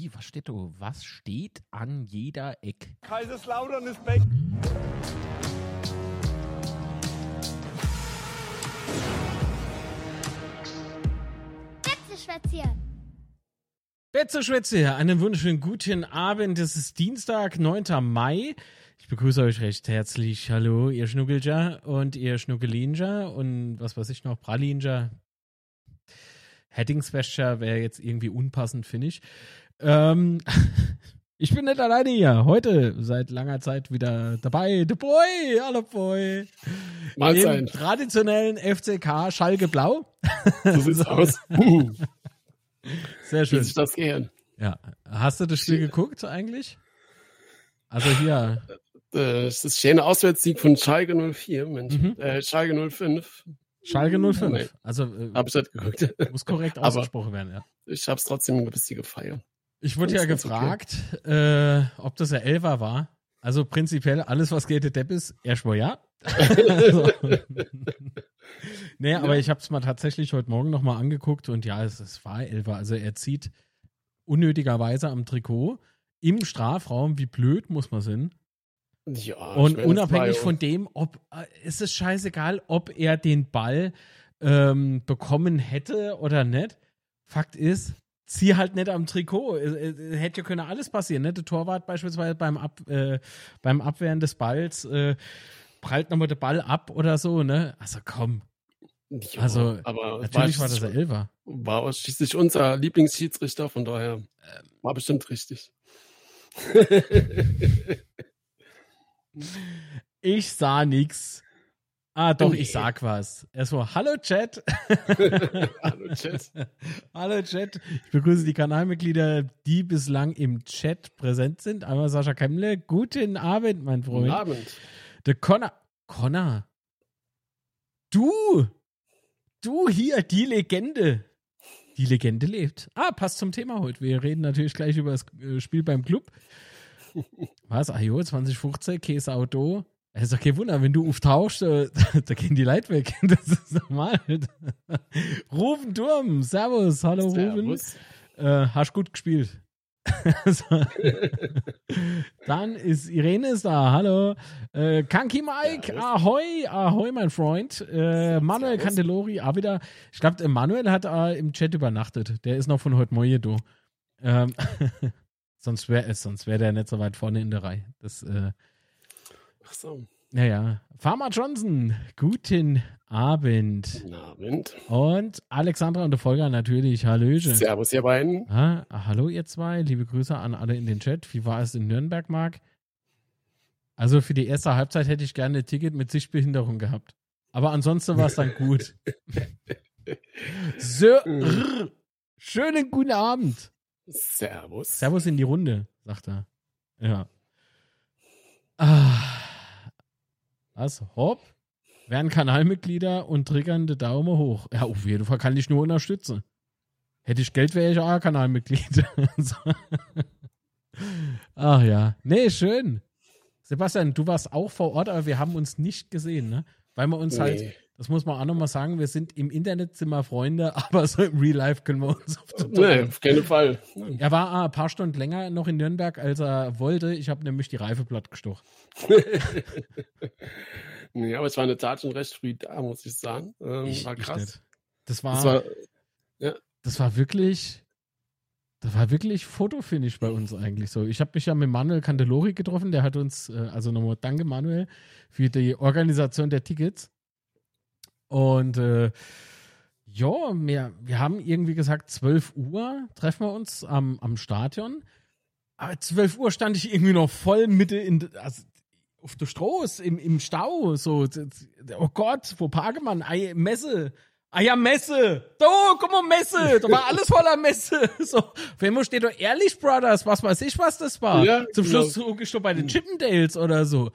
Wie, was steht da? Was steht an jeder Eck? Kaiserslautern ist weg. Betzeschwätze hier. Einen wunderschönen guten Abend. Es ist Dienstag, 9. Mai. Ich begrüße euch recht herzlich. Hallo, ihr Schnuckelja und ihr Schnuckelinja und was weiß ich noch, Pralinja. Heddingswäscher wäre jetzt irgendwie unpassend, finde ich. Ähm, ich bin nicht alleine hier. Heute seit langer Zeit wieder dabei. The Boy, hallo Boy. Mahlzeit. Im traditionellen FCK Schalke Blau. So sieht's aus. Sehr Wie schön. sich das gehen. Ja. Hast du das Spiel geguckt eigentlich? Also hier, Äh, Es ist schöner Auswärtssieg von Schalke 04, Mensch. Mhm. Äh, Schalke 05. Schalke 05. Nee. Also äh, Hab ich nicht geguckt. muss korrekt ausgesprochen werden, ja. Ich hab's trotzdem ein bisschen gefeiert. Ich wurde ja ist okay. gefragt, äh, ob das der Elfer war. Also prinzipiell alles, was der Depp ist, erstmal ja. also, nee, aber ich habe es mal tatsächlich heute Morgen nochmal angeguckt und ja, es, es war Elfer. Also er zieht unnötigerweise am Trikot im Strafraum. Wie blöd muss man sein? Ja, Und unabhängig von dem, ob äh, ist es scheißegal, ob er den Ball ähm, bekommen hätte oder nicht. Fakt ist, zieh halt nicht am Trikot. Hätte ja können alles passieren. Ne? Der Torwart beispielsweise beim, Ab, äh, beim Abwehren des Balls äh, prallt nochmal der Ball ab oder so. Ne? Also komm, ja, also, aber natürlich war das war, der Elfer. war schließlich unser Lieblingsschiedsrichter, von daher Ähm. war bestimmt richtig. Ich sah nix. Ah, doch, ich sag was. Er so, hallo Chat. Hallo, Chat. Hallo Chat. Ich begrüße die Kanalmitglieder, die bislang im Chat präsent sind. Einmal Sascha Kemmle. Guten Abend, mein Guten Freund. Abend. Der Connor. Connor. Du. Du hier, die Legende. Die Legende lebt. Ah, passt zum Thema heute. Wir reden natürlich gleich über das äh, Spiel beim Club. Was? Ah jo, 2015, Käse Auto. Es ist doch kein Wunder, wenn du auftauchst, äh, da gehen die Leute weg. Das ist normal. Rufen Turm, Servus, hallo Rufen. Servus. Äh, hast gut gespielt. So. Dann ist Irene ist da, hallo. Äh, Kanki Mike, Servus. ahoi, ahoi, mein Freund. Äh, Manuel Servus. Candelori, auch wieder. Ich glaube, Manuel hat äh, im Chat übernachtet. Der ist noch von heute Morgen da. Ähm, sonst wäre sonst wär der nicht so weit vorne in der Reihe. Das, äh, Ach so. naja. Pharma Johnson, guten Abend. Guten Abend. Und Alexandra und der Folger natürlich, Hallöchen. Servus, ihr beiden. Ah, hallo ihr zwei, liebe Grüße an alle in den Chat. Wie war es in Nürnberg, Marc? Also für die erste Halbzeit hätte ich gerne ein Ticket mit Sichtbehinderung gehabt. Aber ansonsten war es dann gut. so, rrr, schönen guten Abend. Servus. Servus in die Runde, sagt er. Ja. Ah. Was? Hopp? Werden Kanalmitglieder und triggernde Daumen hoch. Ja, auf jeden Fall kann ich nur unterstützen. Hätte ich Geld, wäre ich auch Kanalmitglied. Ach ja. Nee, schön. Sebastian, du warst auch vor Ort, aber wir haben uns nicht gesehen, ne? Weil wir uns halt, Nee. Das muss man auch nochmal sagen, wir sind im Internet sind wir Freunde, aber so im Real Life können wir uns auf den Nee, auf keinen Fall. er war ein paar Stunden länger noch in Nürnberg, als er wollte. Ich habe nämlich die Reife platt gestochen. Nee, aber es war in der Tat schon recht früh da, muss ich sagen. Ähm, Ich- war krass. Das war, Das war, das war wirklich, das war wirklich Fotofinish bei uns eigentlich so. Ich habe mich ja mit Manuel Candelori getroffen, der hat uns, äh, also nochmal danke Manuel für die Organisation der Tickets. Und äh, ja, wir, wir haben irgendwie gesagt, 12 Uhr treffen wir uns am, am Stadion. Aber 12 Uhr stand ich irgendwie noch voll Mitte in, also auf der Straße, im, im Stau, so, oh Gott, wo parke man? Ei, Messe. Ah ja, Messe. Da, guck mal, Messe. Da war alles voller Messe. So, einmal steht doch Ehrlich Brothers, was weiß ich, was das war. Ja, Zum genau. Schluss guck ich doch bei den Chippendales oder so.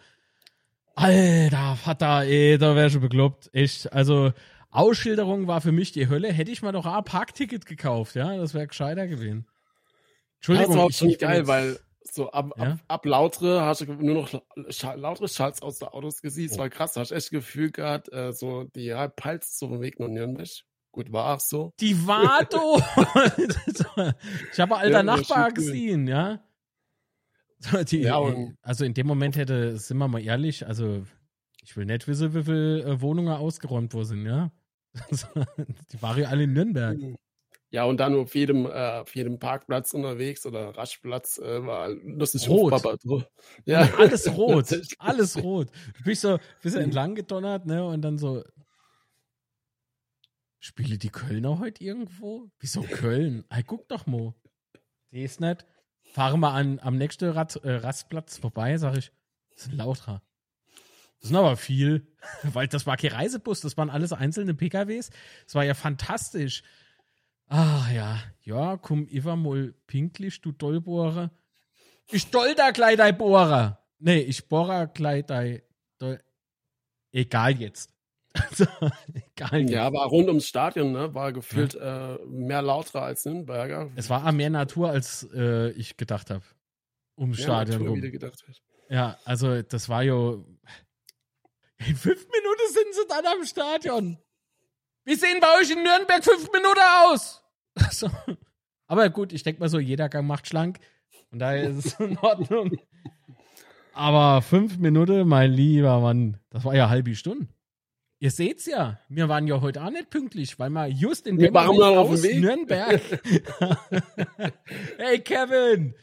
Alter, Vater, ey, da wär schon bekloppt. Echt, also, Ausschilderung war für mich die Hölle. Hätte ich mal doch ein Parkticket gekauft, ja, das wäre gescheiter gewesen. ja, das war auch schon geil, weil so ab, Ja? ab, ab lautere hast du nur noch lautere Schalls aus der Autos gesehen. Es Oh. war krass, hast du echt Gefühl gehabt, äh, so die halb Pals so vom Weg nach Nürnberg. Gut, war auch so. Die war doof. ich habe alter Ja, Nachbar schon cool. gesehen, ja. Die, Ja, und- also in dem Moment hätte, sind wir mal ehrlich, also ich will nicht wissen, wie viele äh, Wohnungen ausgeräumt worden sind, ja. Die waren ja alle in Nürnberg. Ja, und dann auf jedem, äh, auf jedem Parkplatz unterwegs oder Raschplatz äh, war lustig Rot. Drauf. Ja. Alles rot, alles rot. Du bist so, bist so entlang gedonnert, ne, und dann so, spiele die Kölner heute irgendwo? Wieso Köln? Hey, guck doch mal. Die ist nicht. Fahre mal an, am nächsten Rad, äh, Rastplatz vorbei, sag ich, das ist ein Lautra. Das sind aber viel, weil das war kein Reisebus, das waren alles einzelne PKWs. Das war ja fantastisch. Ah ja, ja, komm, Iva mal pinklich, du Dollbohrer. Ich doll da gleich dein Bohrer. Nee, ich bohrer gleich dein. Egal jetzt. Also, egal. Ja, war rund ums Stadion, ne? War gefühlt äh, mehr lauter als Nürnberger. Es war mehr Natur, als äh, ich gedacht habe. Ums Mehr Stadion Natur, rum. wie gedacht hast. Ja, also das war ja. In fünf Minuten sind sie dann am Stadion. Wie sehen bei euch in Nürnberg fünf Minuten aus? So. Aber gut, ich denke mal so, jeder Gang macht schlank. Und daher ist es in Ordnung. Aber fünf Minuten, mein lieber Mann, das war ja halbe Stunde. Ihr seht's ja, wir waren ja heute auch nicht pünktlich, weil wir just in Wir dem waren Moment auf aus. Nürnberg. hey Kevin,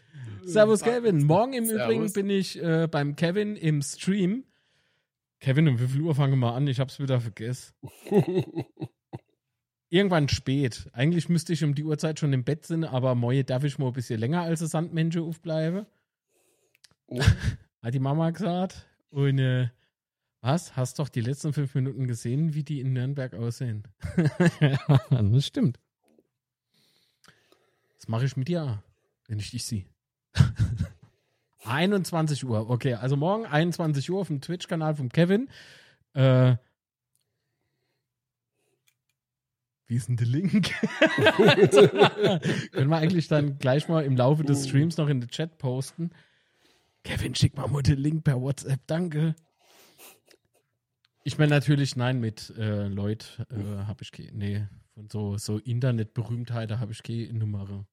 Servus Kevin. Morgen im Servus. Übrigen bin ich äh, beim Kevin im Stream. Kevin, um wie viel Uhr fangen wir an? Ich hab's wieder vergessen. Irgendwann spät. Eigentlich müsste ich um die Uhrzeit schon im Bett sein, aber morgen darf ich mal ein bisschen länger als ein Sandmenschen aufbleiben. Hat die Mama gesagt. Und äh, was? Hast doch die letzten fünf Minuten gesehen, wie die in Nürnberg aussehen? das stimmt. Das mache ich mit dir, wenn ich dich sehe. 21 Uhr, okay. Also morgen 21 Uhr auf dem Twitch-Kanal vom Kevin. Äh, wie ist denn der Link? Können wir eigentlich dann gleich mal im Laufe des Streams noch in den Chat posten? Kevin, schick mal mal den Link per WhatsApp, danke. Ich meine natürlich, nein, mit äh, Leut äh, habe ich keine, nee, von so, so Internetberühmtheiten habe ich keine Nummer.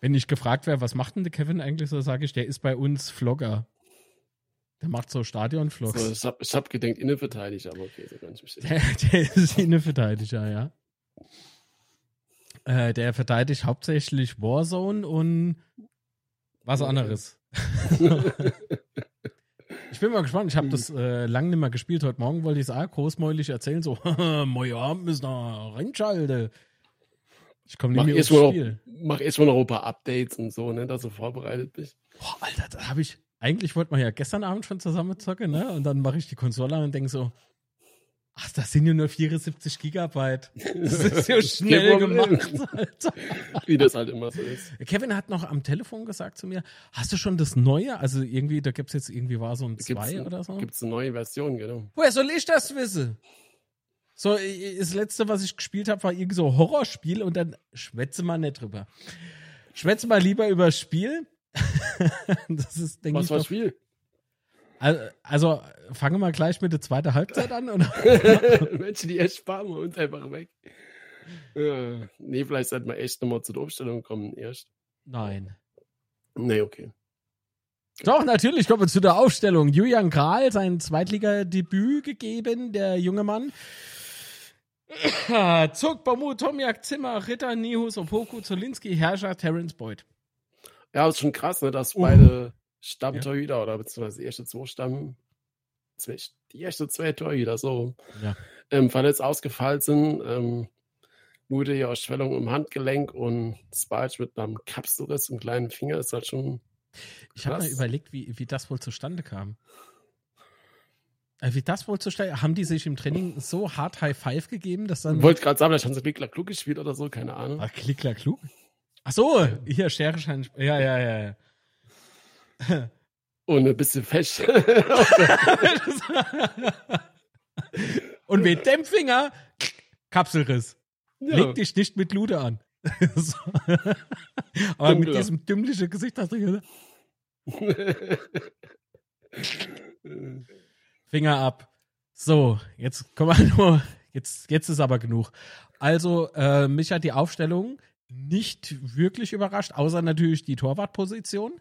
Wenn ich gefragt wäre, was macht denn der Kevin eigentlich, so sage ich, der ist bei uns Vlogger. Der macht so Stadion-Vlogs. So, ich hab, ich hab gedenkt, Innenverteidiger, aber okay, so ich mich Der, der ist Innenverteidiger, ja. Äh, der verteidigt hauptsächlich Warzone und was anderes. ich bin mal gespannt. Ich habe das äh, lang nicht mehr gespielt. Heute Morgen wollte ich es auch großmäulig erzählen. So, moin Abend müssen wir reinschalten. Ich komme nicht mehr aufs erstmal noch, Spiel. mach erstmal noch ein paar Updates und so, ne, dass du vorbereitet bist. Boah, Alter, da habe ich. Eigentlich wollten wir ja gestern Abend schon zusammen zocken, ne? Und dann mache ich die Konsole an und denke so, ach, das sind ja nur 74 Gigabyte. Das ist ja schnell gemacht, Alter. Wie das halt immer so ist. Kevin hat noch am Telefon gesagt zu mir, hast du schon das Neue? Also irgendwie, da gibt es jetzt irgendwie war so ein Gibt's, 2 oder so. Gibt's eine neue Version, genau. Woher soll ich das wissen? So, das letzte, was ich gespielt habe, war irgendwie so ein Horrorspiel und dann schwätze mal nicht drüber. Schwätze mal lieber über das Spiel. das ist, denke Was ich, war doch, das Spiel? Also, also fangen wir gleich mit der zweiten Halbzeit an. Oder? Menschen, die echt sparen wir uns einfach weg. Ja, nee, vielleicht sollten wir echt nochmal zu der Aufstellung kommen erst. Nein. Nee, okay. Doch, natürlich kommen wir zu der Aufstellung. Julian Kral, sein Zweitligadebüt gegeben, der junge Mann. Zug, Bamu, Tomiak, Zimmer, Ritter, Nihus, Opoku, Zolinski, Herrscher, Terence Boyd. Ja, ist schon krass, ne, dass Uh. beide Stammtorhüter oder beziehungsweise erste zwei Stamm, die erste zwei Torhüter so Ja. ähm, verletzt ausgefallen sind. Ähm, die ja Schwellung im Handgelenk und Spalch mit einem Kapselriss im kleinen Finger ist halt schon. Ich habe mir Krass. überlegt, wie, wie das wohl zustande kam. Äh, Wie das wohl zustande Haben die sich im Training so hart High Five gegeben, dass dann. Ich wollte gerade sagen, vielleicht haben sie Wickler klug gespielt oder so, keine Ahnung. Ah, Klickler klug. Ach so, hier, Schere, Schein. Ja, ja, ja. ja. Und ein bisschen fest. Und mit dem Finger, Kapselriss. ja. Leg dich nicht mit Lude an. so. Aber mit Dunkler. diesem dümmlichen Gesicht hast du gesagt, Finger ab. So, jetzt kommen wir nur, jetzt, jetzt ist aber genug. Also, äh, mich hat die Aufstellung nicht wirklich überrascht, außer natürlich die Torwartposition.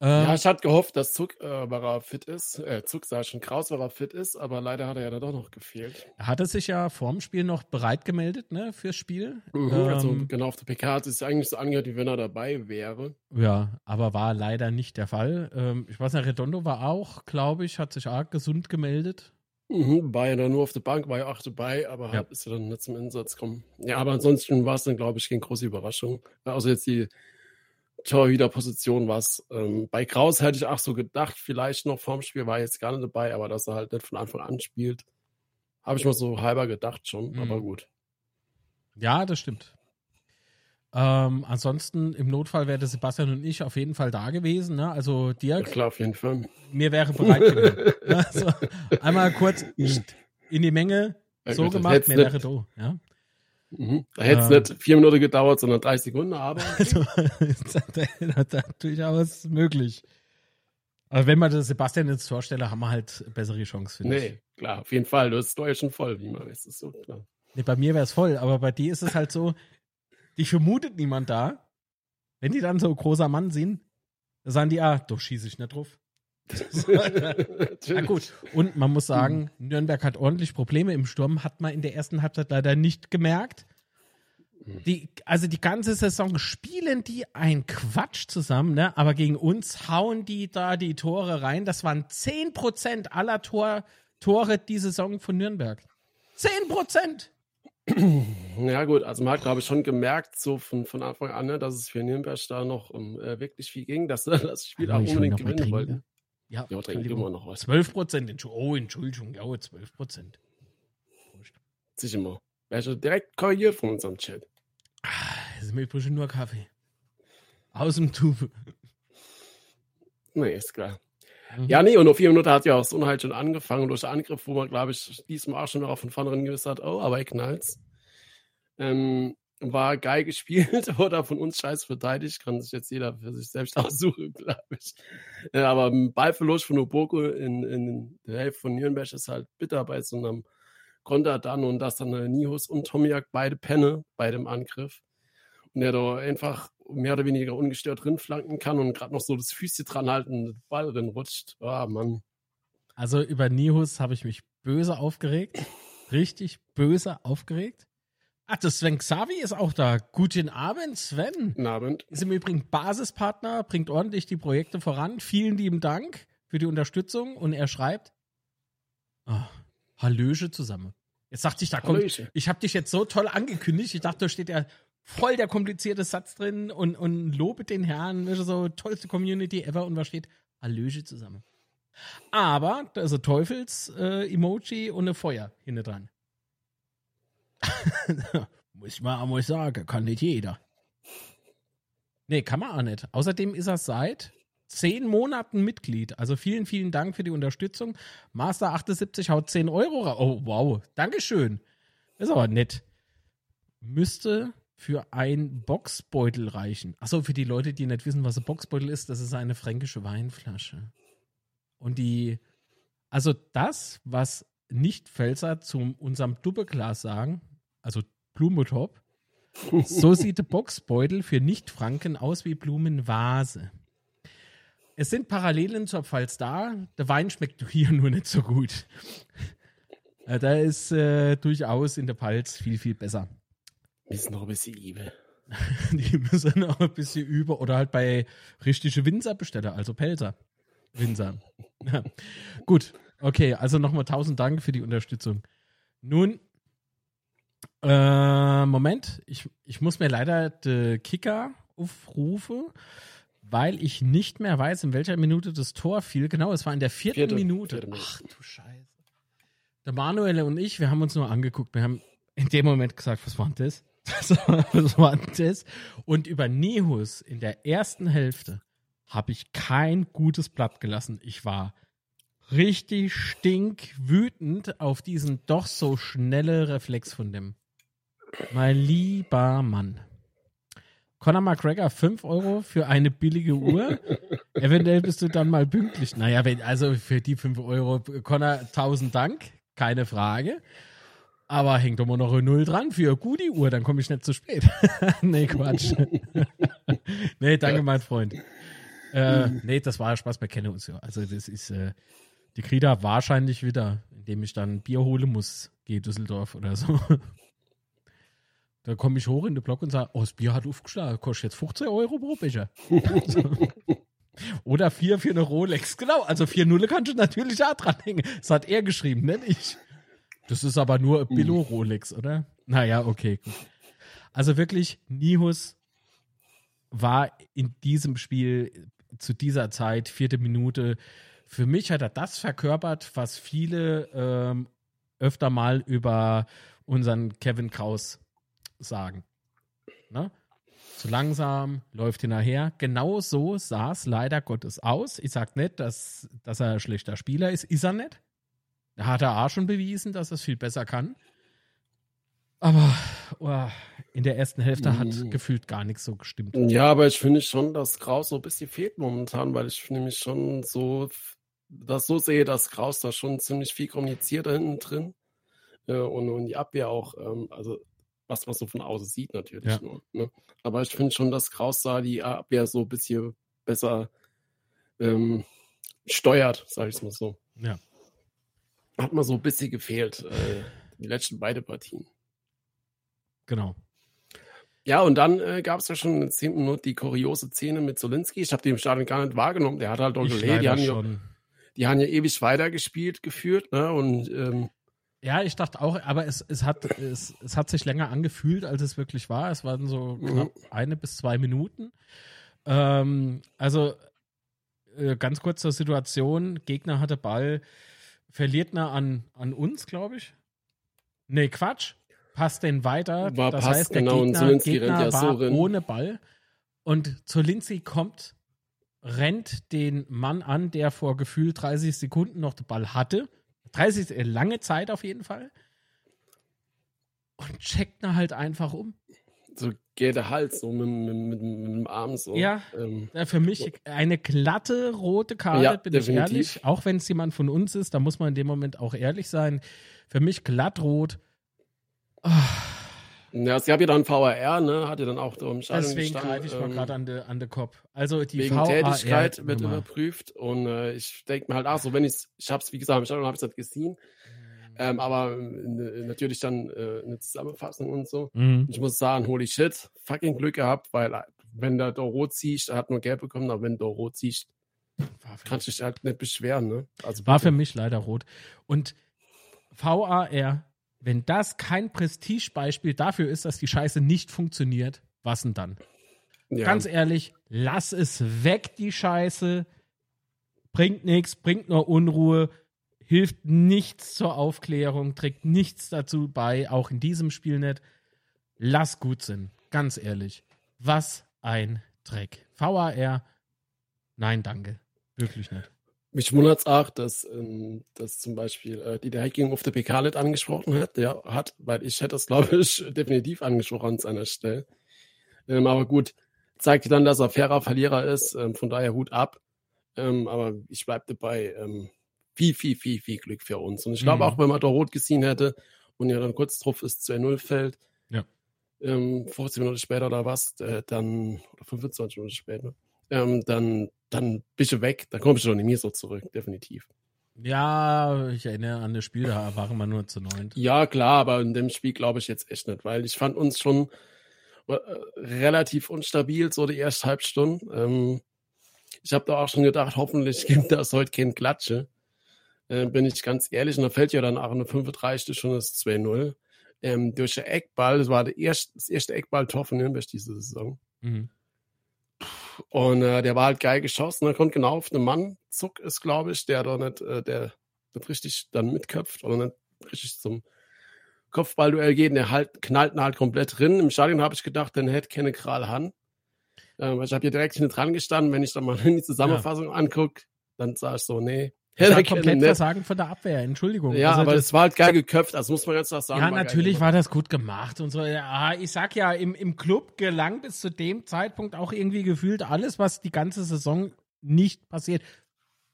Ja, ähm, ich hatte gehofft, dass Zug äh, fit ist. Äh, Zug sah schon Kraus war fit ist, aber leider hat er ja da doch noch gefehlt. Er hatte sich ja vorm Spiel noch bereit gemeldet, ne, fürs Spiel. Mhm, also ähm, also genau auf der PK hat es eigentlich so angehört, wie wenn er dabei wäre. Ja, aber war leider nicht der Fall. Ähm, ich weiß nicht, Redondo war auch, glaube ich, hat sich arg gesund gemeldet. Mhm, war ja dann nur auf der Bank, war ja auch dabei, aber ja. ist ja dann nicht zum Einsatz gekommen. Ja, aber ansonsten war es dann, glaube ich, keine große Überraschung. Also jetzt die Torhüterposition was. Ähm, bei Kraus hätte ich auch so gedacht, vielleicht noch vorm Spiel war jetzt gar nicht dabei, aber dass er halt nicht von Anfang an spielt, habe ich mal so halber gedacht schon, mhm. aber gut. Ja, das stimmt. Ähm, ansonsten im Notfall wäre Sebastian und ich auf jeden Fall da gewesen. Ne? Also Dirk. Ja, klar, auf jeden Fall. Mir wäre bereit gewesen. also, einmal kurz in die Menge so gemacht, mir wäre da. Ja? Mhm. Da hätte es ähm, nicht vier Minuten gedauert, sondern 30 Sekunden, aber. Also, das ist durchaus möglich. Aber wenn man das Sebastian ins Tor stelle, haben wir halt bessere Chance, finde nee, ich. Nee, klar, auf jeden Fall. Du hast das ja schon voll, wie man weiß. Das ist so klar. Nee, bei mir wäre es voll, aber bei dir ist es halt so, dich vermutet niemand da. Wenn die dann so großer Mann sind, dann sagen die, ah, doch schieße ich nicht drauf. Na gut. Und man muss sagen. Nürnberg hat ordentlich Probleme im Sturm, hat man in der ersten Halbzeit leider nicht gemerkt. Die, also die ganze Saison spielen die ein Quatsch zusammen, ne? aber gegen uns hauen die da die Tore rein. Das waren 10% aller Tor, Tore die Saison von Nürnberg. 10%! Ja, gut, also man hat, glaube ich, schon gemerkt, so von, von Anfang an, ne, dass es für Nürnberg da noch um äh, wirklich viel ging, dass sie das Spiel auch unbedingt gewinnen wollten. Ja, ja trinkt immer noch was. 12 Prozent, oh, Entschuldigung, ja, 12 Prozent. Sicher mal. Wäre direkt korrigiert von unserem Chat. Ah, das ist mir übrigens nur Kaffee. Aus dem Tube. Nee, ist klar. Mhm. Ja, nee, und auf vier Minuten hat ja auch das Unheil schon angefangen durch den Angriff, wo man, glaube ich, diesmal auch schon noch von vornherein gewusst hat, oh, aber er knallt's. Ähm, war geil gespielt oder von uns scheiß verteidigt, kann sich jetzt jeder für sich selbst aussuchen, glaube ich. Ja, aber ein Ballverlust von Oboko in, in der Hälfte von Nürnberg ist halt bitter bei so einem Konter dann und dass dann Nihus und Tomiak beide penne bei dem Angriff. Und der da einfach mehr oder weniger ungestört drin flanken kann und gerade noch so das Füßchen dran halten, den Ball drin rutscht. Ah, oh, Mann. Also über Nihus habe ich mich böse aufgeregt. Richtig böse aufgeregt. Ach, das Sven Xavi ist auch da. Guten Abend, Sven. Guten Abend. Ist im Übrigen Basispartner, bringt ordentlich die Projekte voran. Vielen lieben Dank für die Unterstützung. Und er schreibt, oh, Hallöche zusammen. Jetzt dachte ich, da kommt, Hallöche. ich habe dich jetzt so toll angekündigt. Ich dachte, da steht ja voll der komplizierte Satz drin und, und lobe den Herrn, so tollste Community ever. Und was steht? Hallöche zusammen. Aber da ist ein Teufels-Emoji äh, und eine Feuer hinten dran. muss man auch mal sagen, kann nicht jeder. Nee, kann man auch nicht. Außerdem ist er seit zehn Monaten Mitglied. Also vielen, vielen Dank für die Unterstützung. Master 78 haut 10 Euro raus. Oh, wow. Dankeschön. ist aber nett. Müsste für ein Boxbeutel reichen. Achso, für die Leute, die nicht wissen, was ein Boxbeutel ist, das ist eine fränkische Weinflasche. Und die, also das, was nicht Pfälzer zu unserem Doppelglas sagen, also Blumentop. So sieht der Boxbeutel für Nicht-Franken aus wie Blumenvase. Es sind Parallelen zur Pfalz da. Der Wein schmeckt hier nur nicht so gut. Äh, da ist äh, durchaus in der Pfalz viel, viel besser. Müssen noch ein bisschen üben. Die müssen noch ein bisschen über oder halt bei richtige Winzerbesteller, also Pelzer. Winzer. Ja. Gut, okay, also nochmal tausend Dank für die Unterstützung. Nun äh, Moment, ich, ich muss mir leider den Kicker aufrufen, weil ich nicht mehr weiß, in welcher Minute das Tor fiel. Genau, es war in der vierten Vierte, Minute. Vierte Ach du Scheiße. Der Manuel und ich, wir haben uns nur angeguckt. Wir haben in dem Moment gesagt, was war denn das? was war denn das? Und über Nehus in der ersten Hälfte habe ich kein gutes Blatt gelassen. Ich war richtig stinkwütend auf diesen doch so schnelle Reflex von dem mein lieber Mann. Conor McGregor 5 Euro für eine billige Uhr. Eventuell bist du dann mal pünktlich. Naja, wenn, also für die 5 Euro, Conor, tausend Dank, keine Frage. Aber hängt doch mal noch eine Null dran für eine gute Uhr, dann komme ich nicht zu spät. nee, Quatsch. nee, danke, mein Freund. Äh, nee, das war Spaß, wir kennen uns ja. Also das ist, äh, die Krita wahrscheinlich wieder, indem ich dann Bier holen muss, gehe Düsseldorf oder so. Da komme ich hoch in den Block und sage, oh, das Bier hat aufgeschlagen, kostet jetzt 15 Euro pro Becher. Oder vier für eine Rolex. Genau, also vier Nulle kannst du natürlich auch dranhängen. Das hat er geschrieben, nicht ich. Das ist aber nur Billo Rolex, oder? Naja, okay, gut. Also wirklich, Nihus war in diesem Spiel zu dieser Zeit, vierte Minute, für mich hat er das verkörpert, was viele ähm, öfter mal über unseren Kevin Kraus sagen. Ne? Zu langsam, läuft hinterher. Genau so sah es leider Gottes aus. Ich sage nicht, dass, dass er ein schlechter Spieler ist. Ist er nicht. Da hat er auch schon bewiesen, dass er es viel besser kann. Aber oh, in der ersten Hälfte hat mhm. gefühlt gar nichts so gestimmt. Ja, aber ich finde schon, dass Kraus so ein bisschen fehlt momentan, weil ich nämlich schon so das so sehe, dass Kraus da schon ziemlich viel kommuniziert da hinten drin. Äh, und, und die Abwehr auch, ähm, also was man so von außen sieht natürlich ja. nur. Ne? Aber ich finde schon, dass Kraus da die Abwehr so ein bisschen besser ähm, steuert, sage ich es mal so. Ja. Hat mir so ein bisschen gefehlt, äh, die letzten beide Partien. Genau. Ja, und dann äh, gab es ja schon in der 10. Minute die kuriose Szene mit Solinski. Ich habe die im Stadion gar nicht wahrgenommen. Der hat halt doch gelegt. Die, haben ja, die haben ja ewig weitergespielt, geführt. Ne? Und ähm, ja, ich dachte auch, aber es, es, hat, es, es hat sich länger angefühlt, als es wirklich war. Es waren so mhm. knapp eine bis zwei Minuten. Ähm, also äh, ganz kurz zur Situation: Gegner hatte Ball, verliert er an, an uns, glaube ich. Nee, Quatsch. Passt den weiter. War das passt, heißt, der genau, Gegner, und Gegner ja war so ohne Ball. Und Zolinski kommt, rennt den Mann an, der vor gefühlt 30 Sekunden noch den Ball hatte 30, äh, lange Zeit auf jeden Fall. Und checkt ihn halt einfach um. So geht der Hals so mit, mit, mit, mit dem Arm so. Ja, ähm, für mich eine glatte rote Karte, ja, bin definitiv. ich ehrlich. Auch wenn es jemand von uns ist, da muss man in dem Moment auch ehrlich sein. Für mich glattrot. Oh. Ja, es gab ja dann VAR, ne? Hat ja dann auch im Stadion Deswegen greife ich ähm, mal gerade an den an de Kopf. Also die wegen VAR Tätigkeit wird überprüft und äh, ich denke mir halt, ach so, wenn ich ich habe es, wie gesagt, im Stadion habe ich es halt gesehen, ähm, aber äh, natürlich dann äh, eine Zusammenfassung und so. Mhm. Ich muss sagen, holy shit, fucking Glück gehabt, weil äh, wenn der da rot siehst, er hat nur gelb bekommen, aber wenn du rot siehst, kannst du dich halt nicht beschweren, ne? Also war für mich leider rot. Und VAR wenn das kein Prestigebeispiel dafür ist, dass die Scheiße nicht funktioniert, was denn dann? Ja. Ganz ehrlich, lass es weg, die Scheiße. Bringt nichts, bringt nur Unruhe, hilft nichts zur Aufklärung, trägt nichts dazu bei, auch in diesem Spiel nicht. Lass gut sein, ganz ehrlich. Was ein Dreck. VAR, nein, danke. Wirklich nicht. Mich wundert es auch, dass, ähm, dass zum Beispiel äh, die der Hacking auf der PK nicht angesprochen hat, ja, hat, weil ich hätte das, glaube ich, definitiv angesprochen an seiner Stelle. Ähm, aber gut, zeigt dann, dass er fairer Verlierer ist, ähm, von daher Hut ab. Ähm, aber ich bleibe dabei, ähm, viel, viel, viel, viel Glück für uns. Und ich glaube mhm. auch, wenn man da rot gesehen hätte und ja dann kurz drauf ist 2-0 fällt, ja. ähm, 15 Minuten später oder was, äh, dann, oder 25 Minuten später, ähm, dann, dann bist du weg, dann kommst du doch nicht mehr so zurück, definitiv. Ja, ich erinnere an das Spiel, da waren wir nur zu neun. Ja, klar, aber in dem Spiel glaube ich jetzt echt nicht, weil ich fand uns schon äh, relativ unstabil, so die erste Halbstunde. Ähm, ich habe da auch schon gedacht, hoffentlich gibt das heute kein Klatsche. Äh, bin ich ganz ehrlich, und da fällt ja dann auch eine 35. schon das 2-0. Ähm, durch den Eckball, das war der erste, das erste Eckball-Tor von Nürnberg diese Saison. Mhm. Und äh, der war halt geil geschossen. Er kommt genau auf einen Mann, Zuck ist, glaube ich, der da nicht, äh, der nicht richtig dann mitköpft oder nicht richtig zum Kopfballduell geht. Und der halt, knallt ihn halt komplett drin. Im Stadion habe ich gedacht, dann hätte keine Kral Han. Ähm, ich habe hier direkt hinten dran gestanden. Wenn ich dann mal in die Zusammenfassung ja. angucke, dann sah ich so, nee, Das war komplett Versagen von der Abwehr, Entschuldigung. Ja, also aber es war halt geil geköpft, also muss man ganz klar sagen. Ja, natürlich war das gut gemacht und so. Ja, ich sag ja, im, im Club gelang bis zu dem Zeitpunkt auch irgendwie gefühlt alles, was die ganze Saison nicht passiert.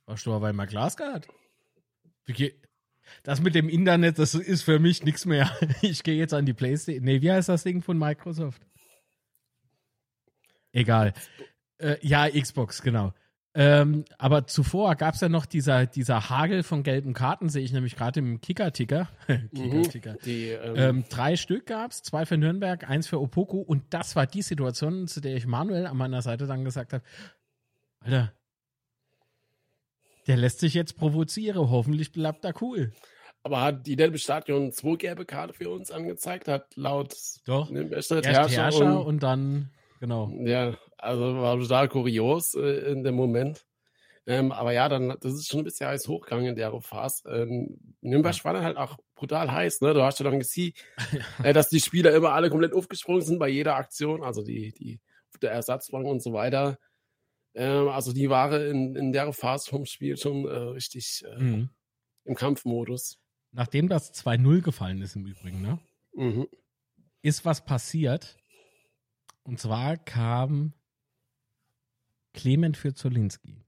Hast du aber einmal Glas gehabt? Das mit dem Internet, das ist für mich nichts mehr. Ich gehe jetzt an die Playstation. Nee, wie heißt das Ding von Microsoft? Egal. Äh, ja, Xbox, genau. Ähm, aber zuvor gab es ja noch dieser, dieser Hagel von gelben Karten, sehe ich nämlich gerade im Kicker-Ticker. Kicker-Ticker. Mhm, ähm, ähm, drei Stück gab es, zwei für Nürnberg, eins für Opoku. Und das war die Situation, zu der ich Manuel an meiner Seite dann gesagt habe: Alter, der lässt sich jetzt provozieren. Hoffentlich bleibt er cool. Aber hat die Delbe Stadion zwei gelbe Karte für uns angezeigt? Hat laut Doch. Erst Herrscher, Herrscher und, und dann Genau. Ja, also war total kurios äh, in dem Moment. Ähm, aber ja, dann, das ist schon ein bisschen heiß hochgegangen in der Phase. Ähm, Nürnberg war dann halt auch brutal heiß, ne? Du hast ja dann gesehen, äh, dass die Spieler immer alle komplett aufgesprungen sind bei jeder Aktion, also die, die, der Ersatzbank und so weiter. Ähm, also die waren in, in der Phase vom Spiel schon äh, richtig äh, mhm. im Kampfmodus. Nachdem das 2-0 gefallen ist im Übrigen, ne? Mhm. Ist was passiert, und zwar kam Clement für Zolinski.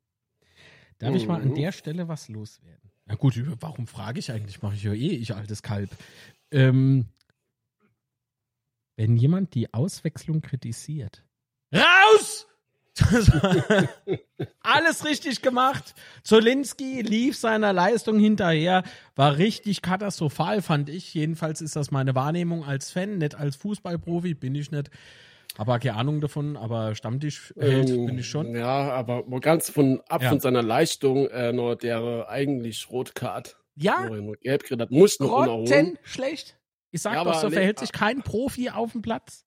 Darf ich mal an mhm. der Stelle was loswerden? Na gut, warum frage ich eigentlich? Mache ich ja eh, ich altes Kalb. Ähm, wenn jemand die Auswechslung kritisiert. Raus! Alles richtig gemacht. Zolinski lief seiner Leistung hinterher, war richtig katastrophal, fand ich. Jedenfalls ist das meine Wahrnehmung als Fan, nicht als Fußballprofi, bin ich nicht. Aber keine Ahnung davon, aber Stammtisch hält, ähm, bin ich schon. Ja, aber ganz von ab ja. von seiner Leistung äh, nur der eigentlich Rotkart. Ja. Nur gelb hat, muss noch schlecht. Ich sag ja, doch, so verhält sich kein Profi auf dem Platz.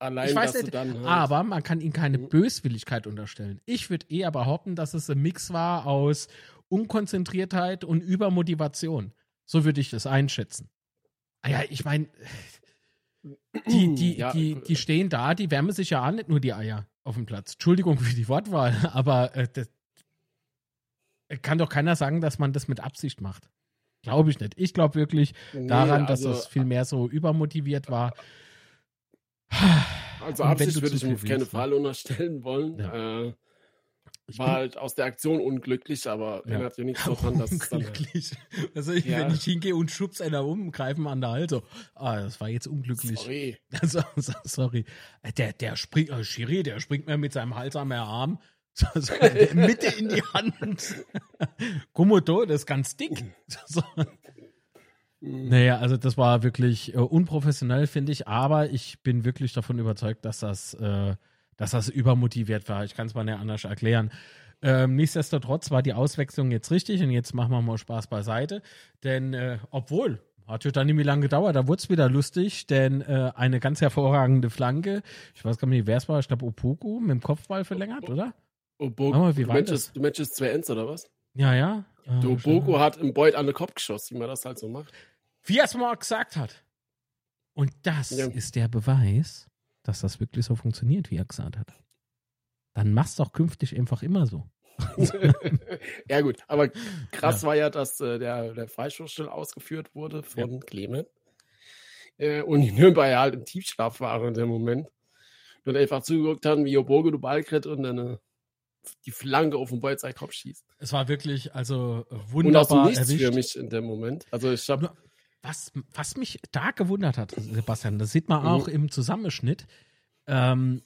Allein, ich weiß nicht, aber man kann ihm keine mhm. Böswilligkeit unterstellen. Ich würde eher behaupten, dass es ein Mix war aus Unkonzentriertheit und Übermotivation. So würde ich das einschätzen. Ah ja, ich meine, die, die, ja. die, die stehen da, die wärmen sich ja an, nicht nur die Eier auf dem Platz. Entschuldigung für die Wortwahl, aber äh, das, kann doch keiner sagen, dass man das mit Absicht macht. Glaube ich nicht. Ich glaube wirklich nee, daran, dass also, das viel mehr so übermotiviert war. Also Absicht würde ich mir auf keinen Fall unterstellen wollen. Ja. Äh, ich war halt aus der Aktion unglücklich, aber ja. hat ja nichts daran, dass unglücklich. Dann, also ich, ja. wenn ich hingehe und schubs einer um, greifen an der Halter. Ah, das war jetzt unglücklich. Sorry. Also, sorry. Der, der springt, oh, Schiri, der springt mir mit seinem Hals am Arm. So, Mitte in die Hand. Komodo, das ist ganz dick. So. Mhm. Naja, also das war wirklich äh, unprofessionell, finde ich, aber ich bin wirklich davon überzeugt, dass das äh, dass das übermotiviert war. Ich kann es mal nicht anders erklären. Ähm, nichtsdestotrotz war die Auswechslung jetzt richtig und jetzt machen wir mal Spaß beiseite. Denn äh, obwohl, hat ja dann nicht mehr lange gedauert, da wurde es wieder lustig, denn äh, eine ganz hervorragende Flanke, ich weiß gar nicht, wer es war, ich glaube Opoku mit dem Kopfball verlängert, oder? Opoku, mal, wie war du, Matches, du Matches zwei Ends oder was? Ja, ja. Äh, Opoku hat im Beut an den Kopf geschossen, wie man das halt so macht. Wie er es mal gesagt hat. Und das ja. ist der Beweis, dass das wirklich so funktioniert, wie er gesagt hat. Dann mach's doch künftig einfach immer so. ja, gut, aber krass ja. war ja, dass äh, der, der Freistoß ausgeführt wurde von ja. Clement. Äh, und die Nürnberger halt im Tiefschlaf waren in dem Moment. Und einfach zugeguckt haben, wie Obogo du Ball kriegt und dann äh, die Flanke auf den Ball seinen Kopf schießt. Es war wirklich, also wunderbar und aus erwischt. für mich in dem Moment. Also ich habe was, was mich da gewundert hat, Sebastian, das sieht man mhm. auch im Zusammenschnitt. Ähm,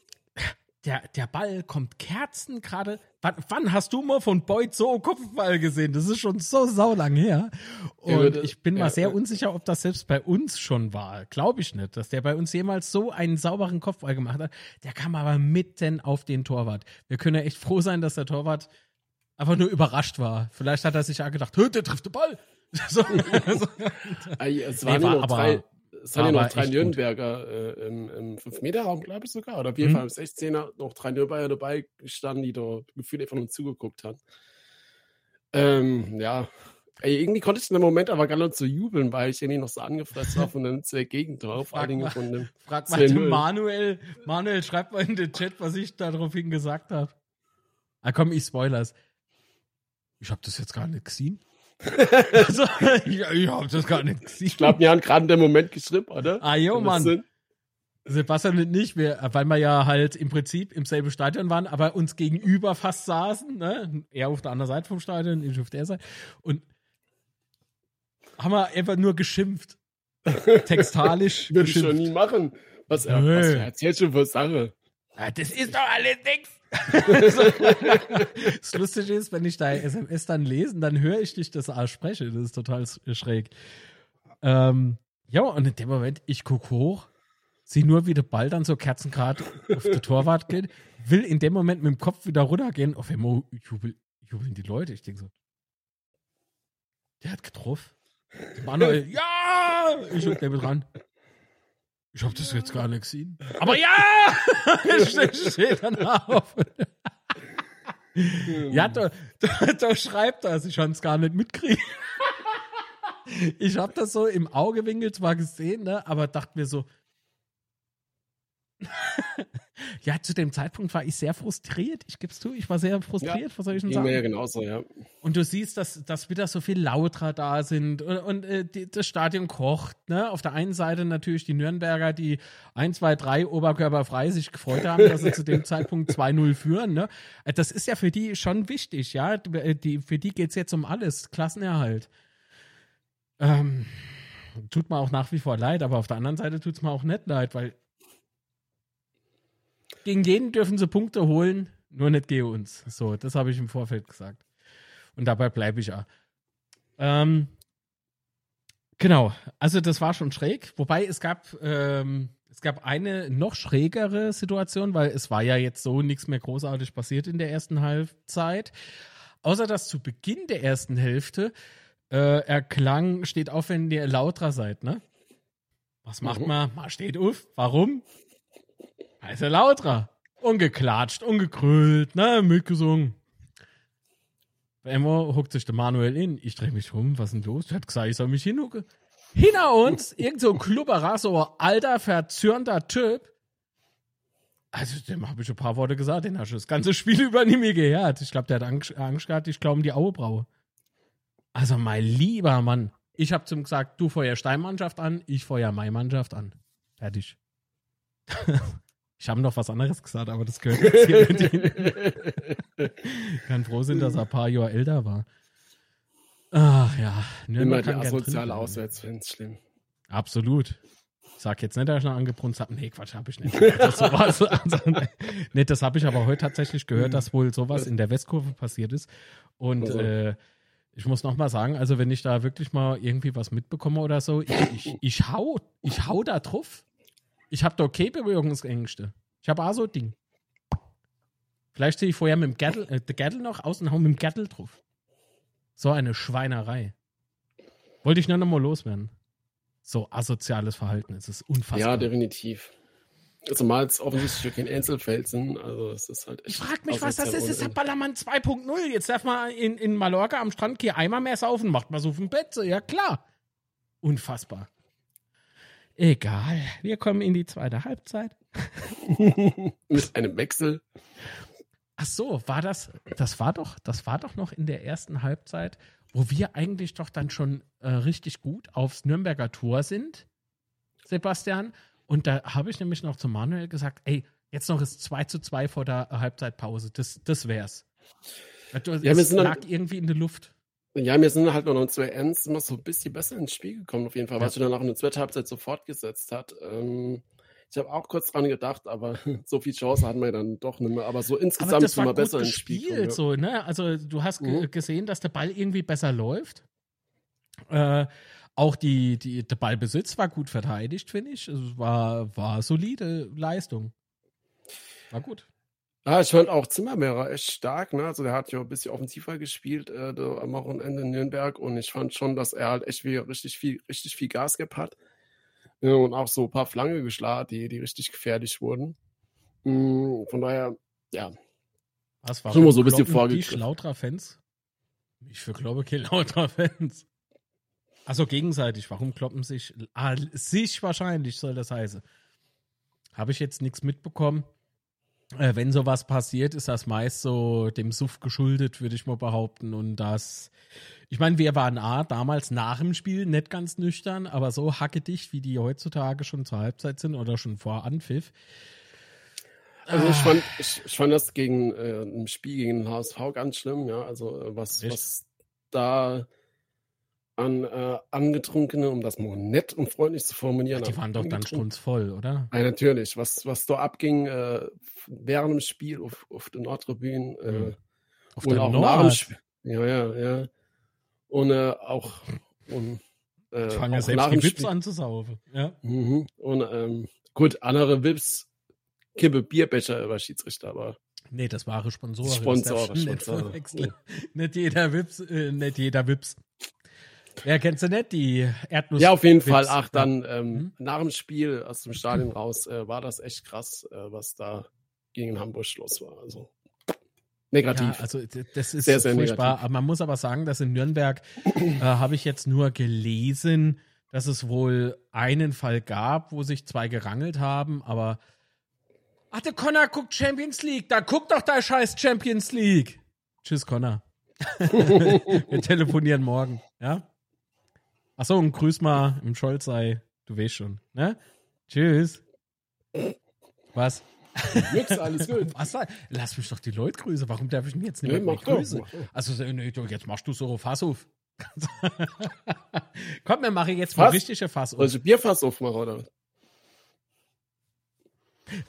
der, der Ball kommt Kerzen gerade. Wann, wann, hast du mal von Boyd so Kopfball gesehen? Das ist schon so saulang her. Und ja, ich bin mal sehr ja. unsicher, ob das selbst bei uns schon war. Glaube ich nicht, dass der bei uns jemals so einen sauberen Kopfball gemacht hat. Der kam aber mitten auf den Torwart. Wir können ja echt froh sein, dass der Torwart einfach nur überrascht war. Vielleicht hat er sich ja gedacht, der trifft den Ball. So, es waren nee, war, noch drei, es waren ja noch drei Nürnberger äh, im, im 5-Meter-Raum, glaube ich sogar. Oder auf jeden mhm. Fall im 16er noch drei Nürnberger dabei gestanden, die da gefühlt einfach nur zugeguckt haben. Ähm, ja, Ey, irgendwie konnte ich in dem Moment aber gar nicht so jubeln, weil ich irgendwie noch so angefressen war von dem zwei Gegentore, vor allen Dingen von dem Frag mal Manuel, Manuel, schreib mal in den Chat, was ich daraufhin gesagt habe. Ah komm, ich spoilers. ich habe das jetzt gar nicht gesehen. Also, ich, ich habe das gar nicht gesehen. Ich glaube, wir haben gerade in dem Moment geschrieben, oder? Ah, jo, Mann. Sebastian und ich, wir, weil wir ja halt im Prinzip im selben Stadion waren, aber uns gegenüber fast saßen, ne? Er auf der anderen Seite vom Stadion, ich auf der Seite. Und haben wir einfach nur geschimpft. Textalisch. Würde ich schon nie machen. Was, er, was erzählst du für Sache? Ja, das ist doch alles nix. das Lustige ist, wenn ich deine SMS dann lesen, dann höre ich dich das auch sprechen. Das ist total schräg. Ähm, ja, und in dem Moment, ich gucke hoch, sehe nur, wie der Ball dann so kerzengrad auf der Torwart geht, will in dem Moment mit dem Kopf wieder runtergehen. Auf einmal jubel, jubeln die Leute. Ich denke so, der hat getroffen. Manuel, ja! Ich hab mit dran. Ich hab das jetzt gar nicht gesehen. Aber ja! ich stehe dann auf. ja, da, da, da schreibt er, ich kann es gar nicht mitkriegen. ich hab das so im Augewinkel zwar gesehen, ne, aber dachte mir so, ja, zu dem Zeitpunkt war ich sehr frustriert. Ich gebe es zu, ich war sehr frustriert, ja, was soll ich denn sagen? Ja, genauso, ja. Und du siehst, dass, dass wieder so viel Lauter da sind und, und äh, die, das Stadion kocht. Ne? Auf der einen Seite natürlich die Nürnberger, die 1, 2, 3 oberkörperfrei sich gefreut haben, dass sie zu dem Zeitpunkt 2-0 führen. Ne? Äh, das ist ja für die schon wichtig, ja. Äh, die, für die geht es jetzt um alles. Klassenerhalt. Ähm, tut mir auch nach wie vor leid, aber auf der anderen Seite tut es mir auch nicht leid, weil gegen jeden dürfen sie Punkte holen, nur nicht gegen uns. So, das habe ich im Vorfeld gesagt. Und dabei bleibe ich ja. Ähm, genau, also das war schon schräg. Wobei es gab, ähm, es gab eine noch schrägere Situation, weil es war ja jetzt so nichts mehr großartig passiert in der ersten Halbzeit. Außer dass zu Beginn der ersten Hälfte äh, erklang, steht auf, wenn ihr lauter seid, ne? Was macht mhm. man? Man steht auf. Warum? Heiße Lautra. Ungeklatscht, ungekrüllt, ne, mitgesungen. Einmal huckt sich der Manuel in. Ich drehe mich rum, was ist denn los? Er hat gesagt, ich soll mich hinhucken. Hinter uns, irgend so ein Klubberer, so ein alter, verzürnter Typ. Also, dem habe ich ein paar Worte gesagt, den hast du das ganze Spiel über nie mehr gehört. Ich glaube, der hat Angst, Angst gehabt, ich glaube, um die Augenbraue. Also, mein lieber Mann. Ich habe zum gesagt, du feuer Steinmannschaft an, ich feuer meine Mannschaft an. Fertig. Ich habe noch was anderes gesagt, aber das gehört jetzt hier mit Ihnen. Kann froh sein, dass er ein paar Jahre älter war. Ach ja. Immer die asoziale Auswärtsfans schlimm. Absolut. Ich sag jetzt nicht, dass ich noch angebrunzt habe. Nee, Quatsch, habe ich nicht. Das, sowas, also, nee, das habe ich aber heute tatsächlich gehört, dass wohl sowas in der Westkurve passiert ist. Und also. äh, ich muss noch mal sagen, also wenn ich da wirklich mal irgendwie was mitbekomme oder so, ich, ich, ich, hau, ich hau da drauf. Ich habe da okay Berührungsängste. Ich habe auch so ein Ding. Vielleicht sehe ich vorher mit dem Gattel, äh, der Gattel noch aus und hau mit dem Gattel drauf. So eine Schweinerei. Wollte ich nur noch mal loswerden. So asoziales Verhalten. Es ist unfassbar. Ja, definitiv. Zumal also es offensichtlich kein Einzelfeld sind. Also es ist halt Ich frage mich, was das ist. Das ist der Ballermann 2.0. Jetzt darf man in, in Mallorca am Strand hier einmal mehr saufen. Macht man so auf dem Bett. Ja, klar. Unfassbar. Egal, wir kommen in die zweite Halbzeit. Mit einem Wechsel. Ach so, war das, das war doch, das war doch noch in der ersten Halbzeit, wo wir eigentlich doch dann schon äh, richtig gut aufs Nürnberger Tor sind, Sebastian. Und da habe ich nämlich noch zu Manuel gesagt, ey, jetzt noch ist 2 zu 2 vor der Halbzeitpause. Das, das wär's. Das, ja, lag irgendwie in der Luft. Ja, wir sind halt noch in 2-1 immer so ein bisschen besser ins Spiel gekommen, auf jeden Fall, ja. was sich dann auch in der zweiten Halbzeit so fortgesetzt hat. Ähm, ich habe auch kurz dran gedacht, aber so viel Chance hatten wir dann doch nicht mehr. Aber so insgesamt aber sind wir besser ins Spiel gekommen. Ja. So, ne? Also du hast mhm. gesehen, dass der Ball irgendwie besser läuft. Äh, auch die, die, der Ballbesitz war gut verteidigt, finde ich. Es war, war solide Leistung. War gut. Ja, ich fand auch Zimmermehrer echt stark, ne? Also der hat ja ein bisschen offensiver gespielt äh, am Wochenende in Nürnberg und ich fand schon, dass er halt echt wieder richtig viel, richtig viel Gas gehabt hat. Ja, und auch so ein paar Flanke geschlagen, die, die richtig gefährlich wurden. Mhm, von daher, ja. Was war so ein bisschen vorgegriffen. lauter Fans? Ich für glaube kein lauter Fans. Also gegenseitig, warum kloppen sich? Ah, sich wahrscheinlich soll das heißen. Habe ich jetzt nichts mitbekommen. Äh, wenn sowas passiert, ist das meist so dem Suff geschuldet, würde ich mal behaupten. Und das, ich meine, wir waren A, damals nach dem Spiel nicht ganz nüchtern, aber so hackedicht, wie die heutzutage schon zur Halbzeit sind oder schon vor Anpfiff. Also ich fand, ich, ich fand das gegen äh, ein Spiel gegen den HSV ganz schlimm, ja. Also äh, was, was da an äh, Angetrunkene, um das mal nett und freundlich zu formulieren. Ach, die waren doch dann strunzvoll, oder? Ja, natürlich. Was, was da abging äh, während dem Spiel auf, auf den Nordtribünen. Äh, mhm. Auf und auch Nord. nach dem Spiel. Ja, ja, ja. Und äh, auch. Und, äh, fangen ja selbst die Wips an zu saufen. Ja. Mhm. Und ähm, gut, andere Wips kippe Bierbecher über Schiedsrichter, aber. Nee, das wahre Sponsoren. Sponsor, nicht, Sponsor. nicht jeder Wips, äh, nicht jeder Wips. Ja, kennst du nicht die Erdnuss? Ja, auf jeden Fall. Ach, dann ähm, mhm. nach dem Spiel aus dem Stadion raus äh, war das echt krass, äh, was da gegen Hamburg los war. Also negativ. Ja, also das ist sehr, sehr furchtbar. Negativ. Man muss aber sagen, dass in Nürnberg äh, habe ich jetzt nur gelesen, dass es wohl einen Fall gab, wo sich zwei gerangelt haben, aber Ach, der Connor guckt Champions League. Da guckt doch da scheiß Champions League. Tschüss, Connor. Wir telefonieren morgen, ja? Achso, und grüß mal im Scholzei. Du weißt schon, ne? Tschüss. Was? Nix, alles gut. Was? Lass mich doch die Leute grüßen. Warum darf ich denn jetzt nicht nee, mehr grüßen? Also, nee, jetzt machst du so Fass auf. Komm, wir machen jetzt mal richtige Fass auf. Also Bierfass aufmachen, oder?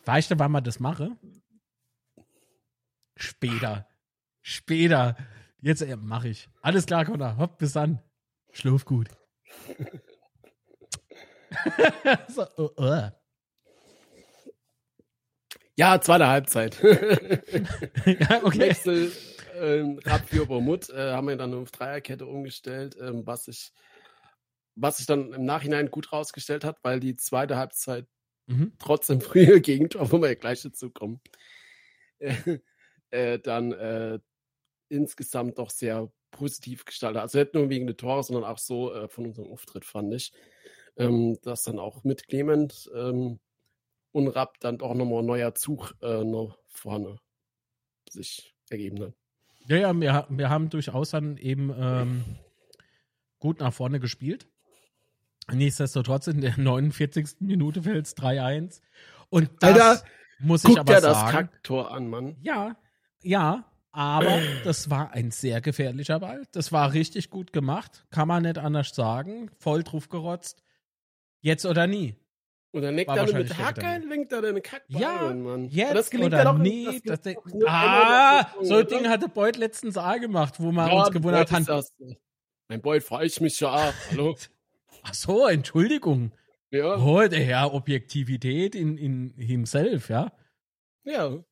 Weißt du, wann man das mache? Später. Später. Jetzt äh, mache ich. Alles klar, Connor. Hopp, bis dann. Schlaf gut. so, oh, oh. Ja, zweite Halbzeit. ja, okay. Wechsel ähm, für Bormut äh, haben wir dann auf Dreierkette umgestellt, ähm, was sich was sich dann im Nachhinein gut rausgestellt hat, weil die zweite Halbzeit mhm. trotzdem frühe Gegentor, wo wir ja gleich dazu kommen, äh, äh, dann äh, insgesamt doch sehr positiv gestaltet. Also nicht nur wegen der Tore, sondern auch so äh, von unserem Auftritt fand ich, ähm, dass dann auch mit Clement ähm, und Rapp dann doch nochmal ein neuer Zug äh, noch vorne sich ergeben hat. Ja, ja, wir, wir haben durchaus dann eben ähm, gut nach vorne gespielt. Nichtsdestotrotz in der 49. Minute fällt es 3-1. Und das Alter, muss ich aber sagen. das Kacktor an, Mann. Ja, ja, aber das war ein sehr gefährlicher Ball. Das war richtig gut gemacht. Kann man nicht anders sagen. Voll drauf gerotzt. Jetzt oder nie. Und dann leckt er mit Hackern, lenkt er den Kackball ja, an, Mann. Jetzt das oder doch nie. Das das ah, so ein Ding hatte Beut letztens A gemacht, wo wir ja, uns gewundert haben. Mein Beut frage ich mich ja auch. Hallo? Ach so, Entschuldigung. Ja. Oh, der Herr Objektivität in, in himself, ja? Ja.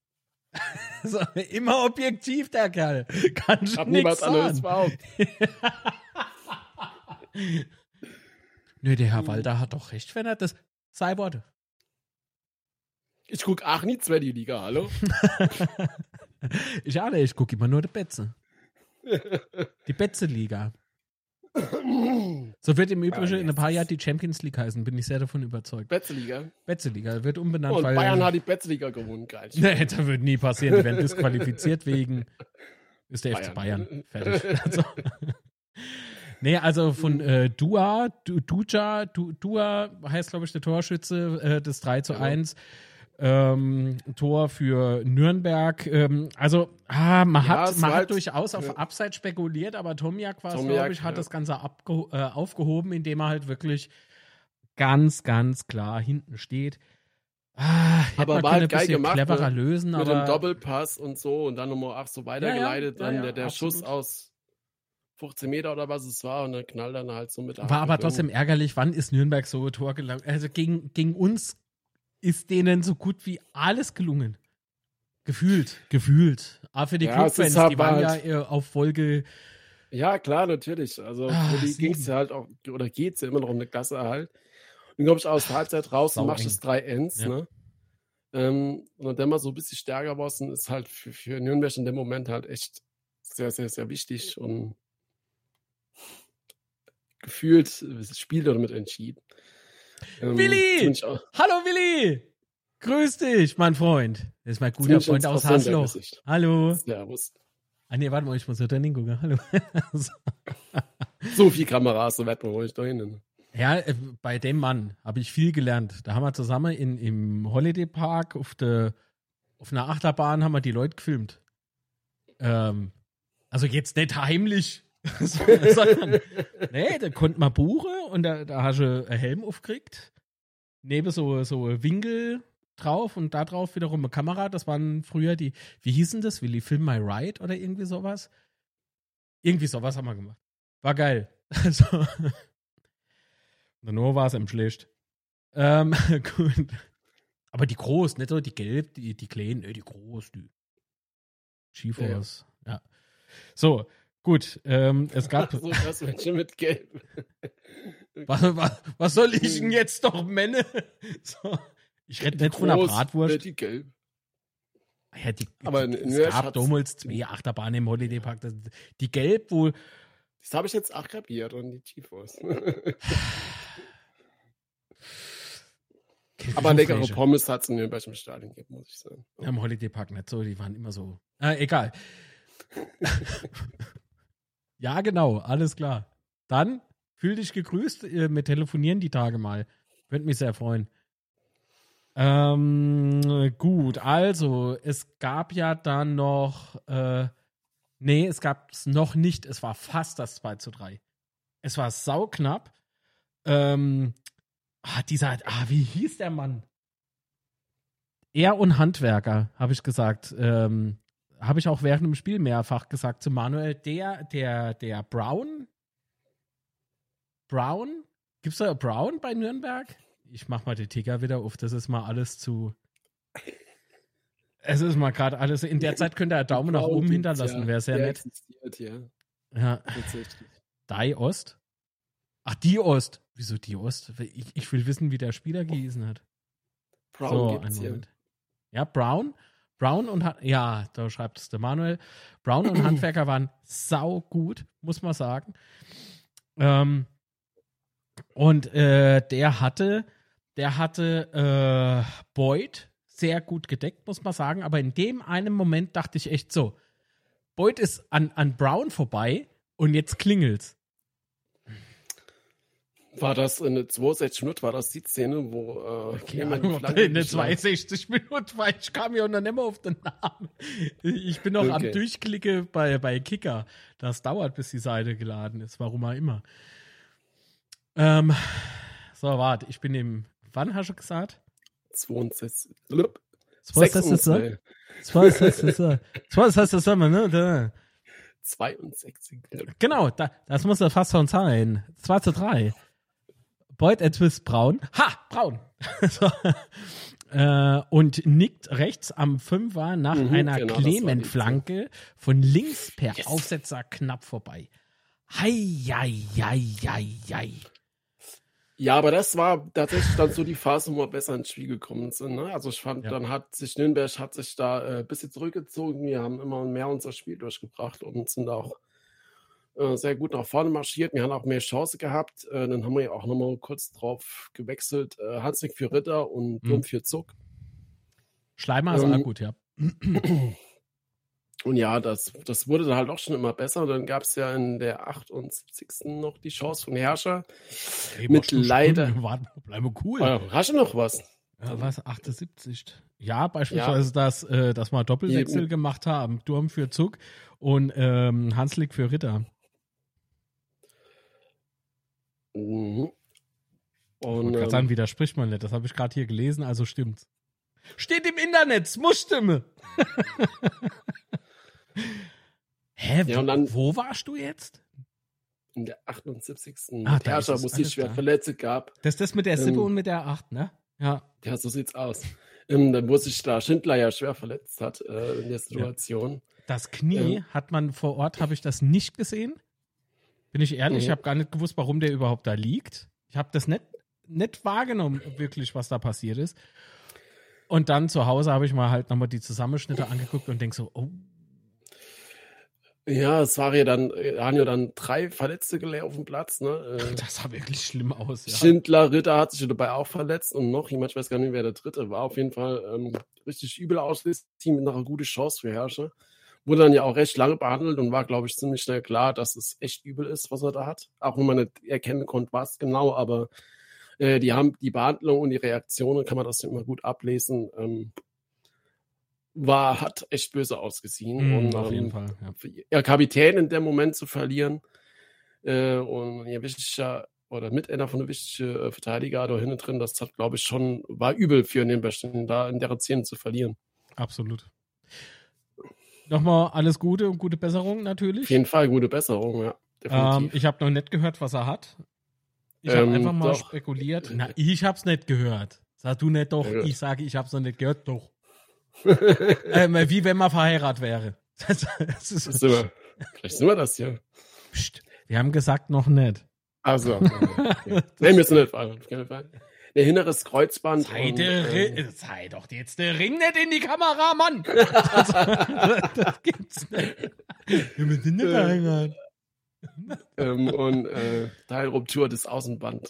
so, immer objektiv, der Kerl. Kann schon nichts sagen. Nö, der Herr Walter hat doch recht, wenn er das sei Worte. Ich gucke auch nie zweite Liga, hallo? ich alle, ich gucke immer nur die Betze. Die Betze-Liga. So wird im Übrigen in ein paar Jahren die Champions League heißen, bin ich sehr davon überzeugt. Betzeliga. Betzeliga wird umbenannt, Und weil. Bayern hat die Betzeliga gewonnen, geil. Nee, das wird nie passieren. Die werden disqualifiziert wegen. Ist der FC Bayern. Fertig. Also. Nee, also von äh, Dua, du, Duja, du, Dua heißt, glaube ich, der Torschütze, äh, das 3 zu 1. Ja ähm, Tor für Nürnberg. Ähm, also, ah, man ja, hat, man hat durchaus auf ja. Upside spekuliert, aber Tomiak war es, glaube ich, hat ja. das Ganze äh, aufgehoben, indem er halt wirklich ganz, ganz klar hinten steht. Ah, aber war halt geil gemacht. Cleverer ne? lösen, mit aber, dem Doppelpass und so und dann nochmal ach so weitergeleitet. dann der, der Schuss aus 15 Meter oder was es war und dann knallt dann halt so mit. War aber trotzdem ärgerlich, wann ist Nürnberg so Tor gelangt? Also gegen, gegen uns ist denen so gut wie alles gelungen. Gefühlt, gefühlt. Aber für die ja, Clubfans, die waren halt ja auf Folge. Ja, klar, natürlich. Also ah, für die ging es ja halt auch, oder geht es ja immer noch um eine Klasse halt. Und glaube ich, aus der Halbzeit raus und machst es drei Ends, ja. ne? Ähm, und dann mal so ein bisschen stärker geworden ist halt für, für Nürnberg in dem Moment halt echt sehr, sehr, sehr wichtig und gefühlt das Spiel damit entschieden. Ähm, Willi! Hallo Willi! Grüß dich, mein Freund. Das ist mein guter Freund aus Hasloch. Hallo. Servus. Ah nee, warte mal, ich muss da hingucken. Hallo. so viel Kameras, so weit man ruhig da hin. Ja, äh, bei dem Mann habe ich viel gelernt. Da haben wir zusammen in, im Holiday Park auf, der, auf einer Achterbahn haben wir die Leute gefilmt. Ähm, also jetzt nicht heimlich, sondern nee, da konnte man buchen und da, da hast du einen Helm aufgekriegt. Neben so, so Winkel drauf und da drauf wiederum eine Kamera. Das waren früher die, wie hießen das? Will die Film My Ride oder irgendwie sowas? Irgendwie sowas haben wir gemacht. War geil. Also, nur war es im schlecht. Ähm, gut. Aber die groß, nicht so die gelb, die, die kleinen, nee, die groß, die GeForce. Ja. ja. So, gut. Ähm, es gab. so, das welche mit gelb. was, was, was soll ich denn jetzt doch menne? So. Ich rede nicht von einer Bratwurst. Die gelb. Ja, die, aber die, es gab damals zwei Achterbahnen im Holiday Park. Das, die gelb, wo. Das habe ich jetzt auch kapiert und die GeForce. aber leckere Pommes hat es in Nürnberg im Stadion gegeben, muss ich sagen. Ja, Im Holiday Park nicht so, die waren immer so. Äh, egal. Ja, genau, alles klar. Dann fühl dich gegrüßt. Wir telefonieren die Tage mal. Würde mich sehr freuen. Ähm, gut, also es gab ja dann noch, äh, nee, es gab es noch nicht, es war fast das 2 zu 3. Es war sauknapp. Ähm, ah, dieser, ah, wie hieß der Mann? Er und Handwerker, habe ich gesagt. Ähm, habe ich auch während dem Spiel mehrfach gesagt zu Manuel. Der, der, der Brown? Brown? Gibt's da Brown bei Nürnberg? ich mach mal die Ticker wieder auf, das ist mal alles zu. Es ist mal gerade alles. In der Zeit könnt ihr einen Daumen nach oben hinterlassen, ja, wäre sehr nett. ja. Ja. Tatsächlich. Die Ost? Ach, die Ost. Wieso die Ost? Ich, ich will wissen, wie der Spieler gehießen hat. Brown so, einen Ja, Brown. Brown und ja, da schreibt es der Manuel. Brown und Handwerker waren sau gut, muss man sagen. Ähm, und äh, der hatte der hatte äh, Boyd sehr gut gedeckt, muss man sagen. Aber in dem einen Moment dachte ich echt so: Boyd ist an, an Brown vorbei und jetzt klingelt's. War das in der 62 Minuten, war das die Szene, wo äh, okay, in der 62 Minuten war ich kam ja noch nicht mehr auf den Namen. Ich bin noch okay. am Durchklicke bei, bei Kicker. Das dauert, bis die Seite geladen ist, warum auch immer. Ähm, so, warte, ich bin im Wann hast du gesagt? 62. 62. 62. 62. Genau, da, das muss ja fast schon sein. 2 zu 3. Beut etwas braun. Ha, braun. so. äh, und nickt rechts am Fünfer nach mhm, einer genau, Clement-Flanke von links per yes. Aufsetzer knapp vorbei. Hei, hei, hei, hei, hei. Ja, aber das war tatsächlich dann so die Phase, wo wir besser ins Spiel gekommen sind. Ne? Also ich fand, ja. dann hat sich Nürnberg hat sich da äh, ein bisschen zurückgezogen. Wir haben immer mehr unser Spiel durchgebracht und sind auch sehr gut nach vorne marschiert. Wir haben auch mehr Chance gehabt. Äh, dann haben wir ja auch nochmal kurz drauf gewechselt. Äh, Hanslik für Ritter und Blum mhm. für Zuck. Schleimer ist ähm, auch gut, ja. Und ja, das, das wurde dann halt auch schon immer besser. Und dann gab es ja in der 78. noch die Chance von Herrscher. Hey, mit leider. Warten, bleiben cool. Oh, hast du noch was? Ja, was? 78? Ja, beispielsweise, ja. Dass, äh, dass wir Doppelwechsel gemacht haben. Durm für Zug und ähm, Hanslik für Ritter. Mhm. Und, ähm, sagen, widerspricht man nicht. Das habe ich gerade hier gelesen, also stimmt's. Steht im Internet, muss stimme. Hä, ja, dann, wo warst du jetzt? In der 78. Ah, Herrscher, wo es sich schwer verletzt gab. Das ist das mit der Sippe ähm, und mit der 8, ne? Ja. Ja, so sieht's aus. Ähm, dann, wo sich da Schindler ja schwer verletzt hat äh, in der Situation. Ja. Das Knie ähm, hat man vor Ort, habe ich das nicht gesehen. Bin ich ehrlich, mhm. ich habe gar nicht gewusst, warum der überhaupt da liegt. Ich habe das nicht, nicht wahrgenommen, wirklich, was da passiert ist. Und dann zu Hause habe ich mal halt nochmal die Zusammenschnitte angeguckt und denke so, oh, Ja, es war ja dann, waren ja dann drei Verletzte auf dem Platz. Ne? Das sah wirklich schlimm aus. Ja. Schindler, Ritter hat sich dabei auch verletzt und noch jemand, ich weiß gar nicht, wer der dritte war, auf jeden Fall ähm, richtig übel ausgelistet, Team mit einer gute Chance für Herrscher. Wurde dann ja auch recht lange behandelt und war, glaube ich, ziemlich schnell klar, dass es echt übel ist, was er da hat. Auch wenn man nicht erkennen konnte, was genau, aber äh, die haben die Behandlung und die Reaktionen, kann man das immer gut ablesen. Ähm, war, hat echt böse ausgesehen. Mm, und, auf ähm, jeden Fall. Ja. Ihr Kapitän in dem Moment zu verlieren äh, und ihr wichtiger oder mit einer von den wichtigen äh, Verteidiger da hinten drin, das hat, glaube ich, schon, war übel für den Besten, da in der Szene zu verlieren. Absolut. Nochmal alles Gute und gute Besserung natürlich. Auf jeden Fall gute Besserung, ja. Ähm, ich habe noch nicht gehört, was er hat. Ich habe Ähm, einfach mal doch. spekuliert. Na, ich hab's nicht gehört. Sag du nicht doch, Ja. ich sage, ich hab's noch nicht gehört, doch. ähm, wie wenn man verheiratet wäre. Das, das ist, Sind wir, vielleicht sind wir das hier. Psst, wir haben gesagt, noch nicht. Also, okay. nee, wir sind nicht verheiratet, Der hinteres Kreuzband. Sei, und, der Ri- sei doch jetzt der Ring nicht in die Kamera, Mann! Das, gibt's nicht. Wir sind nicht verheiratet. ähm, und äh, Teilruptur des Außenband.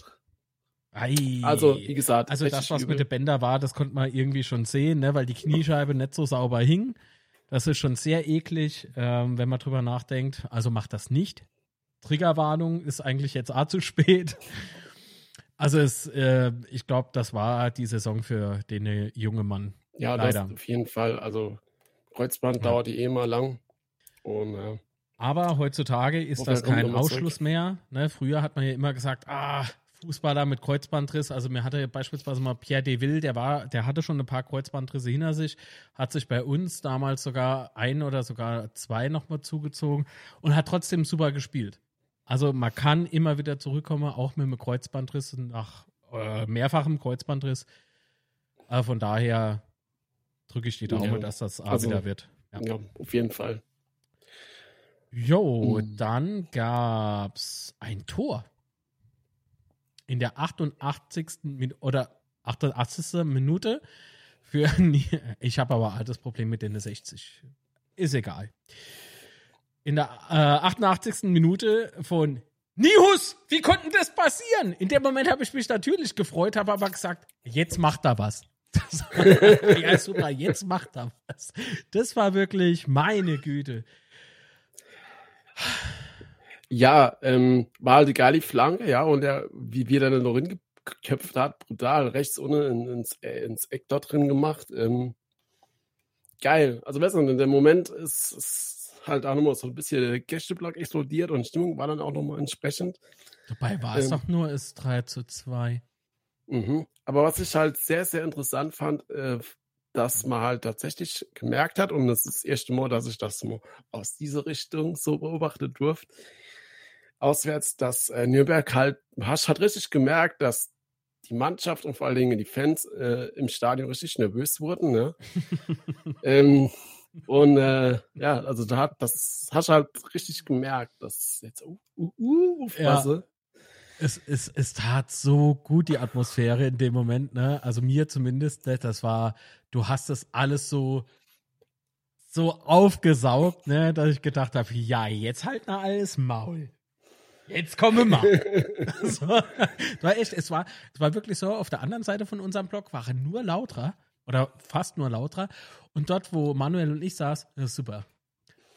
Ei. Also, wie gesagt, Also das, was übel. mit den Bänder war, das konnte man irgendwie schon sehen, ne? weil die Kniescheibe nicht so sauber hing. Das ist schon sehr eklig, ähm, wenn man drüber nachdenkt. Also macht das nicht. Triggerwarnung ist eigentlich jetzt auch zu spät. Also es, äh, ich glaube, das war die Saison für den äh, jungen Mann. Ja, das leider. auf jeden Fall. Also Kreuzband Ja. dauert die eh mal lang. Und äh, Aber heutzutage ist das kein. Ausschluss mehr. Ne? Früher hat man ja immer gesagt, ah, Fußballer mit Kreuzbandriss. Also mir hatte beispielsweise mal Pierre Deville, der war, der hatte schon ein paar Kreuzbandrisse hinter sich, hat sich bei uns damals sogar ein oder sogar zwei nochmal zugezogen und hat trotzdem super gespielt. Also man kann immer wieder zurückkommen, auch mit einem Kreuzbandriss nach äh, mehrfachem Kreuzbandriss. Aber von daher drücke ich die Daumen, Ja. dass das A Also, wieder wird. Ja. ja, auf jeden Fall. Jo, Mhm. dann gab's ein Tor. In der 88. Min oder 88. Minute für ich habe aber altes Problem mit den 60. Ist egal. In der äh, 88. Minute von Nihus, wie konnte das passieren? In dem Moment habe ich mich natürlich gefreut, habe aber gesagt, jetzt macht er was. Ja, super, jetzt macht er was. Das war wirklich meine Güte. Ja, ähm, war halt eine geile Flanke, ja, und der, wie wir dann noch hingeköpft hat, brutal, rechts ohne in, ins, äh, ins Eck dort drin gemacht. Ähm, geil. Also besser, in dem Moment ist, ist halt auch nochmal so ein bisschen der Gästeblock explodiert und Stimmung war dann auch nochmal entsprechend. Dabei war es Ähm. doch nur ist 3 zu 2. Mhm. Aber was ich halt sehr, sehr interessant fand, äh, dass man halt tatsächlich gemerkt hat, und das ist das erste Mal, dass ich das mal aus dieser Richtung so beobachtet durfte, auswärts, dass äh, Nürnberg halt, hast hat richtig gemerkt, dass die Mannschaft und vor allen Dingen die Fans äh, im Stadion richtig nervös wurden. Ne? ähm, und äh, ja, also da hat das hast du halt richtig gemerkt, dass jetzt uh, uh, uh, aufpasse. Es, es, es tat so gut die Atmosphäre in dem Moment, ne? Also mir zumindest, ne? das war, du hast das alles so, so aufgesaugt, ne, dass ich gedacht habe, ja, jetzt halt mal alles Maul. Jetzt komme mal. so, war echt, es war, es war wirklich so, auf der anderen Seite von unserem Block waren nur Lauter oder fast nur Lauter und dort, wo Manuel und ich saß, das ist super.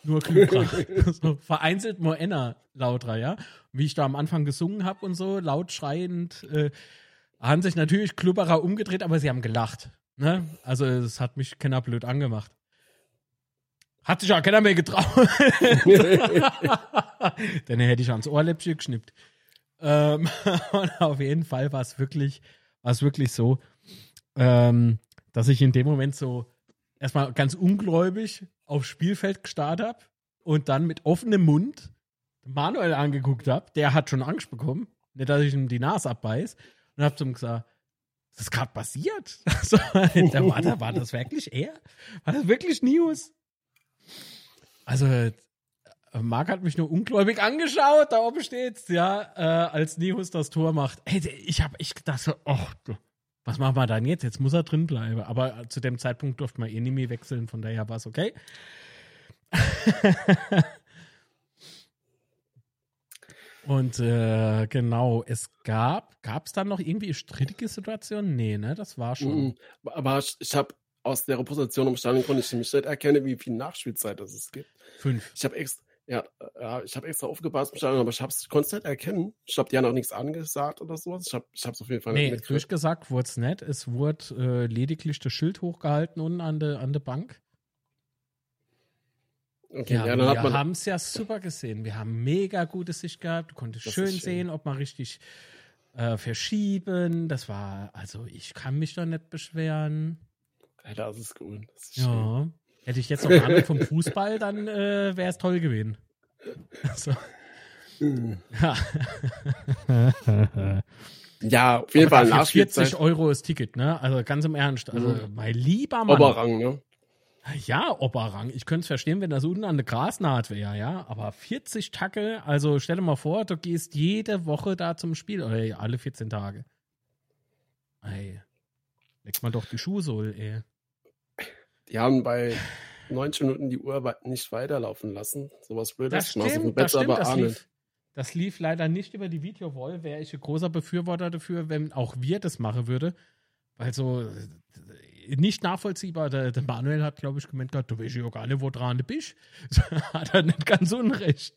Nur Klübra. so, vereinzelt Moenna Lautra, ja. Wie ich da am Anfang gesungen habe und so, laut schreiend, äh, haben sich natürlich Klubberer umgedreht, aber sie haben gelacht. Ne? Also es hat mich keiner blöd angemacht. Hat sich auch keiner mehr getraut. Dann hätte ich ans Ohrläppchen geschnippt. Ähm, auf jeden Fall war es wirklich, war es wirklich so, ähm, dass ich in dem Moment so erstmal ganz ungläubig aufs Spielfeld gestarrt habe und dann mit offenem Mund Manuel angeguckt habe. Der hat schon Angst bekommen. Nicht, dass ich ihm die Nase abbeiß. Und hab zum gesagt, das ist gerade passiert. So, da war, da war das wirklich er? War das wirklich News? Also, Marc hat mich nur ungläubig angeschaut, da oben steht's, ja, äh, als Nihus das Tor macht. Ey, ich hab ich gedacht so, ach, du, was machen wir dann jetzt? Jetzt muss er drin bleiben. Aber zu dem Zeitpunkt durfte man eh nicht mehr wechseln, von daher war es okay. Und äh, genau, es gab, gab es dann noch irgendwie strittige Situationen? Nee, ne, das war schon. Mm, aber ich habe aus der Repräsentation umstanden konnte ich mich nicht erkennen, wie viel Nachspielzeit das es gibt. Fünf. Ich habe extra, ja, ja, ich habe extra aufgepasst aber ich habe es konstant erkennen. Ich glaube, die haben auch nichts angesagt oder sowas. Ich habe es auf jeden Fall nee, nicht mitgekriegt. durchgesagt wurde es nicht. Es wurde äh, lediglich das Schild hochgehalten unten an der an de Bank. Okay, ja, ja, wir haben es ja super gesehen. Wir haben mega gute Sicht gehabt. Du konntest schön, schön, sehen, ob man richtig äh, verschieben. Das war, also ich kann mich da nicht beschweren. Ja, das ist gut. Das ist ja. Schön. Hätte ich jetzt noch Ahnung vom Fußball, dann äh, wäre es toll gewesen. So. Ja. ja, auf jeden Fall. 40 Euro das Ticket, ne? Also ganz im Ernst. Also, mhm. mein lieber Mann. Oberrang, ne? Ja, Oberrang. Ich könnte es verstehen, wenn das unten an der Grasnaht wäre, ja. Aber 40 Tacke, also stell dir mal vor, du gehst jede Woche da zum Spiel, oder alle 14 Tage. Ey, leg mal doch die Schuhsohle, ey. Die haben bei 90 Minuten die Uhr nicht weiterlaufen lassen. Sowas Blödes. Das stimmt, das, stimmt, das, lief, das lief leider nicht über die Videowall. Wäre ich ein großer Befürworter dafür, wenn auch wir das machen würde. Weil so nicht nachvollziehbar. Der, der Manuel hat, glaube ich, gemeint, du weißt ja gar nicht, wo dran du bist. hat er nicht ganz unrecht.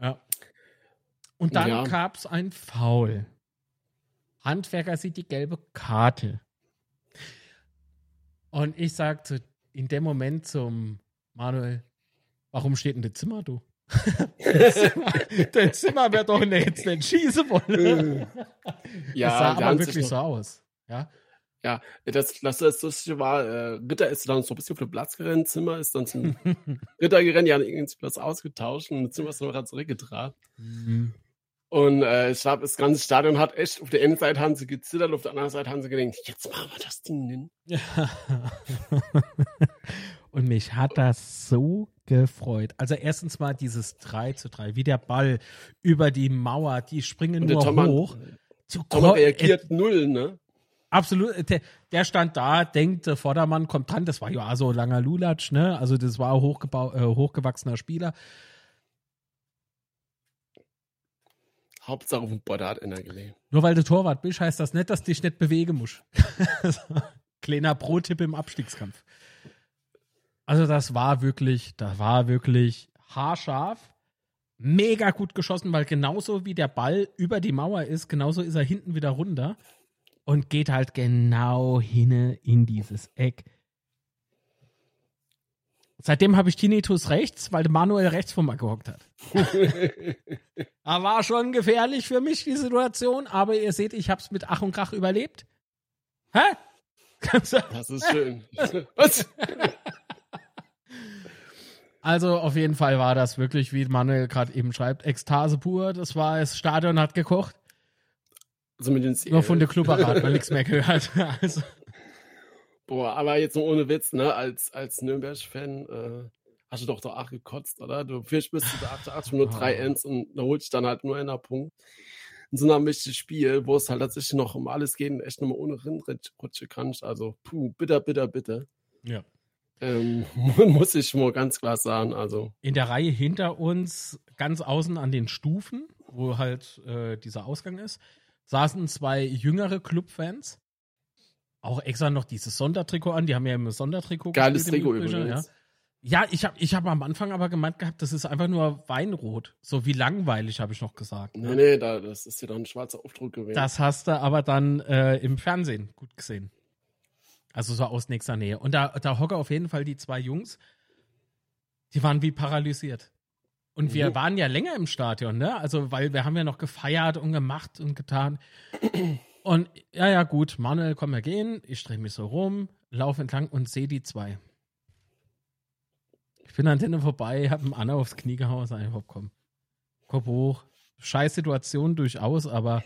Ja. Und dann ja. gab es ein Foul. Handwerker sieht die gelbe Karte. Und ich sagte in dem Moment zum Manuel, warum steht denn das Zimmer, du? das Zimmer, Zimmer wäre doch jetzt nicht schießen wollen. ja, das sah aber wirklich so aus. Ja. Ja, das, das, das, das war, äh, Ritter ist dann so ein bisschen auf den Platz gerannt, Zimmer ist dann zum Ritter gerannt, die haben irgendwie Platz ausgetauscht und Zimmer ist noch zurückgetragen. Mhm. Und äh, ich glaube, das ganze Stadion hat echt, auf der einen Seite haben sie gezittert, auf der anderen Seite haben sie gedacht, jetzt machen wir das Ding hin. Ja. und mich hat das so gefreut. Also erstens mal dieses 3 zu 3, wie der Ball über die Mauer, die springen nur Thomas, hoch. Thomas reagiert äh, null, ne? Absolut. Der, der, stand da, denkt, der Vordermann kommt dran. Das war ja so langer Lulatsch, ne? Also das war hochgebau äh, hochgewachsener Spieler. Hauptsache vom Board hat einer gelegen. Nur weil du Torwart bist, heißt das nicht, dass dich nicht bewegen musst. Kleiner Pro-Tipp im Abstiegskampf. Also das war wirklich, das war wirklich haarscharf. Mega gut geschossen, weil genauso wie der Ball über die Mauer ist, genauso ist er hinten wieder runter und geht halt genau hin in dieses Eck. Seitdem habe ich Tinnitus rechts, weil Manuel rechts vor mir gehockt hat. war schon gefährlich für mich, die Situation, aber ihr seht, ich habe es mit Ach und Krach überlebt. Hä? Das ist schön. Was? Also auf jeden Fall war das wirklich, wie Manuel gerade eben schreibt, Ekstase pur. Das war, das Stadion hat gekocht. Also mit den Nur von der Clubberat hat man nichts mehr gehört. Also. Boah, aber jetzt nur ohne Witz, ne? Als, als Nürnberg-Fan äh, hast du doch doch auch gekotzt, oder? Du führst bis zu der 88 nur drei Ends und da holst dann halt nur einen Punkt. In so einem wichtigen Spiel, wo es halt tatsächlich noch um alles geht und echt nur mal ohne Rindrutsche kannst. Also, puh, bitter, bitter, bitter. Ja. Ähm, muss ich mal ganz klar sagen. Also. In der Reihe hinter uns, ganz außen an den Stufen, wo halt äh, dieser Ausgang ist, saßen zwei jüngere Clubfans auch extra noch dieses Sondertrikot an. Die haben ja immer Sondertrikot. Geiles Trikot übrigens. Ja. Ja, ich habe ich hab am Anfang aber gemeint gehabt, das ist einfach nur Weinrot. So wie langweilig, habe ich noch gesagt. Nee, nee, da, das ist ja dann ein schwarzer Aufdruck gewesen. Das hast du aber dann äh, im Fernsehen gut gesehen. Also so aus nächster Nähe. Und da, da hocken auf jeden Fall die zwei Jungs, die waren wie paralysiert. Und mhm. wir waren ja länger im Stadion, ne? Also, weil wir haben ja noch gefeiert und gemacht und getan. Und ja, ja, gut, Manuel, komm, wir gehen. Ich drehe mich so rum, laufe entlang und sehe die zwei. Ich bin an denen vorbei, habe einen Anna aufs Knie gehauen, sag ich, hopp, komm. Kopf hoch. Scheiß Situation durchaus, aber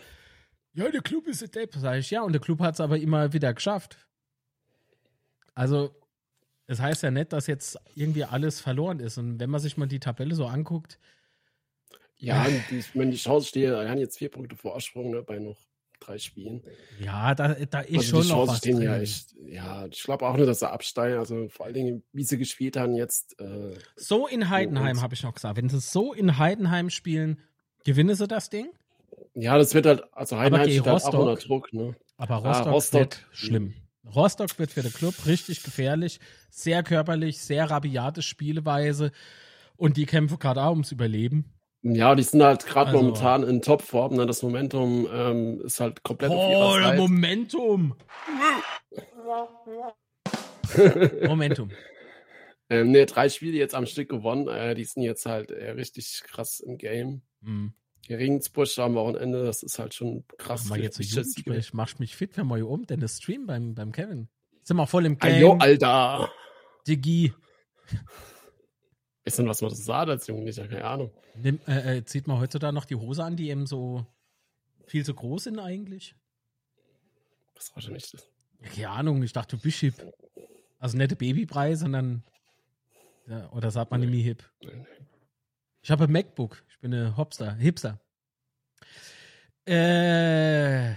ja, der Club ist ein Depp, sag ich. Ja, und der Club hat es aber immer wieder geschafft. Also, es heißt ja nicht, dass jetzt irgendwie alles verloren ist. Und wenn man sich mal die Tabelle so anguckt. Ja, wenn die Chance stehe, er hat jetzt vier Punkte Vorsprung ne, bei noch drei Spielen. Ja, da, da ist also schon noch was drin. Ja, ich, ja, ich glaube auch nicht, dass er absteigen. Also vor allen Dingen, wie sie gespielt haben jetzt. Äh, so in Heidenheim habe ich noch gesagt. Wenn sie so in Heidenheim spielen, Gewinnen sie das Ding? Ja, das wird halt, also Heidenheim steht halt auch unter Druck, ne? Aber Rostock, ah, Rostock wird schlimm. Rostock wird für den Club richtig gefährlich, sehr körperlich, sehr rabiate Spielweise und die kämpfen gerade auch ums Überleben. Ja, die sind halt gerade also, momentan in Topform. Ne? Das Momentum ähm, ist halt komplett oh, Seite. Momentum! Momentum. Ähm, ne, drei Spiele jetzt am Stück gewonnen. Äh, die sind jetzt halt äh, richtig krass im Game. Mhm. Regensburg am Wochenende, das ist halt schon krass. Mal jetzt so ich machst mich fit für mal hier um, denn das Stream beim, beim Kevin. Sind wir voll im Game. Ayo, Alter. Digi. Ist denn was man das sah als Jugendlicher? Keine Ahnung. Nimm, äh, äh, zieht man heutzutage noch die Hose an, die eben so viel zu groß sind eigentlich? Was war schon nicht das? Keine Ahnung, ich dachte, du bist hip. Also nette Babybrei, sondern. Ja, oder sagt man nee. nämlich hip? Ich habe ein MacBook. Ich bin ein Hopster, Hipster. Äh.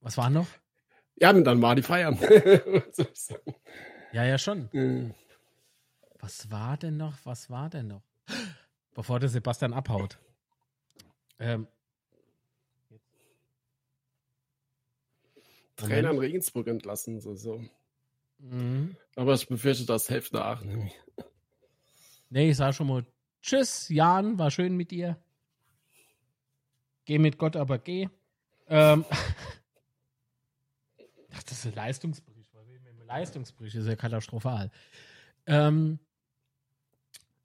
Was war noch? Ja, dann war die Feiern. ja, ja, schon. Mhm. Was war denn noch? Was war denn noch? Bevor der Sebastian abhaut. Ähm. Trainer in Regensburg entlassen, so. so. Mhm. Aber ich befürchte, das hilft nach. Nee, ich sag schon mal Tschüss, Jan, war schön mit dir. Geh mit Gott, aber geh. Ähm. Ach, das ist ein Leistungsbericht. Leistungsbericht ist ja katastrophal. Ähm,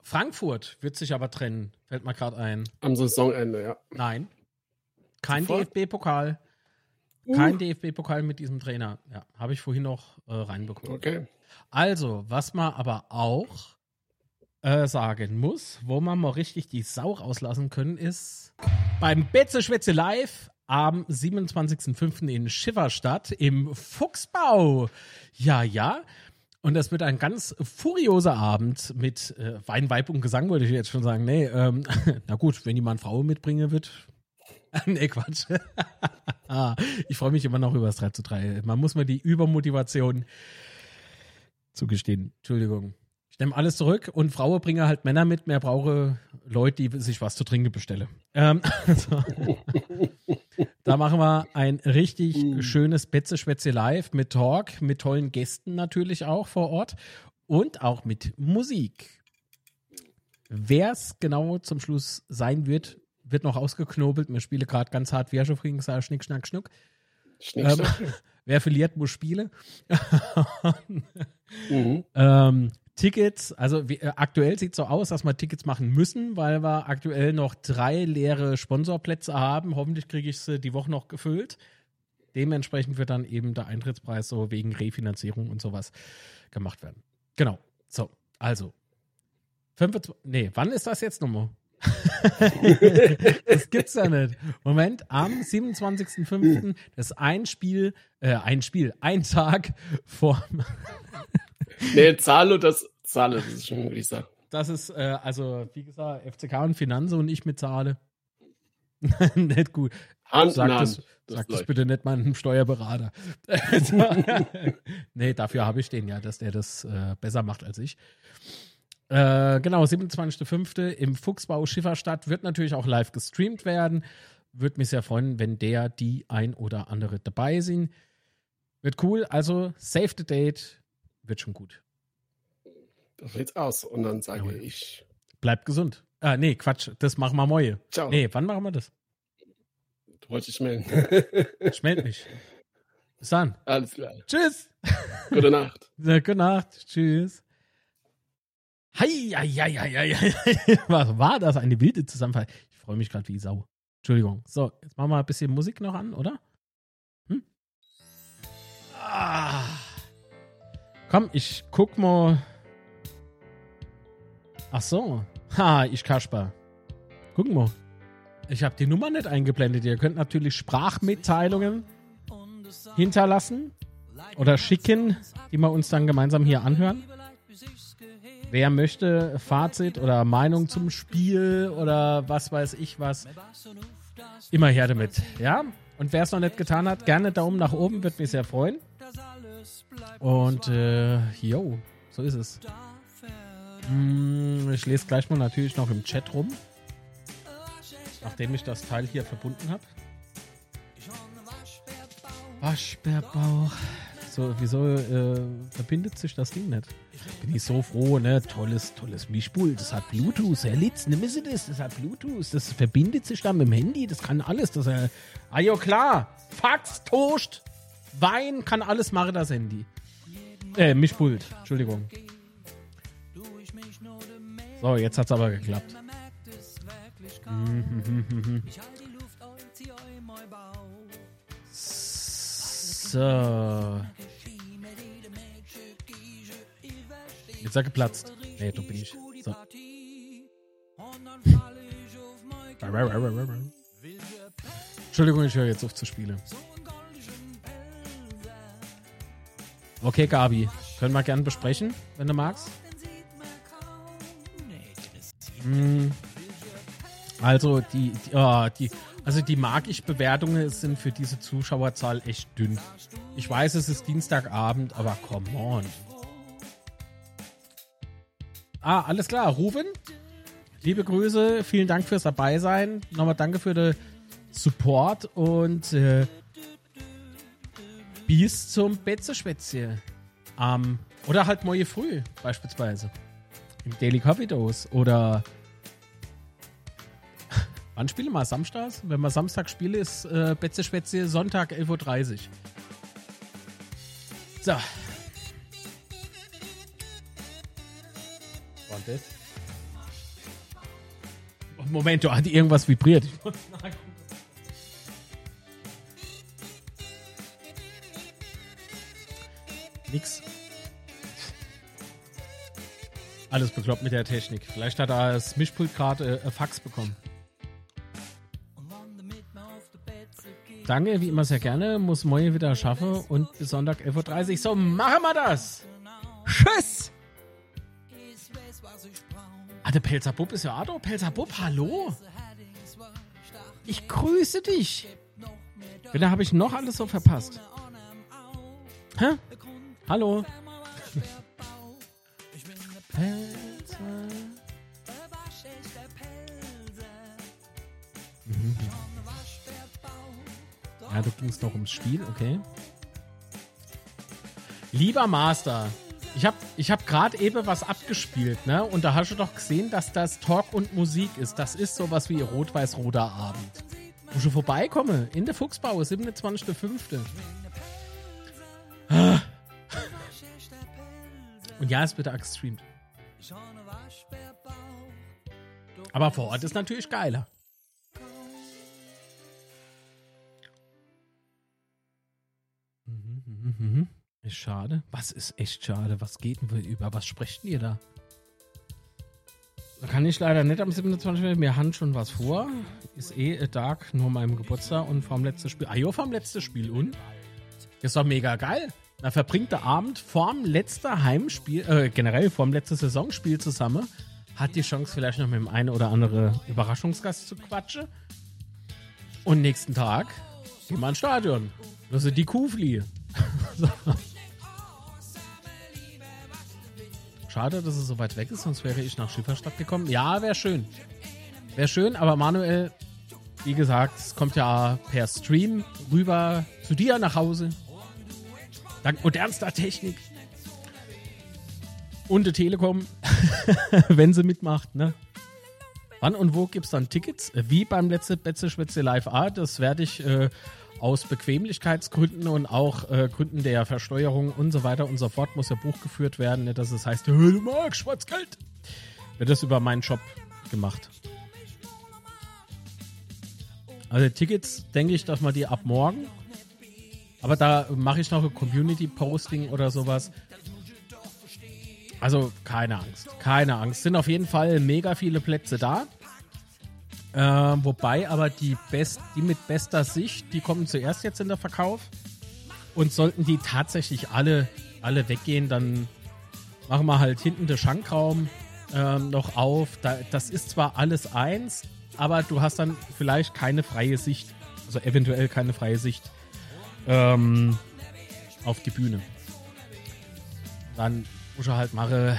Frankfurt wird sich aber trennen, fällt mir gerade ein. Am Saisonende, ja. Nein. Kein DFB-Pokal. Uh. Kein DFB-Pokal mit diesem Trainer. Ja, habe ich vorhin noch äh, reinbekommen. Okay. Also, was man aber auch äh, sagen muss, wo man mal richtig die Sau rauslassen können, ist beim Betze Schwätze Live am 27.05. in Schifferstadt im Fuchsbau. Ja, ja. Und das wird ein ganz furioser Abend mit äh, Wein, Weib und Gesang, würde ich jetzt schon sagen. Nee, ähm, na gut, wenn jemand Frau mitbringen wird. nee, Quatsch. ich freue mich immer noch über das 3 zu 3. Man muss mir die Übermotivation zugestehen. Entschuldigung. Ich nehme alles zurück und Frauen bringen halt Männer mit. Mehr brauche Leute, die sich was zu trinken bestellen. Ähm, also, da machen wir ein richtig mm. schönes Betze-Schwätze live mit Talk, mit tollen Gästen natürlich auch vor Ort und auch mit Musik. Wer es genau zum Schluss sein wird, wird noch ausgeknobelt. Wir spielen gerade ganz hart, wie schon vorhin gesagt Schnick, Schnack, Schnuck. Schnick, ähm, wer verliert, muss spielen. mhm. ähm, Tickets, also wie, äh, aktuell sieht es so aus, dass wir Tickets machen müssen, weil wir aktuell noch drei leere Sponsorplätze haben. Hoffentlich kriege ich sie die Woche noch gefüllt. Dementsprechend wird dann eben der Eintrittspreis so wegen Refinanzierung und sowas gemacht werden. Genau. So, also. 25, nee, wann ist das jetzt nochmal? das gibt's ja nicht. Moment, am 27.05. das ein Spiel, äh, ein Spiel, ein Tag vor. Nee, Zalo, das Zahle, das ist schon, würde ich sagen. Das ist, äh, also, wie gesagt, FCK und Finanze und ich mit Zahle. nicht gut. Hand sag das, das, sag das bitte nicht meinem Steuerberater. nee, dafür habe ich den ja, dass der das äh, besser macht als ich. Äh, genau, 27.05. im Fuchsbau Schifferstadt wird natürlich auch live gestreamt werden. Würde mich sehr freuen, wenn der, die ein oder andere dabei sind. Wird cool. Also, save the date. Wird schon gut. Das sieht's aus. Und dann sage ja, ich. Bleib gesund. Ah, nee, Quatsch. Das machen wir morgen. Ciao. Nee, wann machen wir das? Du wolltest dich melden. ich melde mich. Bis dann. Alles klar. Tschüss. Gute Nacht. Gute Nacht. Tschüss. Hei, hei, hei, hei, hei. Was war das? Eine wilde Zusammenfassung. Ich freue mich gerade wie Sau. Entschuldigung. So, jetzt machen wir ein bisschen Musik noch an, oder? Hm? Ah. Komm, ich guck mal. Ach so. Ha, ich Kasper. Gucken wir. Ich habe die Nummer nicht eingeblendet. Ihr könnt natürlich Sprachmitteilungen hinterlassen oder schicken, die wir uns dann gemeinsam hier anhören. Wer möchte Fazit oder Meinung zum Spiel oder was weiß ich was, immer her damit. Ja? Und wer es noch nicht getan hat, gerne Daumen nach oben, würde mich sehr freuen. Und äh, yo, so ist es. Hm, ich lese gleich mal natürlich noch im Chat rum. nachdem ich das Teil hier verbunden habe. Waschbärbauch. So, wieso äh, verbindet sich das Ding nicht? Bin ich so froh, ne? Tolles, tolles Mischpult. Das hat Bluetooth. Herr Litz, nimm Sie das. Das hat Bluetooth. Das verbindet sich dann mit dem Handy. Das kann alles. Das, äh, ah, ja, klar. Fax, Toast, Wein, kann alles machen, das Handy. Äh, Mischpult. Entschuldigung. So, jetzt hat's aber geklappt. So. Jetzt er geplatzt. Nee, du bin ich. So. Entschuldigung, ich höre jetzt auf zu spielen. Okay, Gabi. Können wir gerne besprechen, wenn du magst. Hm. Also die, die, oh, die, also die mag ich Bewertungen sind für diese Zuschauerzahl echt dünn. Ich weiß, es ist Dienstagabend, aber come on. Ah, alles klar. Rufen, liebe Grüße, vielen Dank fürs dabei sein. Nochmal danke für den Support und äh, bis zum Betzeschwätzchen. Ähm, oder halt morgen früh beispielsweise. Im Daily Coffee Dose. Oder wann spielen wir? Samstags? Wenn man Samstag spiele, ist äh, Betzeschwätzchen Sonntag 11.30 Uhr. So. Und das? Moment, da hat irgendwas vibriert. Ich muss nachgucken. Nix. Alles bekloppt mit der Technik. Vielleicht hat er das Mischpult gerade äh, Fax bekommen. Danke, wie immer sehr gerne. Muss morgen wieder schaffen und bis Sonntag 11.30 Uhr. So, machen wir das. Tschüss. Ah, der Pelzer Bub ist ja Ado. Pelzer Bub, hallo. Ich grüße dich. Wieder habe ich noch alles so verpasst. Hä? Hallo. Mhm. Ja, du gingst noch ums Spiel, okay. Lieber Master, ich habe ich hab gerade eben was abgespielt, ne? Und da hast du doch gesehen, dass das Talk und Musik ist. Das ist sowas wie Rot-Weiß-Roter Abend. Wo ich vorbeikomme, in der Fuchsbau, 27.05. Und ja, es wird gestreamt. Aber vor Ort ist natürlich geiler. Ist schade. Was ist echt schade? Was geht denn über? Was sprecht ihr da? Da kann ich leider nicht am 27. Mir hand schon was vor. Ist eh a Dark, nur meinem Geburtstag und vorm letzten Spiel. Ah, jo, vorm letzten Spiel und? Ist doch mega geil. Da verbringt der Abend vorm letzten Heimspiel, äh, generell vorm letzten Saisonspiel zusammen. Hat die Chance, vielleicht noch mit dem einen oder anderen Überraschungsgast zu quatschen. Und nächsten Tag gehen wir ins Stadion. Das sind die Kufli. Schade, dass es so weit weg ist, sonst wäre ich nach Schifferstadt gekommen. Ja, wäre schön. Wäre schön, aber Manuel, wie gesagt, es kommt ja per Stream rüber zu dir nach Hause. Dank modernster Technik. Und der Telekom, wenn sie mitmacht, ne? Wann und wo gibt es dann Tickets? Wie beim letzten Betze Schwätze Live A. Das werde ich äh, aus Bequemlichkeitsgründen und auch äh, Gründen der Versteuerung und so weiter und so fort muss ja Buch geführt werden, nicht, dass es heißt, du magst Schwarzgeld. Wird das über meinen Shop gemacht. Also Tickets, denke ich, dass man die ab morgen. Aber da mache ich noch ein Community-Posting oder sowas. Also keine Angst, keine Angst. Sind auf jeden Fall mega viele Plätze da. Äh, wobei aber die, best, die mit bester Sicht, die kommen zuerst jetzt in der Verkauf. Und sollten die tatsächlich alle, alle weggehen, dann machen wir halt hinten den Schankraum ähm, noch auf. Da, das ist zwar alles eins, aber du hast dann vielleicht keine freie Sicht, also eventuell keine freie Sicht ähm, auf die Bühne. Dann muss ich halt machen,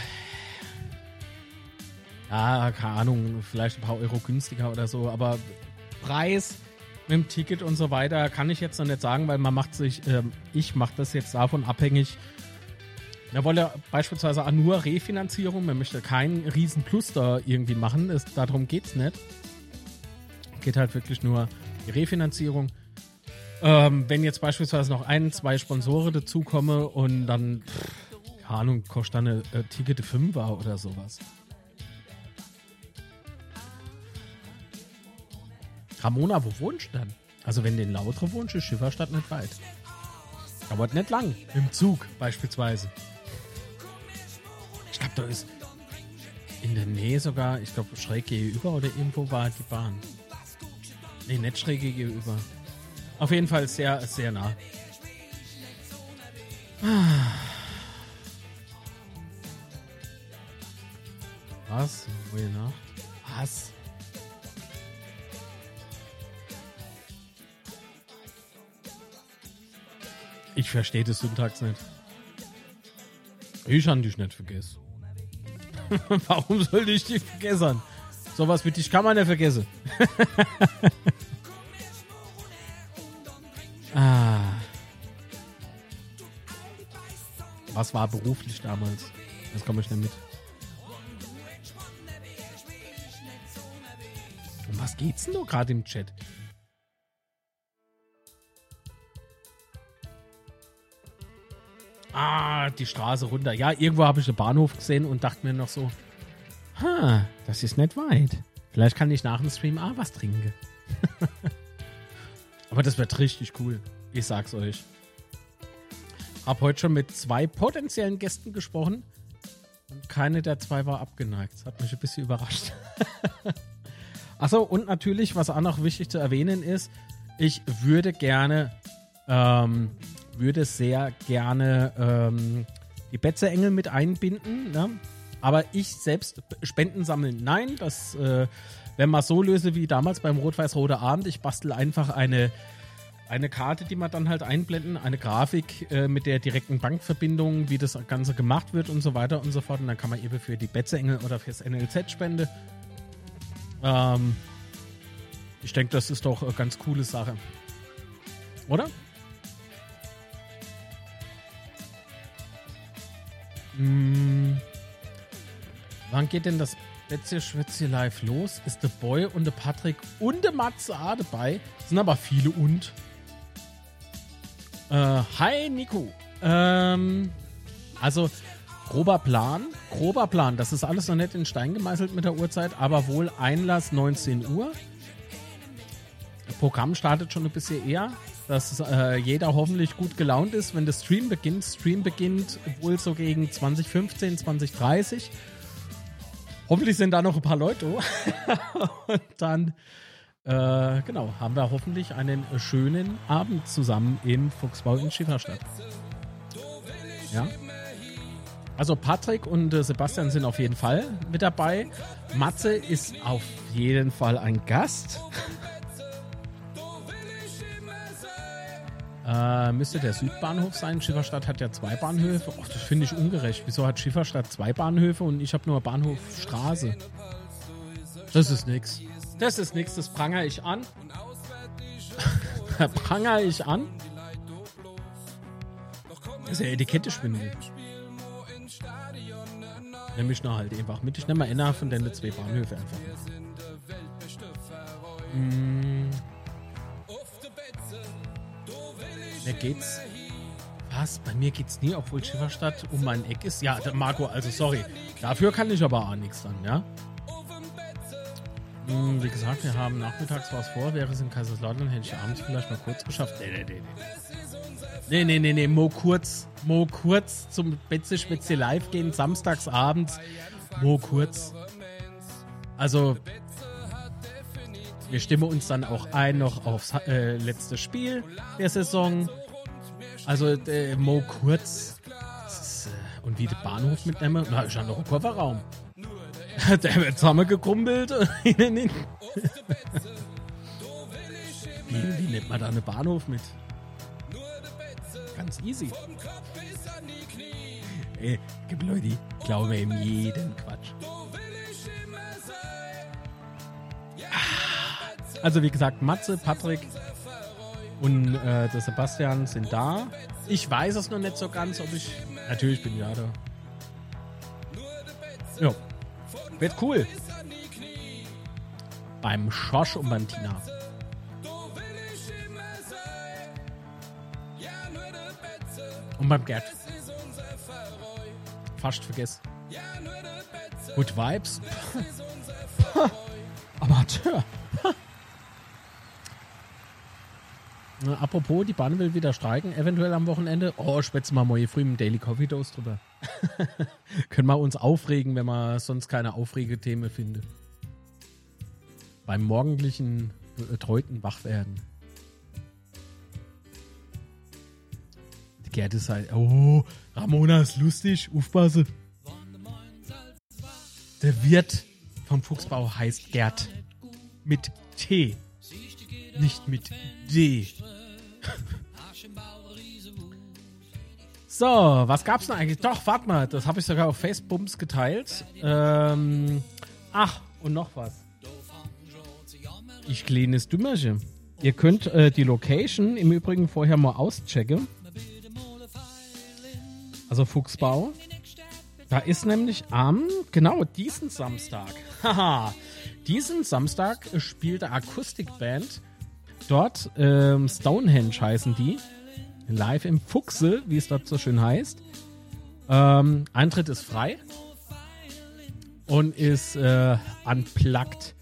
ja, keine Ahnung, vielleicht ein paar Euro günstiger oder so, aber Preis mit dem Ticket und so weiter kann ich jetzt noch nicht sagen, weil man macht sich, ähm, ich mache das jetzt davon abhängig. Man wolle beispielsweise auch nur Refinanzierung, man möchte keinen riesen Plus da irgendwie machen, es, darum geht es nicht. Geht halt wirklich nur die Refinanzierung. Ähm, wenn jetzt beispielsweise noch ein, zwei Sponsoren dazukommen und dann, pff, keine Ahnung, kostet dann eine äh, Ticket 5 oder sowas. Ramona, wo wohnst du denn? Also wenn du in Lautre wohnst, ist Schifferstadt nicht weit. Dauert nicht lang. Im Zug beispielsweise. Ich glaube, da ist in der Nähe sogar, ich glaube, schräg gegenüber oder irgendwo war die Bahn. Nee, nicht schräg gegenüber. Auf jeden Fall sehr, sehr nah. Was? Gute Nacht? Was? Ich verstehe das Syntax nicht. Ich habe dich nicht vergessen. Warum sollte ich dich vergessen? Sowas wie dich kann man nicht vergessen. Was war beruflich damals? Das komme ich nicht mit. Um was geht's denn da gerade im Chat? Ah, die Straße runter. Ja, irgendwo habe ich einen Bahnhof gesehen und dachte mir noch so, ha, das ist nicht weit. Vielleicht kann ich nach dem Stream auch was trinken. Aber das wird richtig cool. Ich sag's euch. Hab heute schon mit zwei potenziellen Gästen gesprochen und keine der zwei war abgeneigt. Das hat mich ein bisschen überrascht. Achso, und natürlich, was auch noch wichtig zu erwähnen ist, ich würde gerne ähm, würde sehr gerne ähm, die Betze-Engel mit einbinden. Ne? Aber ich selbst Spenden sammeln, nein. Das, äh, wenn man so löse wie damals beim Rot-Weiß-Rote Abend, ich bastel einfach eine, eine Karte, die man dann halt einblenden, eine Grafik äh, mit der direkten Bankverbindung, wie das Ganze gemacht wird und so weiter und so fort. Und dann kann man eben für die Betze-Engel oder fürs NLZ spende. Ähm, ich denke, das ist doch eine ganz coole Sache. Oder? Hm. Wann geht denn das Betze Schwätze live los? Ist der Boy und der Patrick und der Matze A dabei? Sind aber viele und. Äh, hi Nico. Ähm, also grober Plan, grober Plan. Das ist alles noch nicht in Stein gemeißelt mit der Uhrzeit, aber wohl Einlass 19 Uhr. Das Programm startet schon ein bisschen eher dass äh, jeder hoffentlich gut gelaunt ist, wenn der Stream beginnt. Stream beginnt wohl so gegen 2015, 2030. Hoffentlich sind da noch ein paar Leute. Und dann, äh, genau, haben wir hoffentlich einen schönen Abend zusammen im Fuchsbau in Schifferstadt. Ja. Also Patrick und äh, Sebastian sind auf jeden Fall mit dabei. Matze ist auf jeden Fall ein Gast. Äh, müsste der Südbahnhof sein. Schifferstadt hat ja zwei Bahnhöfe. Och, das finde ich ungerecht. Wieso hat Schifferstadt zwei Bahnhöfe und ich habe nur Bahnhof Straße? Das ist nix. Das ist nix, das prangere ich an. prangere ich an. Das ist ja Etikette-Schwindel. Nehme ich noch halt einfach mit. Ich nehme mal innerhalb von den zwei Bahnhöfe einfach mit. Mmh. Mir geht's. Was? Bei mir geht's nie, obwohl Schifferstadt um mein Eck ist. Ja, Marco, also sorry. Dafür kann ich aber auch nichts dann, ja? Wie gesagt, wir haben nachmittags was vor. Wäre es in Kaiserslautern, hätte ich abends vielleicht mal kurz geschafft. Nee, nee, nee, nee. Nee, nee, nee, nee. Mo kurz, Mo kurz zum Betze Spezi live gehen, samstags abends. Mo kurz. Also, wir stimmen uns dann auch ein noch aufs äh, letzte Spiel der Saison. Also äh, Mo Kurz. Ist, äh, und wie der Bahnhof mitnehmen. Na, ist ja noch ein Kofferraum. der wird zusammengekrumpelt. wie, wie nimmt man da einen Bahnhof mit? Ganz easy. Ey, gibt Leute, die glauben in jeden Quatsch. Also wie gesagt, Matze, Patrick und äh, der Sebastian sind da. Ich weiß es noch nicht so ganz, ob ich. Natürlich bin ich ja da. Ja. Wird cool. Beim Schorsch und beim Tina. Und beim Gerd. Fast vergessen. Good Vibes. Amateur. Na, Apropos, die Bahn will wieder streiken, eventuell am Wochenende. Oh, spätzen wir morgen früh im Daily Coffee Dose drüber. Können wir uns aufregen, wenn man sonst keine Aufregethemen findet. Beim morgendlichen betreuten Wachwerden. Die Gerd ist halt, oh, Ramona ist lustig, aufpasse. Der Wirt vom Fuchsbau heißt Gerd. Mit T. Nicht mit D. So, was gab's denn eigentlich? Doch, warte mal, das habe ich sogar auf Facebook geteilt. Ähm, ach, und noch was. Ich kleines Dümmerchen. Ihr könnt äh, die Location im Übrigen vorher mal auschecken. Also Fuchsbau. Da ist nämlich am, genau, diesen Samstag. Haha. diesen Samstag spielt eine Akustikband dort. Ähm, Stonehenge heißen die. Live im Fuchse, wie es dort so schön heißt. Ähm, Eintritt ist frei und ist äh, unplugged.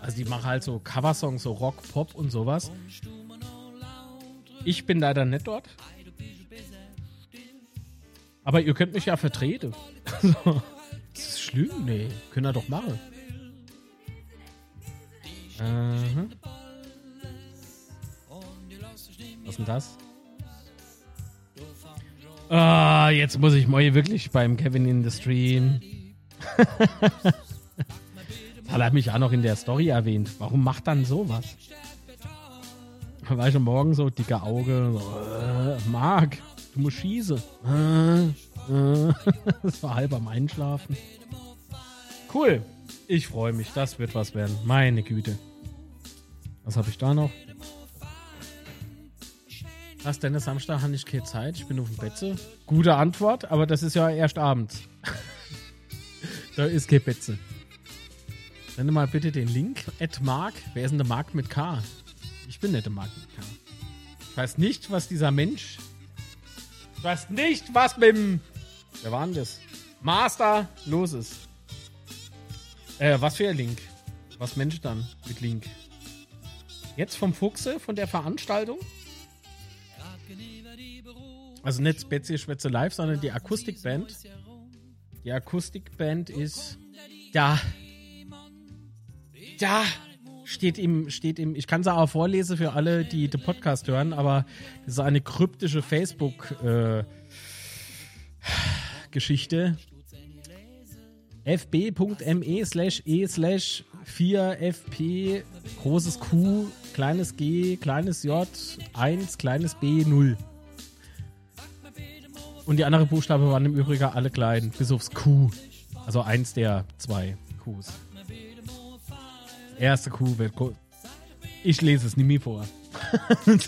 Also die machen halt so Coversongs, so Rock, Pop und sowas. Ich bin leider nicht dort. Aber ihr könnt mich ja vertreten. Also, ist das schlimm? Nee, können wir doch machen. Aha. Was ist denn das? Ah, jetzt muss ich mal wirklich beim Kevin in the Stream. Hat er mich auch noch in der Story erwähnt. Warum macht dann sowas? Da war ich am Morgen so, dicke Auge. So, äh, Marc, du musst schießen. Äh, äh. das war halb am Einschlafen. Cool. Ich freue mich. Das wird was werden. Meine Güte. Was habe ich da noch? Was denn, Samstag habe ich keine Zeit, ich bin auf dem Betze. Gute Antwort, aber das ist ja erst abends. da ist keine Betze. Sende mal bitte den Link. At Mark. Wer ist denn der Mark mit K? Ich bin nicht der Mark mit K. Ich weiß nicht, was dieser Mensch. Ich weiß nicht, was mit dem. Wer war denn das? Master los ist. Äh, was für ein Link? Was Mensch dann mit Link? Jetzt vom Fuchse, von der Veranstaltung? Also nicht Spezie Schwätze Live, sondern die Akustikband. Die Akustikband ist da. Da steht im, steht im, ich kann es auch vorlesen für alle, die den Podcast hören, aber das ist eine kryptische Facebook-Geschichte. Äh, fb.me slash e slash 4fp großes Q, kleines g, kleines j, 1, kleines b, 0. Und die anderen Buchstaben waren im Übrigen alle klein, bis aufs Q. Also eins der zwei Qs. Erste Q wird. Q. Ich lese es nie mehr vor.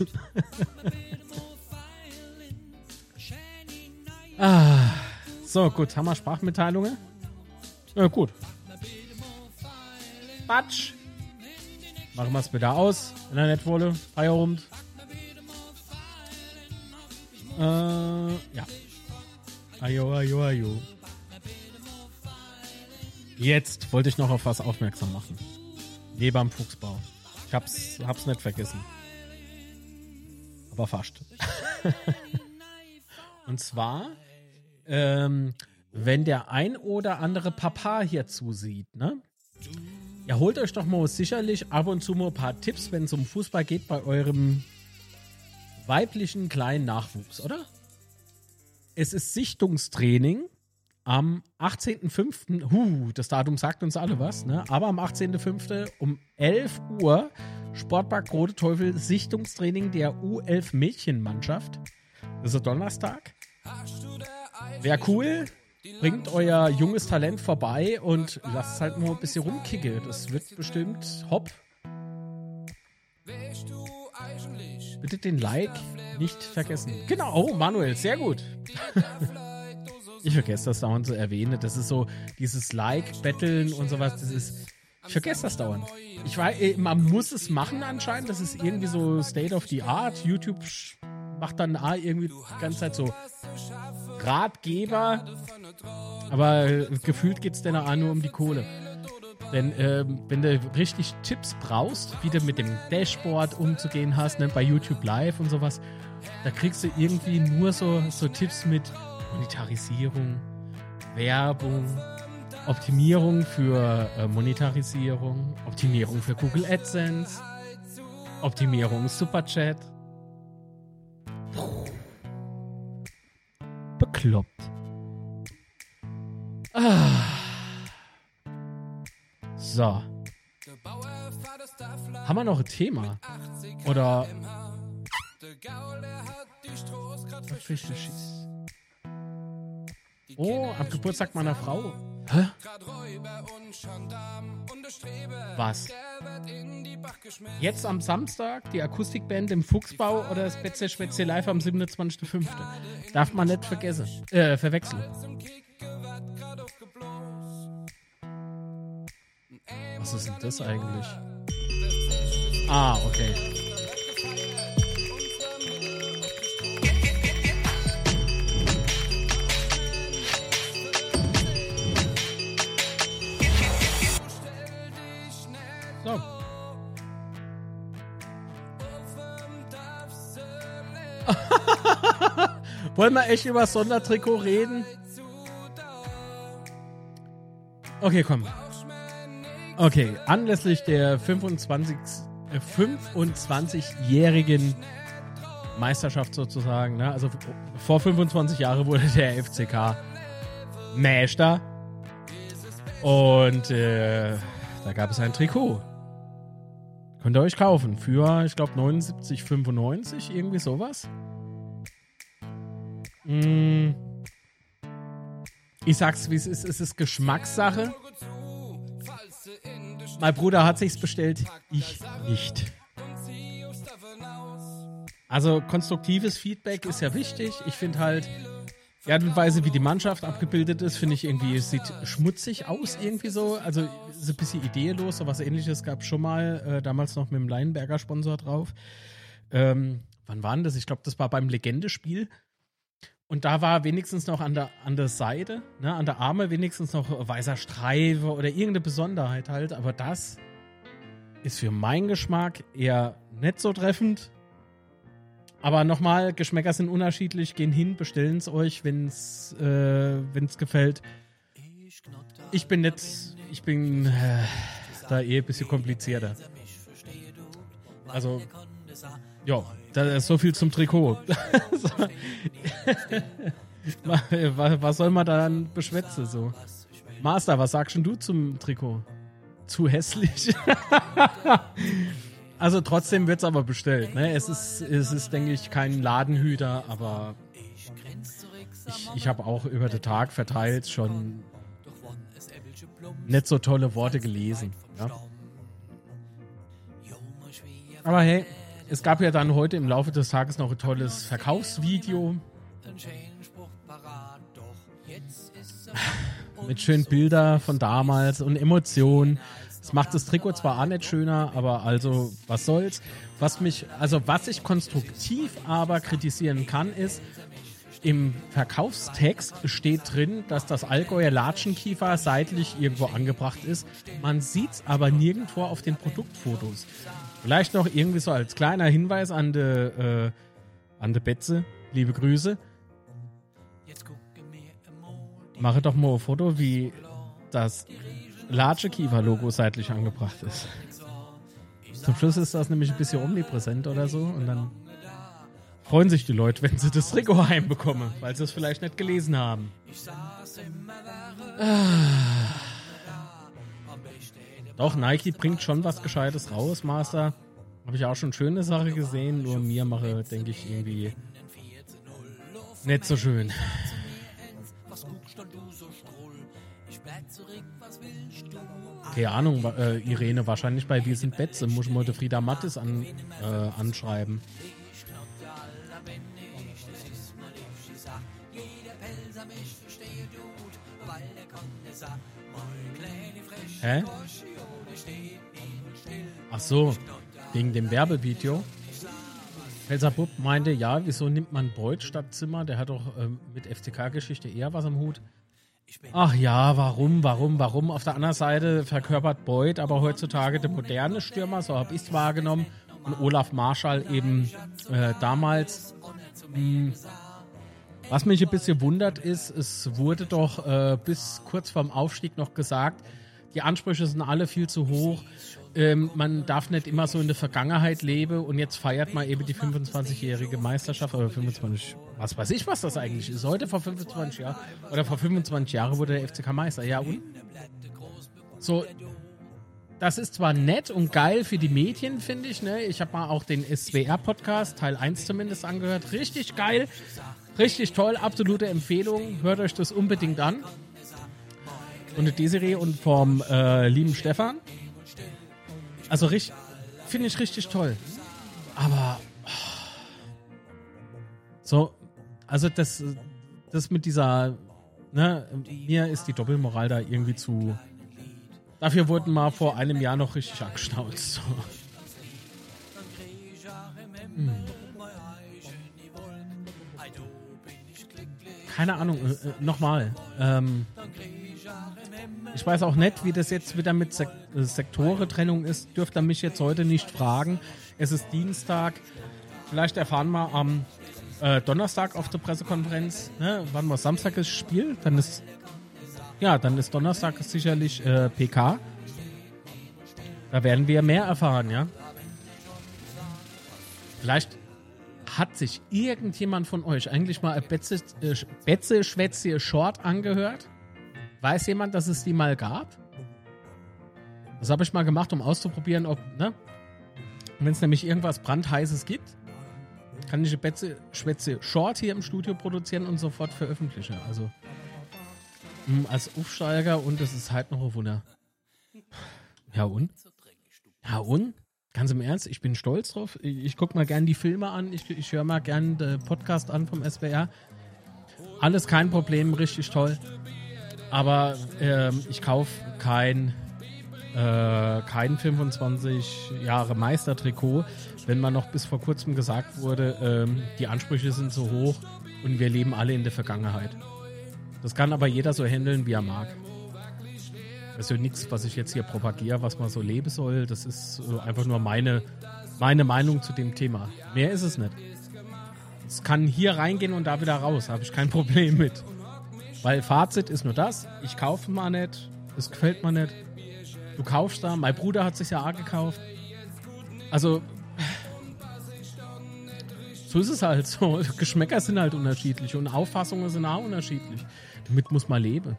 ah, so, gut. Haben wir Sprachmitteilungen? Ja, gut. Batsch. Machen wir es wieder aus, wenn er nicht wolle. Feierabend. Äh, ja. Ajo, ajo, ajo. Jetzt wollte ich noch auf was aufmerksam machen. Nee, beim Fuchsbau. Ich hab's, hab's nicht vergessen. Aber fast. Und zwar, ähm, wenn der ein oder andere Papa hier zusieht, ne? Ihr holt euch doch mal sicherlich ab und zu mal ein paar Tipps, wenn es um Fußball geht, bei eurem weiblichen kleinen Nachwuchs, oder? Es ist Sichtungstraining am 18.05. Huh, das Datum sagt uns alle was, ne? Aber am 18.05. um 11 Uhr Sportpark Rote Teufel Sichtungstraining der U11 Mädchenmannschaft. Das ist Donnerstag. Wäre cool. Bringt euer junges Talent vorbei und lasst es halt nur ein bisschen rumkicken. Das wird bestimmt hopp. Bitte den Like nicht vergessen. Genau, oh, Manuel, sehr gut. ich vergesse das dauernd zu erwähnen. Das ist so dieses Like, Betteln und sowas. Das ist. Ich vergesse das dauernd. Ich weiß, äh, man muss es machen anscheinend. Das ist irgendwie so State of the Art. YouTube macht dann irgendwie die ganze Zeit so Ratgeber. Aber äh, gefühlt geht es dann auch nur um die Kohle. Denn ähm, wenn du richtig Tipps brauchst, wie du mit dem Dashboard umzugehen hast, ne, bei YouTube Live und sowas, da kriegst du irgendwie nur so, so Tipps mit Monetarisierung, Werbung, Optimierung für äh, Monetarisierung, Optimierung für Google AdSense, Optimierung Superchat. Bekloppt. Ah. So. Haben wir noch ein Thema? Oder. Oh, ab Geburtstag meiner Frau. Hä? Was? Jetzt am Samstag die Akustikband im Fuchsbau oder das Betze Schwätze live am 27.05. Darf man nicht vergessen. Äh, verwechseln. Was ist denn das eigentlich? Ah, okay. Wollen wir echt über Sondertrikot reden? Okay, komm. Okay, anlässlich der 25, äh, 25-jährigen Meisterschaft sozusagen, ne? also vor 25 Jahren wurde der FCK Meister und äh, da gab es ein Trikot. Könnt ihr euch kaufen für, ich glaube, 79,95, irgendwie sowas. Mm. Ich sag's, wie es ist, es ist Geschmackssache. Mein Bruder hat sich's bestellt, ich nicht. Also konstruktives Feedback ist ja wichtig. Ich finde halt die Art und Weise, wie die Mannschaft abgebildet ist, finde ich irgendwie, es sieht schmutzig aus irgendwie so. Also ist ein bisschen ideelos. So was ähnliches gab es schon mal, äh, damals noch mit dem Leinberger Sponsor drauf. Ähm, wann war denn das? Ich glaube, das war beim Legendespiel. Und da war wenigstens noch an der, an der Seite, ne, an der Arme wenigstens noch weißer Streife oder irgendeine Besonderheit halt. Aber das ist für meinen Geschmack eher nicht so treffend. Aber nochmal, Geschmäcker sind unterschiedlich. Gehen hin, bestellen es euch, wenn es äh, wenn's gefällt. Ich bin nicht, ich bin äh, da eh ein bisschen komplizierter. Also, ja, da ist so viel zum Trikot. was soll man da dann beschwätzen so? Master, was sagst du zum Trikot? Zu hässlich. also trotzdem wird es aber bestellt. Ne? Es ist, es ist, denke ich, kein Ladenhüter, aber ich, ich habe auch über den Tag verteilt schon nicht so tolle Worte gelesen. Ja? Aber hey, es gab ja dann heute im Laufe des Tages noch ein tolles Verkaufsvideo. Mit schönen Bildern von damals und Emotionen. Das macht das Trikot zwar auch nicht schöner, aber also, was soll's. Was mich, also was ich konstruktiv aber kritisieren kann, ist, im Verkaufstext steht drin, dass das Allgäuer Latschenkiefer seitlich irgendwo angebracht ist. Man sieht es aber nirgendwo auf den Produktfotos. Vielleicht noch irgendwie so als kleiner Hinweis an de, äh, an de Betze. Liebe Grüße. Mache doch mal ein Foto, wie das Large Kiefer Logo seitlich angebracht ist. Zum Schluss ist das nämlich ein bisschen omnipräsent oder so und dann freuen sich die Leute, wenn sie das Trikot heimbekommen, weil sie es vielleicht nicht gelesen haben. Ah. Doch, Nike bringt schon was Gescheites raus, Master. Habe ich auch schon schöne Sache gesehen, nur mir mache, denke ich, irgendwie nicht so schön. Keine Ahnung, äh, Irene, wahrscheinlich bei Wir sind Betze. Muss ich mal Frieda Mattes an, äh, anschreiben. Hä? Ach so, wegen dem Werbevideo. Pelzer Bub meinte, ja, wieso nimmt man Beuth statt Zimmer? Der hat doch ähm, mit FCK-Geschichte eher was am Hut. Ach ja, warum, warum, warum? Auf der anderen Seite verkörpert Beuth aber heutzutage der moderne Stürmer, so habe ich es wahrgenommen. Und Olaf Marschall eben äh, damals. Mh, hm, was mich ein bisschen wundert ist, es wurde doch äh, bis kurz vorm Aufstieg noch gesagt, die Ansprüche sind alle viel zu hoch. Ähm, man darf nicht immer so in der Vergangenheit leben und jetzt feiert man eben die 25-jährige Meisterschaft oder 25, was weiß ich, was das eigentlich ist. Heute vor 25 Jahren oder vor 25 Jahren wurde der FCK Meister. Ja und? So, das ist zwar nett und geil für die Medien, finde ich. Ne? Ich habe mal auch den SWR-Podcast, Teil 1 zumindest, angehört. Richtig geil. Richtig toll, absolute Empfehlung. Hört euch das unbedingt an. Und Desiree und vom äh, lieben Stefan. Also finde ich richtig toll. Aber so, also das, das mit dieser, ne, mir ist die Doppelmoral da irgendwie zu. Dafür wurden mal vor einem Jahr noch richtig angeschnauzt. So. Hm. keine Ahnung, äh, äh, nochmal. Ähm, ich weiß auch nicht, wie das jetzt wieder mit Sek äh, Sektorentrennung ist. Dürft ihr mich jetzt heute nicht fragen. Es ist Dienstag. Vielleicht erfahren wir am äh, Donnerstag auf der Pressekonferenz, ne, wann wir Samstag ist Spiel. Dann ist ja, dann ist Donnerstag sicherlich äh, PK. Da werden wir mehr erfahren, ja. Vielleicht hat sich irgendjemand von euch eigentlich mal Betze, äh, Betze Schwätze Short angehört? Weiß jemand, dass es die mal gab? Das habe ich mal gemacht, um auszuprobieren, ob, ne? Wenn es nämlich irgendwas brandheißes gibt, kann ich Betze Schwätze Short hier im Studio produzieren und sofort veröffentlichen. Also mh, hm, als Aufsteiger und es ist halt noch ein Wunder. Ja und? Ja und? Ganz im Ernst, ich bin stolz drauf. Ich, ich gucke mal gern die Filme an, ich, ich höre mal gern den Podcast an vom SWR. Alles kein Problem, richtig toll. Aber ähm, ich kaufe kein, äh, kein 25 Jahre Meistertrikot, wenn man noch bis vor kurzem gesagt wurde, ähm, die Ansprüche sind so hoch und wir leben alle in der Vergangenheit. Das kann aber jeder so handeln, wie er mag. Das ist ja nichts, was ich jetzt hier propagiere, was man so leben soll. Das ist einfach nur meine, meine Meinung zu dem Thema. Mehr ist es nicht. Es kann hier reingehen und da wieder raus. Habe ich kein Problem mit. Weil Fazit ist nur das. Ich kaufe mal nicht. Es gefällt mir nicht. Du kaufst da. Mein Bruder hat sich ja auch gekauft. Also, so ist es halt so. Geschmäcker sind halt unterschiedlich und Auffassungen sind auch unterschiedlich. Damit muss man leben.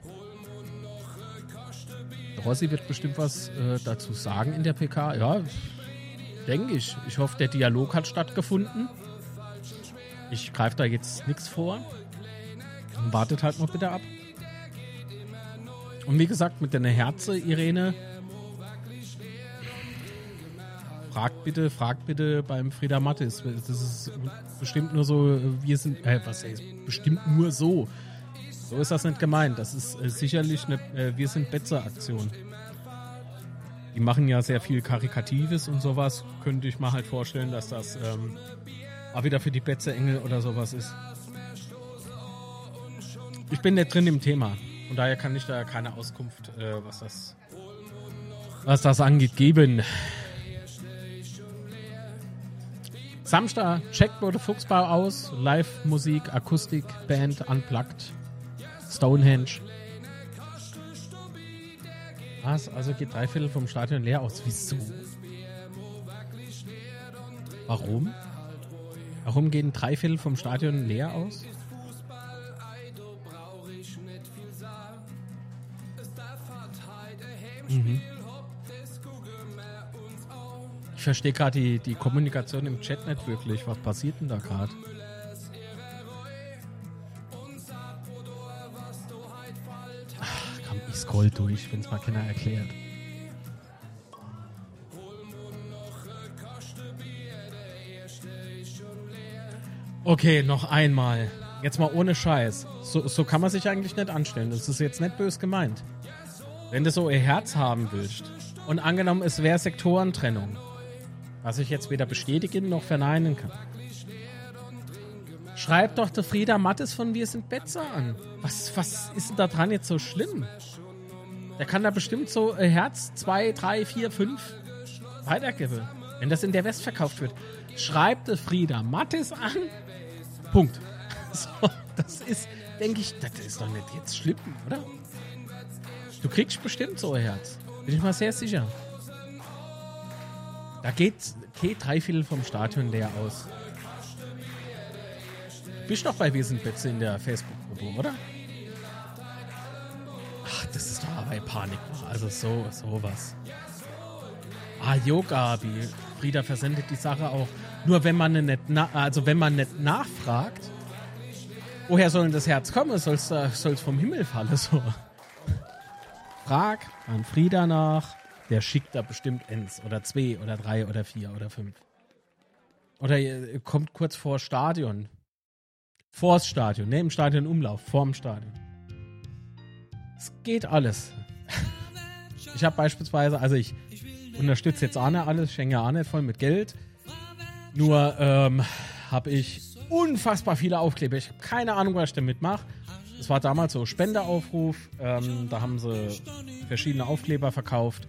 Rossi wird bestimmt was äh, dazu sagen in der PK. Ja, denke ich. Ich hoffe, der Dialog hat stattgefunden. Ich greife da jetzt nichts vor. Wartet halt noch bitte ab. Und wie gesagt, mit deiner Herze, Irene, fragt bitte, fragt bitte beim Frieda Mattis. Das ist bestimmt nur so, wir sind, äh, was heißt, bestimmt nur so. So ist das nicht gemeint. Das ist äh, sicherlich eine äh, Wir sind Betzer-Aktion. Die machen ja sehr viel Karikatives und sowas. Könnte ich mir halt vorstellen, dass das ähm, auch wieder für die Betzer-Engel oder sowas ist. Ich bin nicht drin im Thema. Und daher kann ich da keine Auskunft, äh, was das was das angeht, geben. Samstag checkt wurde Fuchsbau aus. Live-Musik, Akustik, Band, Unplugged. Stonehenge. Was? Also geht drei Viertel vom Stadion leer aus. Wieso? Warum? Warum gehen drei Viertel vom Stadion leer aus? Mhm. Ich verstehe gerade die, die Kommunikation im Chat nicht wirklich. Was passiert denn da gerade? scroll durch, wenn es mal keiner erklärt. Okay, noch einmal. Jetzt mal ohne Scheiß. So, so kann man sich eigentlich nicht anstellen. Das ist jetzt nicht bös gemeint. Wenn du so ihr Herz haben willst und angenommen, es wäre Sektorentrennung, was ich jetzt weder bestätigen noch verneinen kann. Schreib doch der Frieda Mattes von Wir sind Betzer an. Was, was ist denn da dran jetzt so schlimm? Der kann da bestimmt so ihr Herz 2, 3, 4, 5 weitergeben. Wenn das in der West verkauft wird. Schreibt der Frieda Mattes an Punkt. So, das ist, denke ich, das ist doch nicht jetzt schlimm, oder? Du kriegst bestimmt so ein Herz. Bin ich mal sehr sicher. Da geht, geht drei Viertel vom Stadion leer aus. Bist doch bei Wir sind Betze in der Facebook-Gruppe, oder? Ach, das ist doch aber Panik. Also so, sowas. Ah, Yoga, wie Frieda versendet die Sache auch nur wenn man nicht, also wenn man nicht nachfragt, woher soll denn das Herz kommen? Soll es vom Himmel fallen? So. Frag an Frieda nach, der schickt da bestimmt eins oder zwei oder drei oder vier oder fünf. Oder ihr kommt kurz vor Stadion. Vors Stadion, ne, im Stadion Umlauf, vorm Stadion. Es geht alles. Ich habe beispielsweise, also ich unterstütze jetzt Arne alles, schenke Arne voll mit Geld. Nur ähm, habe ich unfassbar viele Aufkleber. Ich habe keine Ahnung, was ich damit mache. Es war damals so Spendeaufruf. Ähm, da haben sie verschiedene Aufkleber verkauft.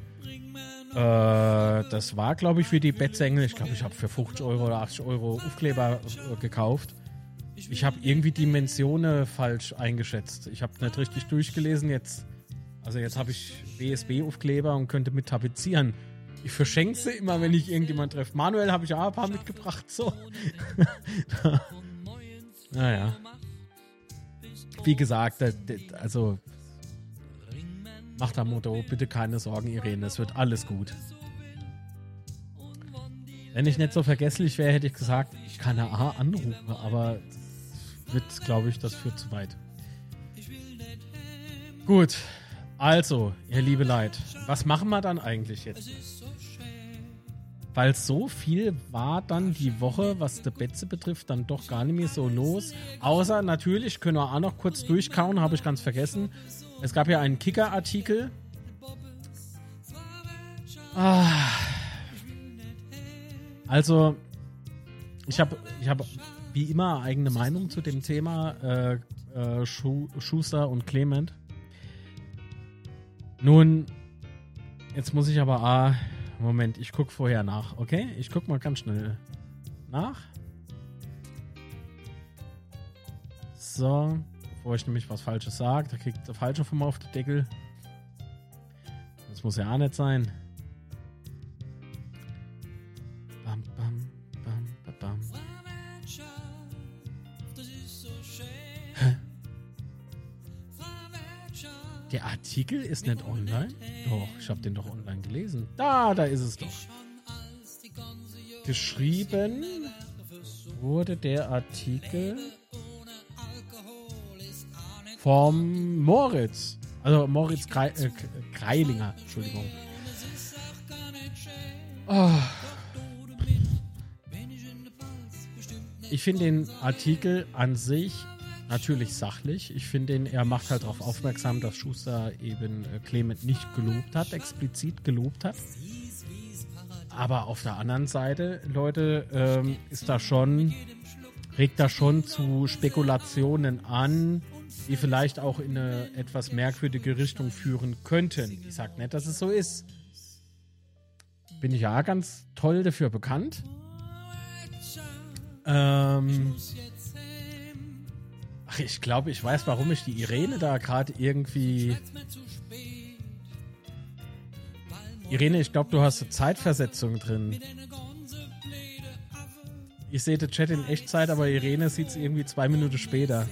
Äh, das war, glaube ich, für die Bettsängel. Ich glaube, ich habe für 50 Euro oder 80 Euro Aufkleber äh, gekauft. Ich habe irgendwie Dimensionen falsch eingeschätzt. Ich habe nicht richtig durchgelesen. Jetzt, also jetzt habe ich WSB-Aufkleber und könnte mit tapezieren. Ich verschenke sie immer, wenn ich irgendjemand treffe. Manuel habe ich auch ein paar mitgebracht. So. naja. Wie gesagt, also Mach da Motto, bitte keine Sorgen, Irene, es wird alles gut. Wenn ich nicht so vergesslich wäre, hätte ich gesagt, ich kann A anrufen, aber wird, glaube ich, das führt zu weit. Gut, also, ihr liebe Leid, was machen wir dann eigentlich jetzt? Weil so viel war dann die Woche, was die Betze betrifft, dann doch gar nicht mehr so los. Außer natürlich, können wir auch noch kurz durchkauen, habe ich ganz vergessen. Es gab ja einen Kicker-Artikel. Ah. Also, ich habe ich hab wie immer eigene Meinung zu dem Thema äh, äh, Schuster und Clement. Nun, jetzt muss ich aber A, Moment, ich gucke vorher nach, okay? Ich gucke mal ganz schnell nach. So, bevor ich nämlich was Falsches sage, da kriegt der Falsche von mir auf den Deckel. Das muss ja auch nicht sein. Der Artikel ist nicht online? Doch, ich habe den doch online gelesen. Da, da ist es doch. Geschrieben wurde der Artikel vom Moritz. Also Moritz Grei, äh, Greilinger, Entschuldigung. Oh. Ich finde den Artikel an sich natürlich sachlich. Ich finde, er macht halt darauf aufmerksam, dass Schuster eben äh, Clement nicht gelobt hat, explizit gelobt hat. Aber auf der anderen Seite, Leute, ähm, ist da schon, regt da schon zu Spekulationen an, die vielleicht auch in eine etwas merkwürdige Richtung führen könnten. Ich sage nicht, dass es so ist. Bin ich ja ganz toll dafür bekannt. Ähm, Ach, ich glaube, ich weiß, warum ich die Irene da gerade irgendwie. Irene, ich glaube, du hast eine Zeitversetzung drin. Ich sehe den Chat in Echtzeit, aber Irene sieht es irgendwie zwei Minuten später.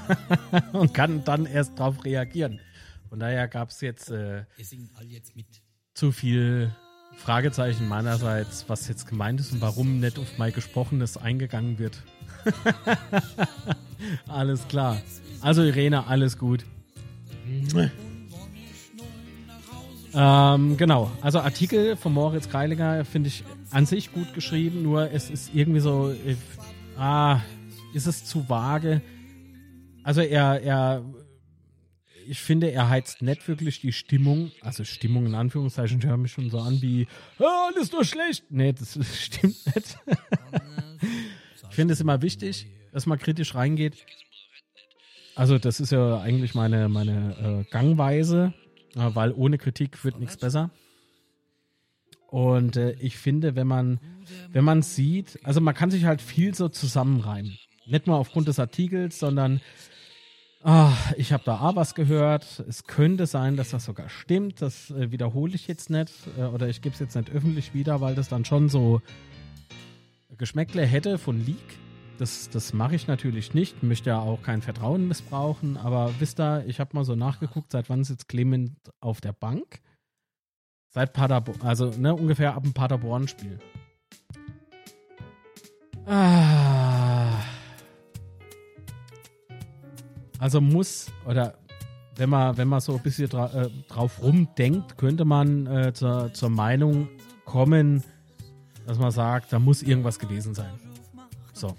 Und kann dann erst darauf reagieren. Von daher gab es jetzt, äh, zu viel Fragezeichen meinerseits, was jetzt gemeint ist und warum nicht auf mein Gesprochenes eingegangen wird. alles klar. Also Irene, alles gut. Ähm, genau, also Artikel von Moritz Kreilinger finde ich an sich gut geschrieben, nur es ist irgendwie so, äh, ah, ist es zu vage. Also er, er, ich finde, er heizt nicht wirklich die Stimmung, also Stimmung in Anführungszeichen, ich höre mich schon so an wie, ah, alles nur schlecht. Nee, das stimmt nicht. Ich finde es immer wichtig, dass man kritisch reingeht. Also das ist ja eigentlich meine, meine äh, Gangweise weil ohne Kritik wird nichts besser. Und äh, ich finde, wenn man, wenn man sieht, also man kann sich halt viel so zusammenreimen. Nicht nur aufgrund des Artikels, sondern ah, ich habe da A was gehört. Es könnte sein, dass das sogar stimmt. Das äh, wiederhole ich jetzt nicht. Äh, oder ich gebe es jetzt nicht öffentlich wieder, weil das dann schon so Geschmäckle hätte von Leak. Das, das mache ich natürlich nicht, möchte ja auch kein Vertrauen missbrauchen, aber wisst ihr, ich habe mal so nachgeguckt, seit wann sitzt Clement auf der Bank? Seit Paderborn, also ne, ungefähr ab dem Paderborn-Spiel. Ah. Also muss, oder wenn man, wenn man so ein bisschen dra äh, drauf rumdenkt, könnte man äh, zur, zur Meinung kommen, dass man sagt, da muss irgendwas gewesen sein. So.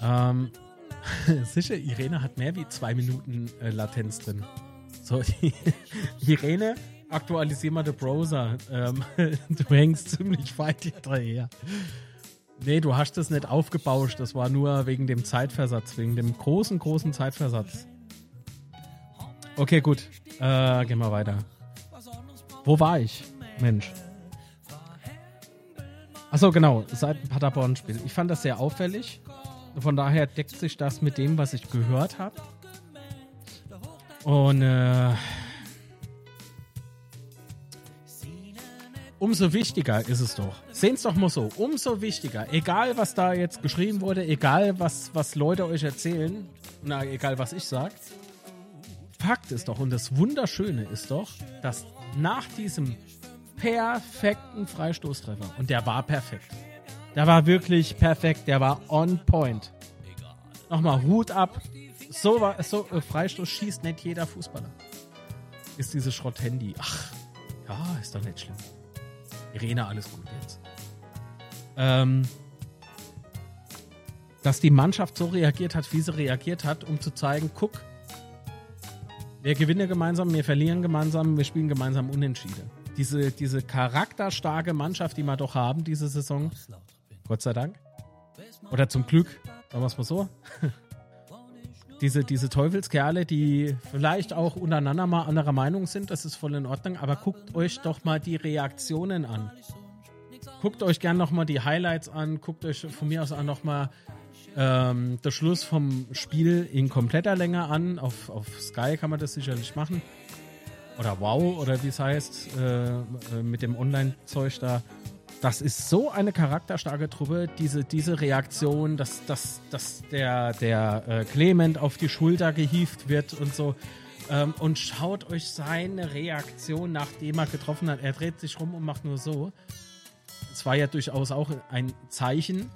Ähm, sicher, Irene hat mehr wie zwei Minuten äh, Latenz drin. So, Irene, aktualisier mal den Browser. Ähm, du hängst ziemlich weit hinterher. Nee, du hast das nicht aufgebauscht. Das war nur wegen dem Zeitversatz, wegen dem großen, großen Zeitversatz. Okay, gut. Äh, gehen wir weiter. Wo war ich? Mensch. Achso, genau. Seit Paderborn-Spiel. Ich fand das sehr auffällig. Von daher deckt sich das mit dem, was ich gehört habe. Und äh, umso wichtiger ist es doch. Sehen es doch mal so. Umso wichtiger. Egal, was da jetzt geschrieben wurde, egal, was, was Leute euch erzählen, na, egal, was ich sage. Fakt ist doch, und das Wunderschöne ist doch, dass nach diesem perfekten Freistoßtreffer, und der war perfekt, der war wirklich perfekt. Der war on point. Nochmal Hut ab. So, war, so äh, Freistoß schießt nicht jeder Fußballer. Ist dieses Schrott-Handy. Ach, ja, ist doch nicht schlimm. Irene, alles gut jetzt. Ähm, dass die Mannschaft so reagiert hat, wie sie reagiert hat, um zu zeigen, guck, wir gewinnen gemeinsam, wir verlieren gemeinsam, wir spielen gemeinsam Unentschieden. Diese, diese charakterstarke Mannschaft, die wir doch haben diese Saison, Gott sei Dank. Oder zum Glück, sagen wir es mal so. diese, diese Teufelskerle, die vielleicht auch untereinander mal anderer Meinung sind, das ist voll in Ordnung, aber guckt euch doch mal die Reaktionen an. Guckt euch gern nochmal die Highlights an, guckt euch von mir aus auch nochmal ähm, der Schluss vom Spiel in kompletter Länge an. Auf, auf Sky kann man das sicherlich machen. Oder Wow, oder wie es heißt, äh, äh mit dem Online-Zeug da das ist so eine charakterstarke Truppe, diese, diese Reaktion, dass, dass, dass der, der äh, Clement auf die Schulter gehievt wird und so. Ähm, und schaut euch seine Reaktion, nachdem er getroffen hat. Er dreht sich rum und macht nur so. Es war ja durchaus auch ein Zeichen.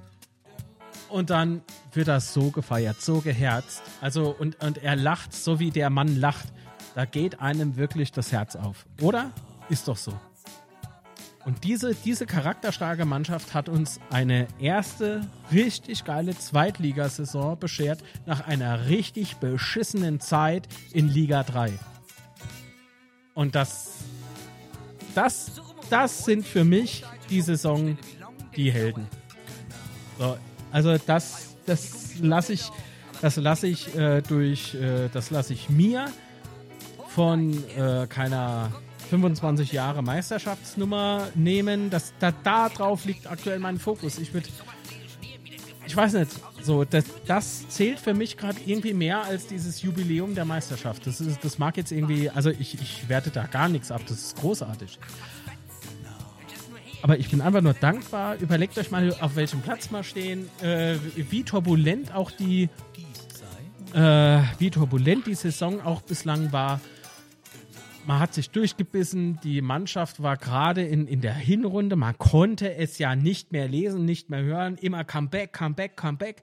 Und dann wird er so gefeiert, so geherzt. Also, und, und er lacht, so wie der Mann lacht. Da geht einem wirklich das Herz auf. Oder? Ist doch so. Und diese, diese charakterstarke Mannschaft hat uns eine erste richtig geile Zweitligasaison beschert nach einer richtig beschissenen Zeit in Liga 3. Und das, das, das sind für mich die Saison die Helden. So, also das, das lasse ich, das lasse ich äh, durch, äh, das lasse ich mir von äh, keiner 25 Jahre Meisterschaftsnummer nehmen. Das, da, da drauf liegt aktuell mein Fokus. Ich würde, ich weiß nicht, so, das, das zählt für mich gerade irgendwie mehr als dieses Jubiläum der Meisterschaft. Das, ist, das mag jetzt irgendwie, also ich, ich werte da gar nichts ab, das ist großartig. Aber ich bin einfach nur dankbar. Überlegt euch mal, auf welchem Platz wir stehen, äh, wie turbulent auch die, äh, wie turbulent die Saison auch bislang war man hat sich durchgebissen, die Mannschaft war gerade in, in der Hinrunde, man konnte es ja nicht mehr lesen, nicht mehr hören, immer Comeback, Comeback, Comeback.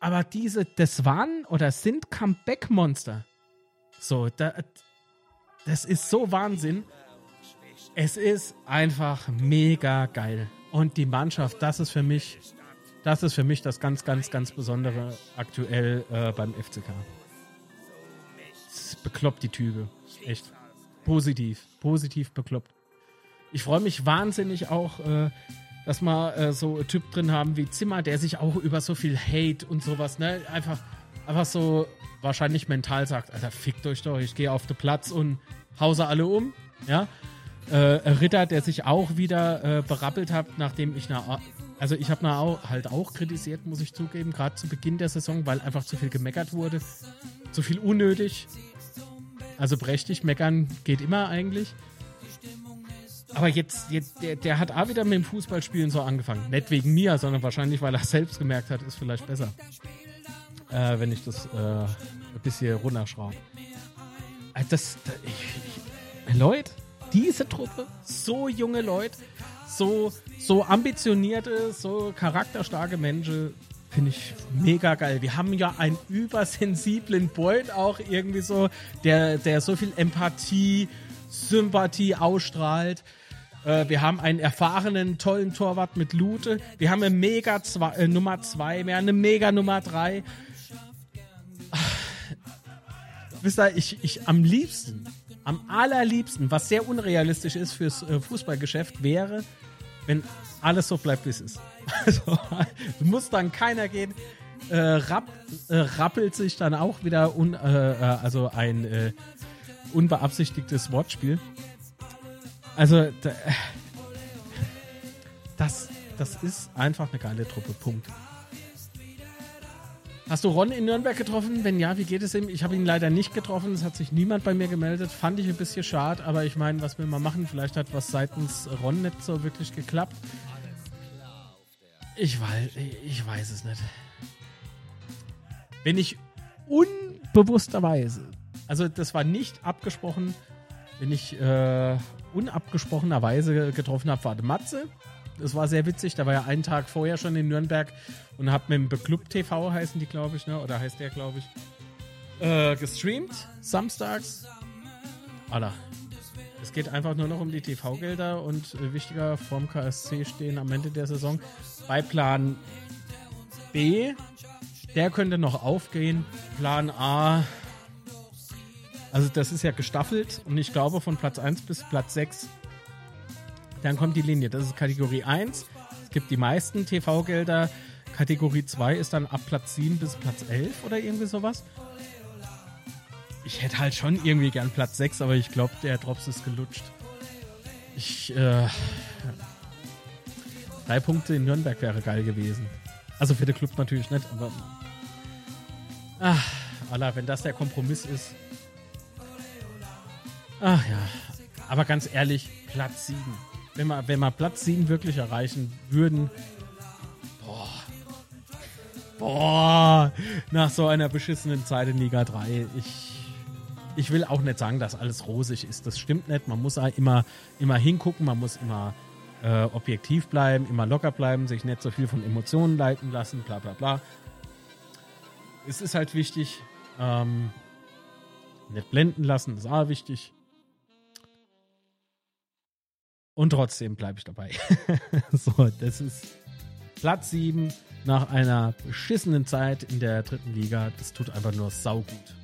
Aber diese, das waren oder sind Comeback-Monster. So, da, das ist so Wahnsinn. Es ist einfach mega geil. Und die Mannschaft, das ist für mich, das ist für mich das ganz, ganz, ganz Besondere aktuell äh, beim FCK. Das bekloppt die Tübe. Echt. Positiv. Positiv bekloppt. Ich freue mich wahnsinnig auch, äh, dass wir äh, so einen Typ drin haben wie Zimmer, der sich auch über so viel Hate und sowas, ne, einfach, einfach so wahrscheinlich mental sagt, Alter, fickt euch doch, ich gehe auf den Platz und hause alle um, ja. Äh, Ritter, der sich auch wieder äh, berappelt hat, nachdem ich na, also ich habe halt auch kritisiert, muss ich zugeben, gerade zu Beginn der Saison, weil einfach zu viel gemeckert wurde, zu viel unnötig. Also prächtig meckern geht immer eigentlich. Aber jetzt, jetzt der, der hat auch wieder mit dem Fußballspielen so angefangen. Nicht wegen mir, sondern wahrscheinlich, weil er selbst gemerkt hat, ist vielleicht besser. Äh, wenn ich das äh, ein bisschen runterschraube. Äh, das, das ich, ich, Leute, diese Truppe, so junge Leute, so, so ambitionierte, so charakterstarke Menschen, finde ich mega geil. Wir haben ja einen übersensiblen Boyd auch irgendwie so, der, der so viel Empathie, Sympathie ausstrahlt. Äh, wir haben einen erfahrenen, tollen Torwart mit Lute. Wir haben eine Mega zwei, äh, Nummer 2, wir haben eine Mega Nummer 3. Wisst ihr, ich, ich am liebsten, am allerliebsten, was sehr unrealistisch ist fürs äh, Fußballgeschäft, wäre, wenn alles so bleibt, wie es ist. Also, muss dann keiner gehen. Äh, rapp, äh, rappelt sich dann auch wieder un, äh, äh also ein äh, unbeabsichtigtes Wortspiel. Also, das, das ist einfach eine geile Truppe. Punkt. Hast du Ron in Nürnberg getroffen? Wenn ja, wie geht es ihm? Ich habe ihn leider nicht getroffen. Es hat sich niemand bei mir gemeldet. Fand ich ein bisschen schade, aber ich meine, was will man machen? Vielleicht hat was seitens Ron nicht so wirklich geklappt. Ich weiß, ich weiß es nicht. Wenn ich unbewussterweise, also das war nicht abgesprochen, wenn ich äh, unabgesprochenerweise getroffen habe, war Matze. Das war sehr witzig. Da war ja einen Tag vorher schon in Nürnberg und hab mit dem Beklub TV heißen die, glaube ich, ne? Oder heißt der, glaube ich, äh, gestreamt samstags. Alter. Es geht einfach nur noch um die TV-Gelder und äh, wichtiger vorm KSC stehen am Ende der Saison. Bei Plan B, der könnte noch aufgehen. Plan A also das ist ja gestaffelt und ich glaube von Platz 1 bis Platz 6. Dann kommt die Linie. Das ist Kategorie 1. Es gibt die meisten TV-Gelder. Kategorie 2 ist dann ab Platz 7 bis Platz 11 oder irgendwie sowas. Ich hätte halt schon irgendwie gern Platz 6, aber ich glaube, der Drops ist gelutscht. Ich, äh, drei Punkte in Nürnberg wäre geil gewesen. Also für den Club natürlich nicht, aber. Ach, Allah, wenn das der Kompromiss ist, Ach ja. Aber ganz ehrlich, Platz 7. Wenn wir, wenn wir Platz 7 wirklich erreichen würden, boah. Boah. Nach so einer beschissenen Zeit in Liga 3. Ich, ich will auch nicht sagen, dass alles rosig ist. Das stimmt nicht. Man muss immer, immer hingucken, man muss immer äh, objektiv bleiben, immer locker bleiben, sich nicht so viel von Emotionen leiten lassen, bla bla bla. Es ist halt wichtig, ähm, nicht blenden lassen, ist auch wichtig. Und trotzdem bleibe ich dabei. so, das ist Platz 7 nach einer beschissenen Zeit in der dritten Liga. Das tut einfach nur saugut.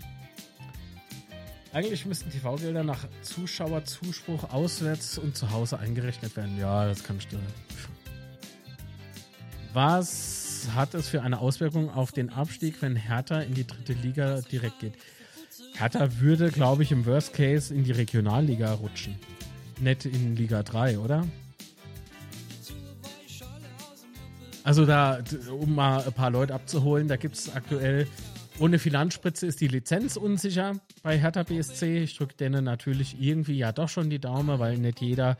Eigentlich müssten TV-Gelder nach Zuschauerzuspruch auswärts und zu Hause eingerechnet werden. Ja, das kann stimmen. Was hat es für eine Auswirkung auf den Abstieg, wenn Hertha in die dritte Liga direkt geht? Hertha würde, glaube ich, im Worst Case in die Regionalliga rutschen nett in Liga 3, oder? Also da, um mal ein paar Leute abzuholen, da gibt es aktuell, ohne Finanzspritze ist die Lizenz unsicher bei Hertha BSC. Ich drücke denen natürlich irgendwie ja doch schon die Daumen, weil nicht jeder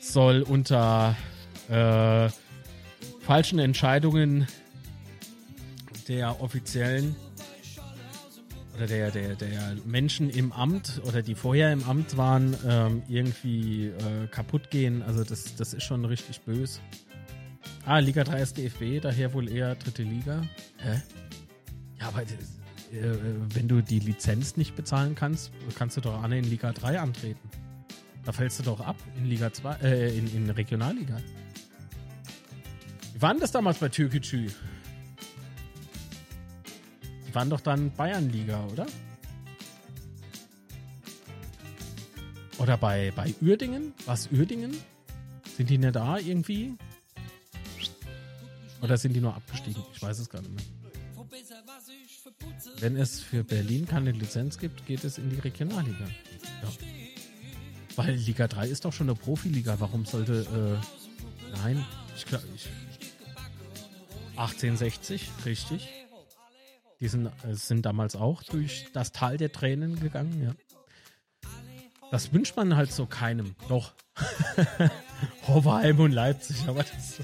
soll unter äh, falschen Entscheidungen der offiziellen oder der, der, der Menschen im Amt oder die vorher im Amt waren, ähm, irgendwie äh, kaputt gehen. Also das, das ist schon richtig böse. Ah, Liga 3 ist DFB, daher wohl eher dritte Liga. Hä? Ja, aber äh, wenn du die Lizenz nicht bezahlen kannst, kannst du doch alle in Liga 3 antreten. Da fällst du doch ab in Liga 2, äh, in, in Regionalliga. Wie war denn das damals bei Türkgücü? Die waren doch dann Bayernliga, oder? Oder bei, bei Uerdingen? Was Uerdingen? Sind die nicht da irgendwie? Oder sind die nur abgestiegen? Ich weiß es gar nicht mehr. Wenn es für Berlin keine Lizenz gibt, geht es in die Regionalliga. Ja. Weil Liga 3 ist doch schon eine Profiliga. Warum sollte. Äh, nein, ich glaube. 1860, richtig. Die sind, äh, sind damals auch durch das Tal der Tränen gegangen, ja. Das wünscht man halt so keinem. Doch. Hoffenheim und Leipzig, aber das,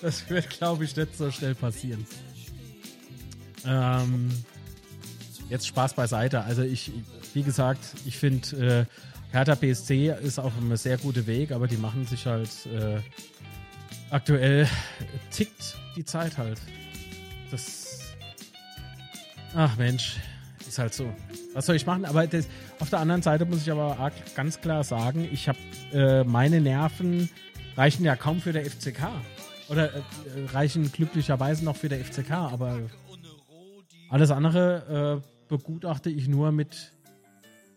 das wird, glaube ich, nicht so schnell passieren. Ähm, jetzt Spaß beiseite. Also ich, wie gesagt, ich finde, äh, Hertha BSC ist auf einem sehr guten Weg, aber die machen sich halt äh, aktuell tickt die Zeit halt. Das. Ach Mensch, ist halt so. Was soll ich machen? Aber das, auf der anderen Seite muss ich aber ganz klar sagen, ich habe äh, meine Nerven reichen ja kaum für der FCK. Oder äh, reichen glücklicherweise noch für der FCK, aber alles andere äh, begutachte ich nur mit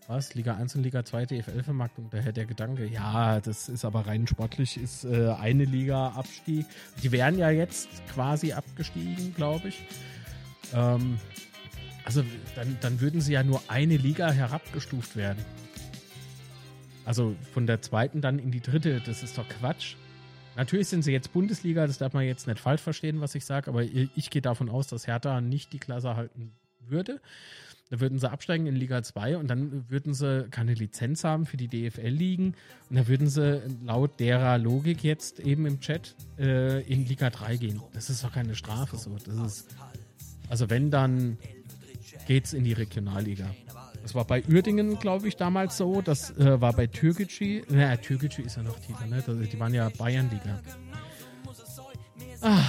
was? Liga 1 und Liga 2 DFL-Vermarktung. Daher der Gedanke, ja, das ist aber rein sportlich, ist äh, eine Liga Abstieg. Die wären ja jetzt quasi abgestiegen, glaube ich. Ähm, also dann, dann würden sie ja nur eine Liga herabgestuft werden. Also von der zweiten dann in die dritte, das ist doch Quatsch. Natürlich sind sie jetzt Bundesliga, das darf man jetzt nicht falsch verstehen, was ich sage, aber ich gehe davon aus, dass Hertha nicht die Klasse halten würde. Da würden sie absteigen in Liga 2 und dann würden sie keine Lizenz haben für die DFL-Ligen und dann würden sie laut derer Logik jetzt eben im Chat äh, in Liga 3 gehen. Das ist doch keine Strafe so. Das ist, also wenn, dann geht's in die Regionalliga. Das war bei Uerdingen, glaube ich, damals so. Das äh, war bei Türkgücü. Naja, Türkgücü ist ja noch Titel, ne? Die waren ja Bayernliga. Ah.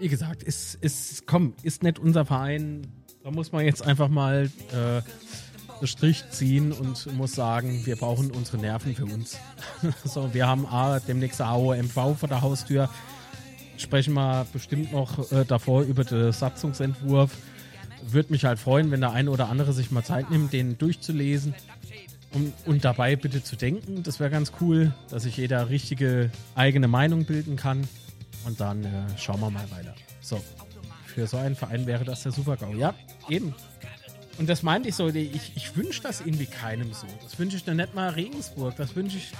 Wie gesagt, ist, ist, komm, ist nicht unser Verein. Da muss man jetzt einfach mal äh, den Strich ziehen und muss sagen, wir brauchen unsere Nerven für uns. so, wir haben A, demnächst AOMV vor der Haustür. Sprechen wir bestimmt noch äh, davor über den Satzungsentwurf würde mich halt freuen, wenn der eine oder andere sich mal Zeit nimmt, den durchzulesen und, und dabei bitte zu denken. Das wäre ganz cool, dass sich jeder richtige eigene Meinung bilden kann. Und dann äh, schauen wir mal weiter. So, für so einen Verein wäre das der Super-GAU. Ja, eben. Und das meinte ich so, ich, ich wünsche das irgendwie keinem so. Das wünsche ich dann nicht mal Regensburg. Das wünsche ich.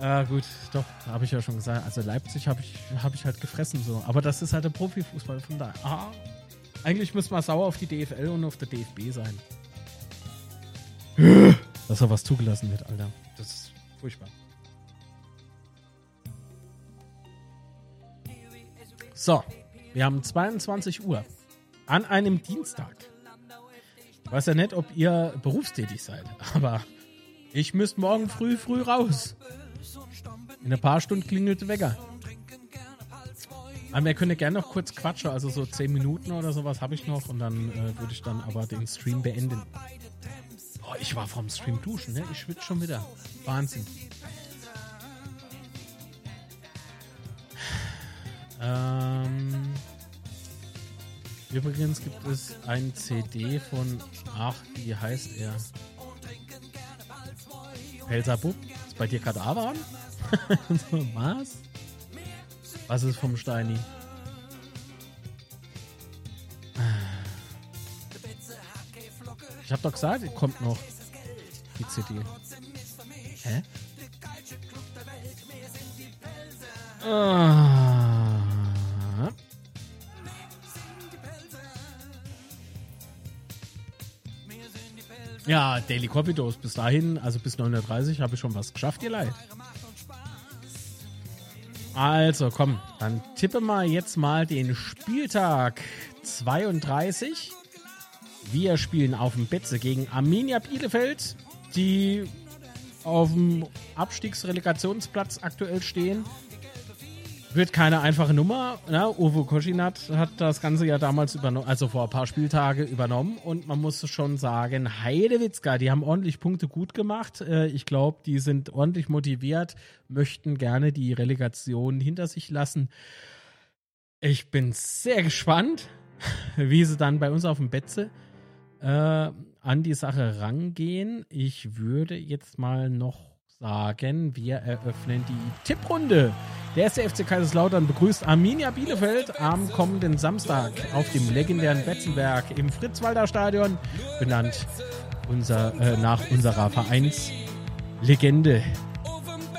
Äh, gut, doch, habe ich ja schon gesagt. Also Leipzig habe ich, hab ich halt gefressen so. Aber das ist halt der Profifußball von da. Ah, eigentlich müsste man sauer auf die DFL und auf der DFB sein. Dass da was zugelassen wird, Alter. Das ist furchtbar. So, wir haben 22 Uhr an einem Dienstag. Ich weiß ja nicht, ob ihr berufstätig seid, aber ich müsste morgen früh, früh raus. In ein paar Stunden klingelt der Wecker. Aber wir können gerne noch kurz quatschen, also so 10 Minuten oder sowas habe ich noch und dann äh, würde ich dann aber den Stream beenden. Oh, ich war vom Stream duschen, ne? Ich schwitze schon wieder. Wahnsinn. Ähm, übrigens gibt es ein CD von, ach, wie heißt er? Pelzabub? Ist bei dir gerade Avan? Was? Was ist vom Steini? Ich hab doch gesagt, kommt noch die CD. Hä? Ah. Ja, Daily Coffee Dose. Bis dahin, also bis 930, habe ich schon was geschafft, ihr Leid. Also, komm, dann tippe mal jetzt mal den Spieltag 32. Wir spielen auf dem Betze gegen Arminia Bielefeld, die auf dem Abstiegsrelegationsplatz aktuell stehen. Wird keine einfache Nummer. Ne? Uwe Koschinat hat das Ganze ja damals übernommen, also vor ein paar Spieltage übernommen. Und man muss schon sagen, Heidewitzka, die haben ordentlich Punkte gut gemacht. Äh, ich glaube, die sind ordentlich motiviert, möchten gerne die Relegation hinter sich lassen. Ich bin sehr gespannt, wie sie dann bei uns auf dem Betze äh, an die Sache rangehen. Ich würde jetzt mal noch sagen, wir eröffnen die Tipprunde. Der erste FC Kaiserslautern begrüßt Arminia Bielefeld am kommenden Samstag auf dem legendären Betzenberg im Fritz-Walter Stadion, benannt unser, äh, nach unserer Vereinslegende,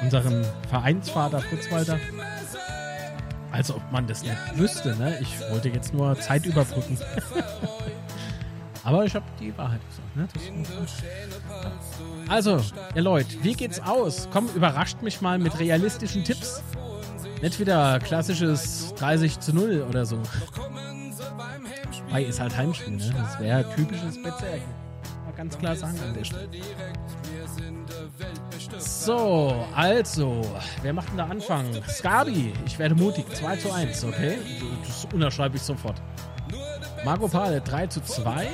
unserem Vereinsvater Fritz Walter. Als ob man das nicht wüsste, ne? Ich wollte jetzt nur Zeit überbrücken. Aber ich habe die Wahrheit gesagt. Ne? Also, ihr Leute, wie geht's aus? Komm, überrascht mich mal mit realistischen Tipps. Nicht wieder klassisches 30 zu 0 oder so. Weil ist halt Heimspiel, ne? Das wäre typisches Bezirk. Mal ganz klar sagen an der Stelle. So, also, wer macht denn da Anfang? Skabi, ich werde mutig. 2 zu 1, okay? Das unterschreibe ich sofort. Marco Pale 3 zu 2.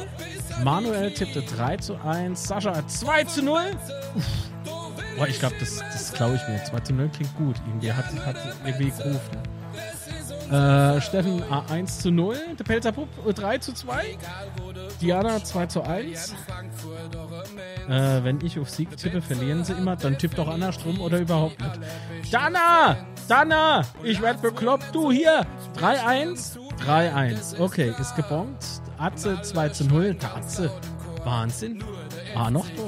Manuel tippte 3 zu 1. Sascha 2 zu 0. Uff. Boah, ich glaube, das, das glaube ich mir. 2 zu 0 klingt gut. Irgendwie hat, hat irgendwie Groove. Ne? Äh, Steffen 1 zu 0. Der Pelzerpup 3 zu 2. Diana 2 zu 1. Äh, wenn ich auf Sieg tippe, verlieren sie immer. Dann tippt doch Anna Strom oder überhaupt nicht. Dana! Dana! Ich werde bekloppt. Du hier! 3-1. 3-1. Okay, ist gebongt. Atze 2 zu 0. Der Atze. Wahnsinn. Ah, noch da.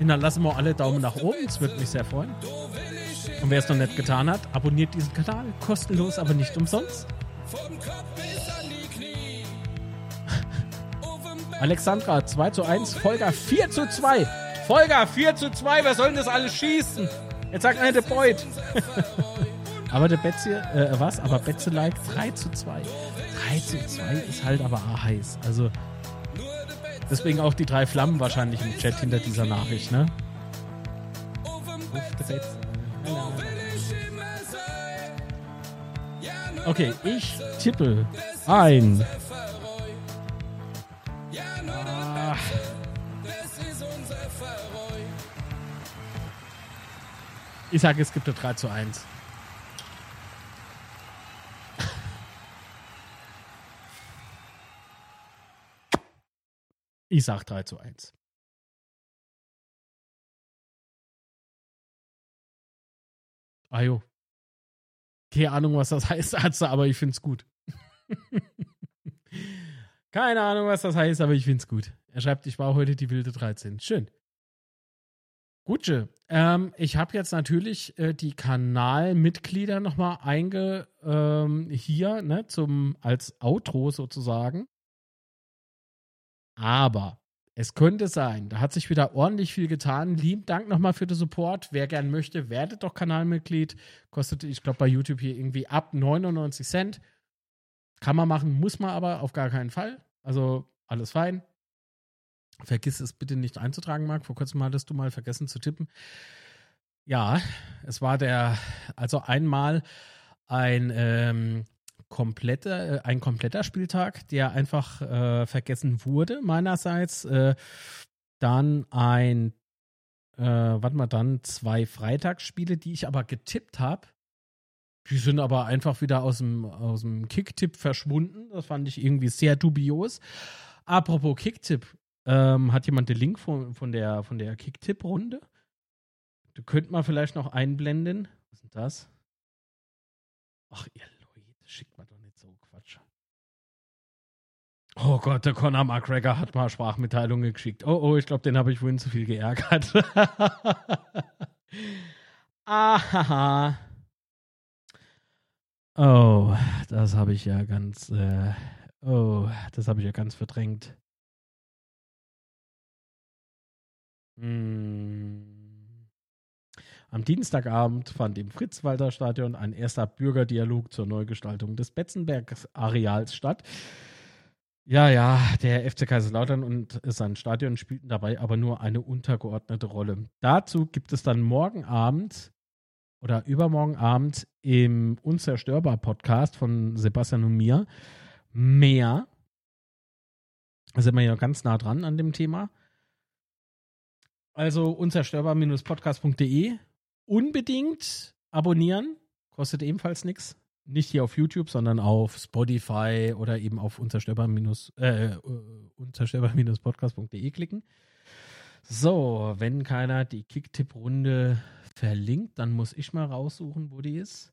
Ey. Lassen wir alle Daumen nach oben. Das würde mich sehr freuen. Und wer es noch nicht getan hat, abonniert diesen Kanal. Kostenlos, aber nicht umsonst. Alexandra 2 zu 1. Folger 4 zu 2. Folger 4 zu 2. Wer soll denn das alles schießen? Jetzt sagt einer der Beut. Aber der Betze, äh, was? Aber Betze like 3 zu 2. 3 zu 2 ist halt aber heiß. Also, deswegen auch die drei Flammen wahrscheinlich im Chat hinter dieser Nachricht, ne? Okay, ich tippe ein. Ah. Ich sage, es gibt eine 3 zu 1. Ich sag 3 zu 1. Ajo. Keine Ahnung, was das heißt, Atze, aber ich find's gut. Keine Ahnung, was das heißt, aber ich find's gut. Er schreibt, ich war heute die wilde 13. Schön. Gutsche. Ähm, ich habe jetzt natürlich äh, die Kanalmitglieder nochmal einge ähm, hier, ne, zum, als Outro sozusagen. Aber es könnte sein, da hat sich wieder ordentlich viel getan. Lieben Dank nochmal für den Support. Wer gern möchte, werdet doch Kanalmitglied. Kostet, ich glaube, bei YouTube hier irgendwie ab 99 Cent. Kann man machen, muss man aber auf gar keinen Fall. Also alles fein. Vergiss es bitte nicht einzutragen, Marc. Vor kurzem hattest du mal vergessen zu tippen. Ja, es war der, also einmal ein ähm, kompletter, äh, ein kompletter Spieltag, der einfach äh, vergessen wurde, meinerseits. Äh, dann ein, äh, warte mal, dann zwei Freitagsspiele, die ich aber getippt habe. Die sind aber einfach wieder aus dem, aus dem Kicktipp verschwunden. Das fand ich irgendwie sehr dubios. Apropos Kicktipp, ähm, hat jemand den Link von, von der, von der Kicktipp-Runde? Du könnt mal vielleicht noch einblenden. Was ist denn das? Ach, ihr schickt man doch nicht so Quatsch. Oh Gott, der Conor McGregor hat mal Sprachmitteilungen geschickt. Oh, oh, ich glaube, den habe ich vorhin zu viel geärgert. Aha. Oh, das habe ich ja ganz. Äh, oh, das habe ich ja ganz verdrängt. Hm. Am Dienstagabend fand im Fritz-Walter Stadion ein erster Bürgerdialog zur Neugestaltung des Betzenberg-Areals statt. Ja, ja, der FC Kaiserslautern und sein Stadion spielten dabei aber nur eine untergeordnete Rolle. Dazu gibt es dann morgen Abend oder übermorgen Abend im Unzerstörbar Podcast von Sebastian und mir mehr. Da sind wir ja ganz nah dran an dem Thema. Also unzerstörbar-podcast.de. Unbedingt abonnieren. Kostet ebenfalls nichts. Nicht hier auf YouTube, sondern auf Spotify oder eben auf unzerstörbar-podcast.de äh, klicken. So, wenn keiner die Kicktipp-Runde verlinkt, dann muss ich mal raussuchen, wo die ist.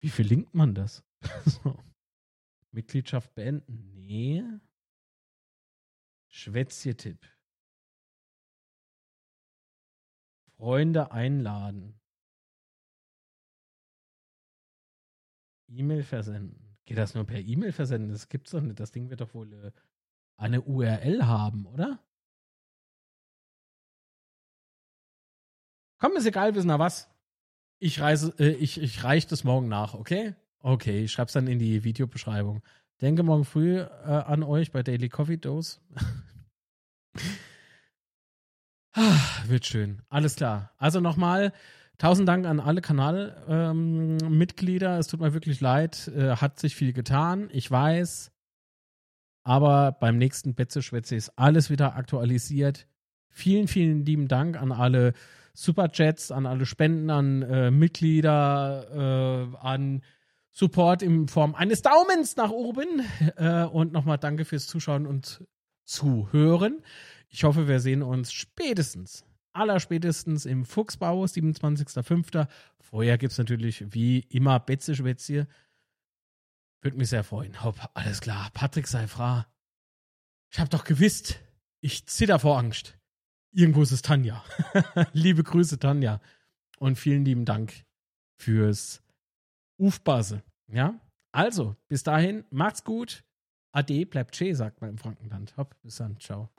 Wie verlinkt man das? so. Mitgliedschaft beenden? Nee. Schwätzje-Tipp. Freunde einladen. E-Mail versenden. Geht das nur per E-Mail versenden? Das gibt's doch nicht. Das Ding wird doch wohl äh, eine URL haben, oder? Komm, ist egal, wissen wir was. Ich reise, äh, ich, ich reiche das morgen nach, okay? Okay, ich schreib's dann in die Videobeschreibung. Denke morgen früh äh, an euch bei Daily Coffee Dose. ah, wird schön. Alles klar. Also nochmal, tausend Dank an alle Kanalmitglieder. Ähm, es tut mir wirklich leid. Äh, hat sich viel getan. Ich weiß. Aber beim nächsten Betze-Schwätze ist alles wieder aktualisiert. Vielen, vielen lieben Dank an alle Superchats, an alle Spenden, an äh, Mitglieder, äh, an Support in Form eines Daumens nach oben. Äh, und nochmal danke fürs Zuschauen und Zuhören. Ich hoffe, wir sehen uns spätestens, allerspätestens im Fuchsbau, 27.05. Vorher gibt es natürlich wie immer Betze Schwätze. Würde mich sehr freuen. Hopp, alles klar. Patrick sei fra. Ich hab doch gewusst, ich zitter vor Angst. Irgendwo ist es Tanja. Liebe Grüße, Tanja. Und vielen lieben Dank fürs Ufbase. Ja? Also, bis dahin, macht's gut. Ade, bleibt schön, sagt man im Frankenland. Hopp, bis dann. Ciao.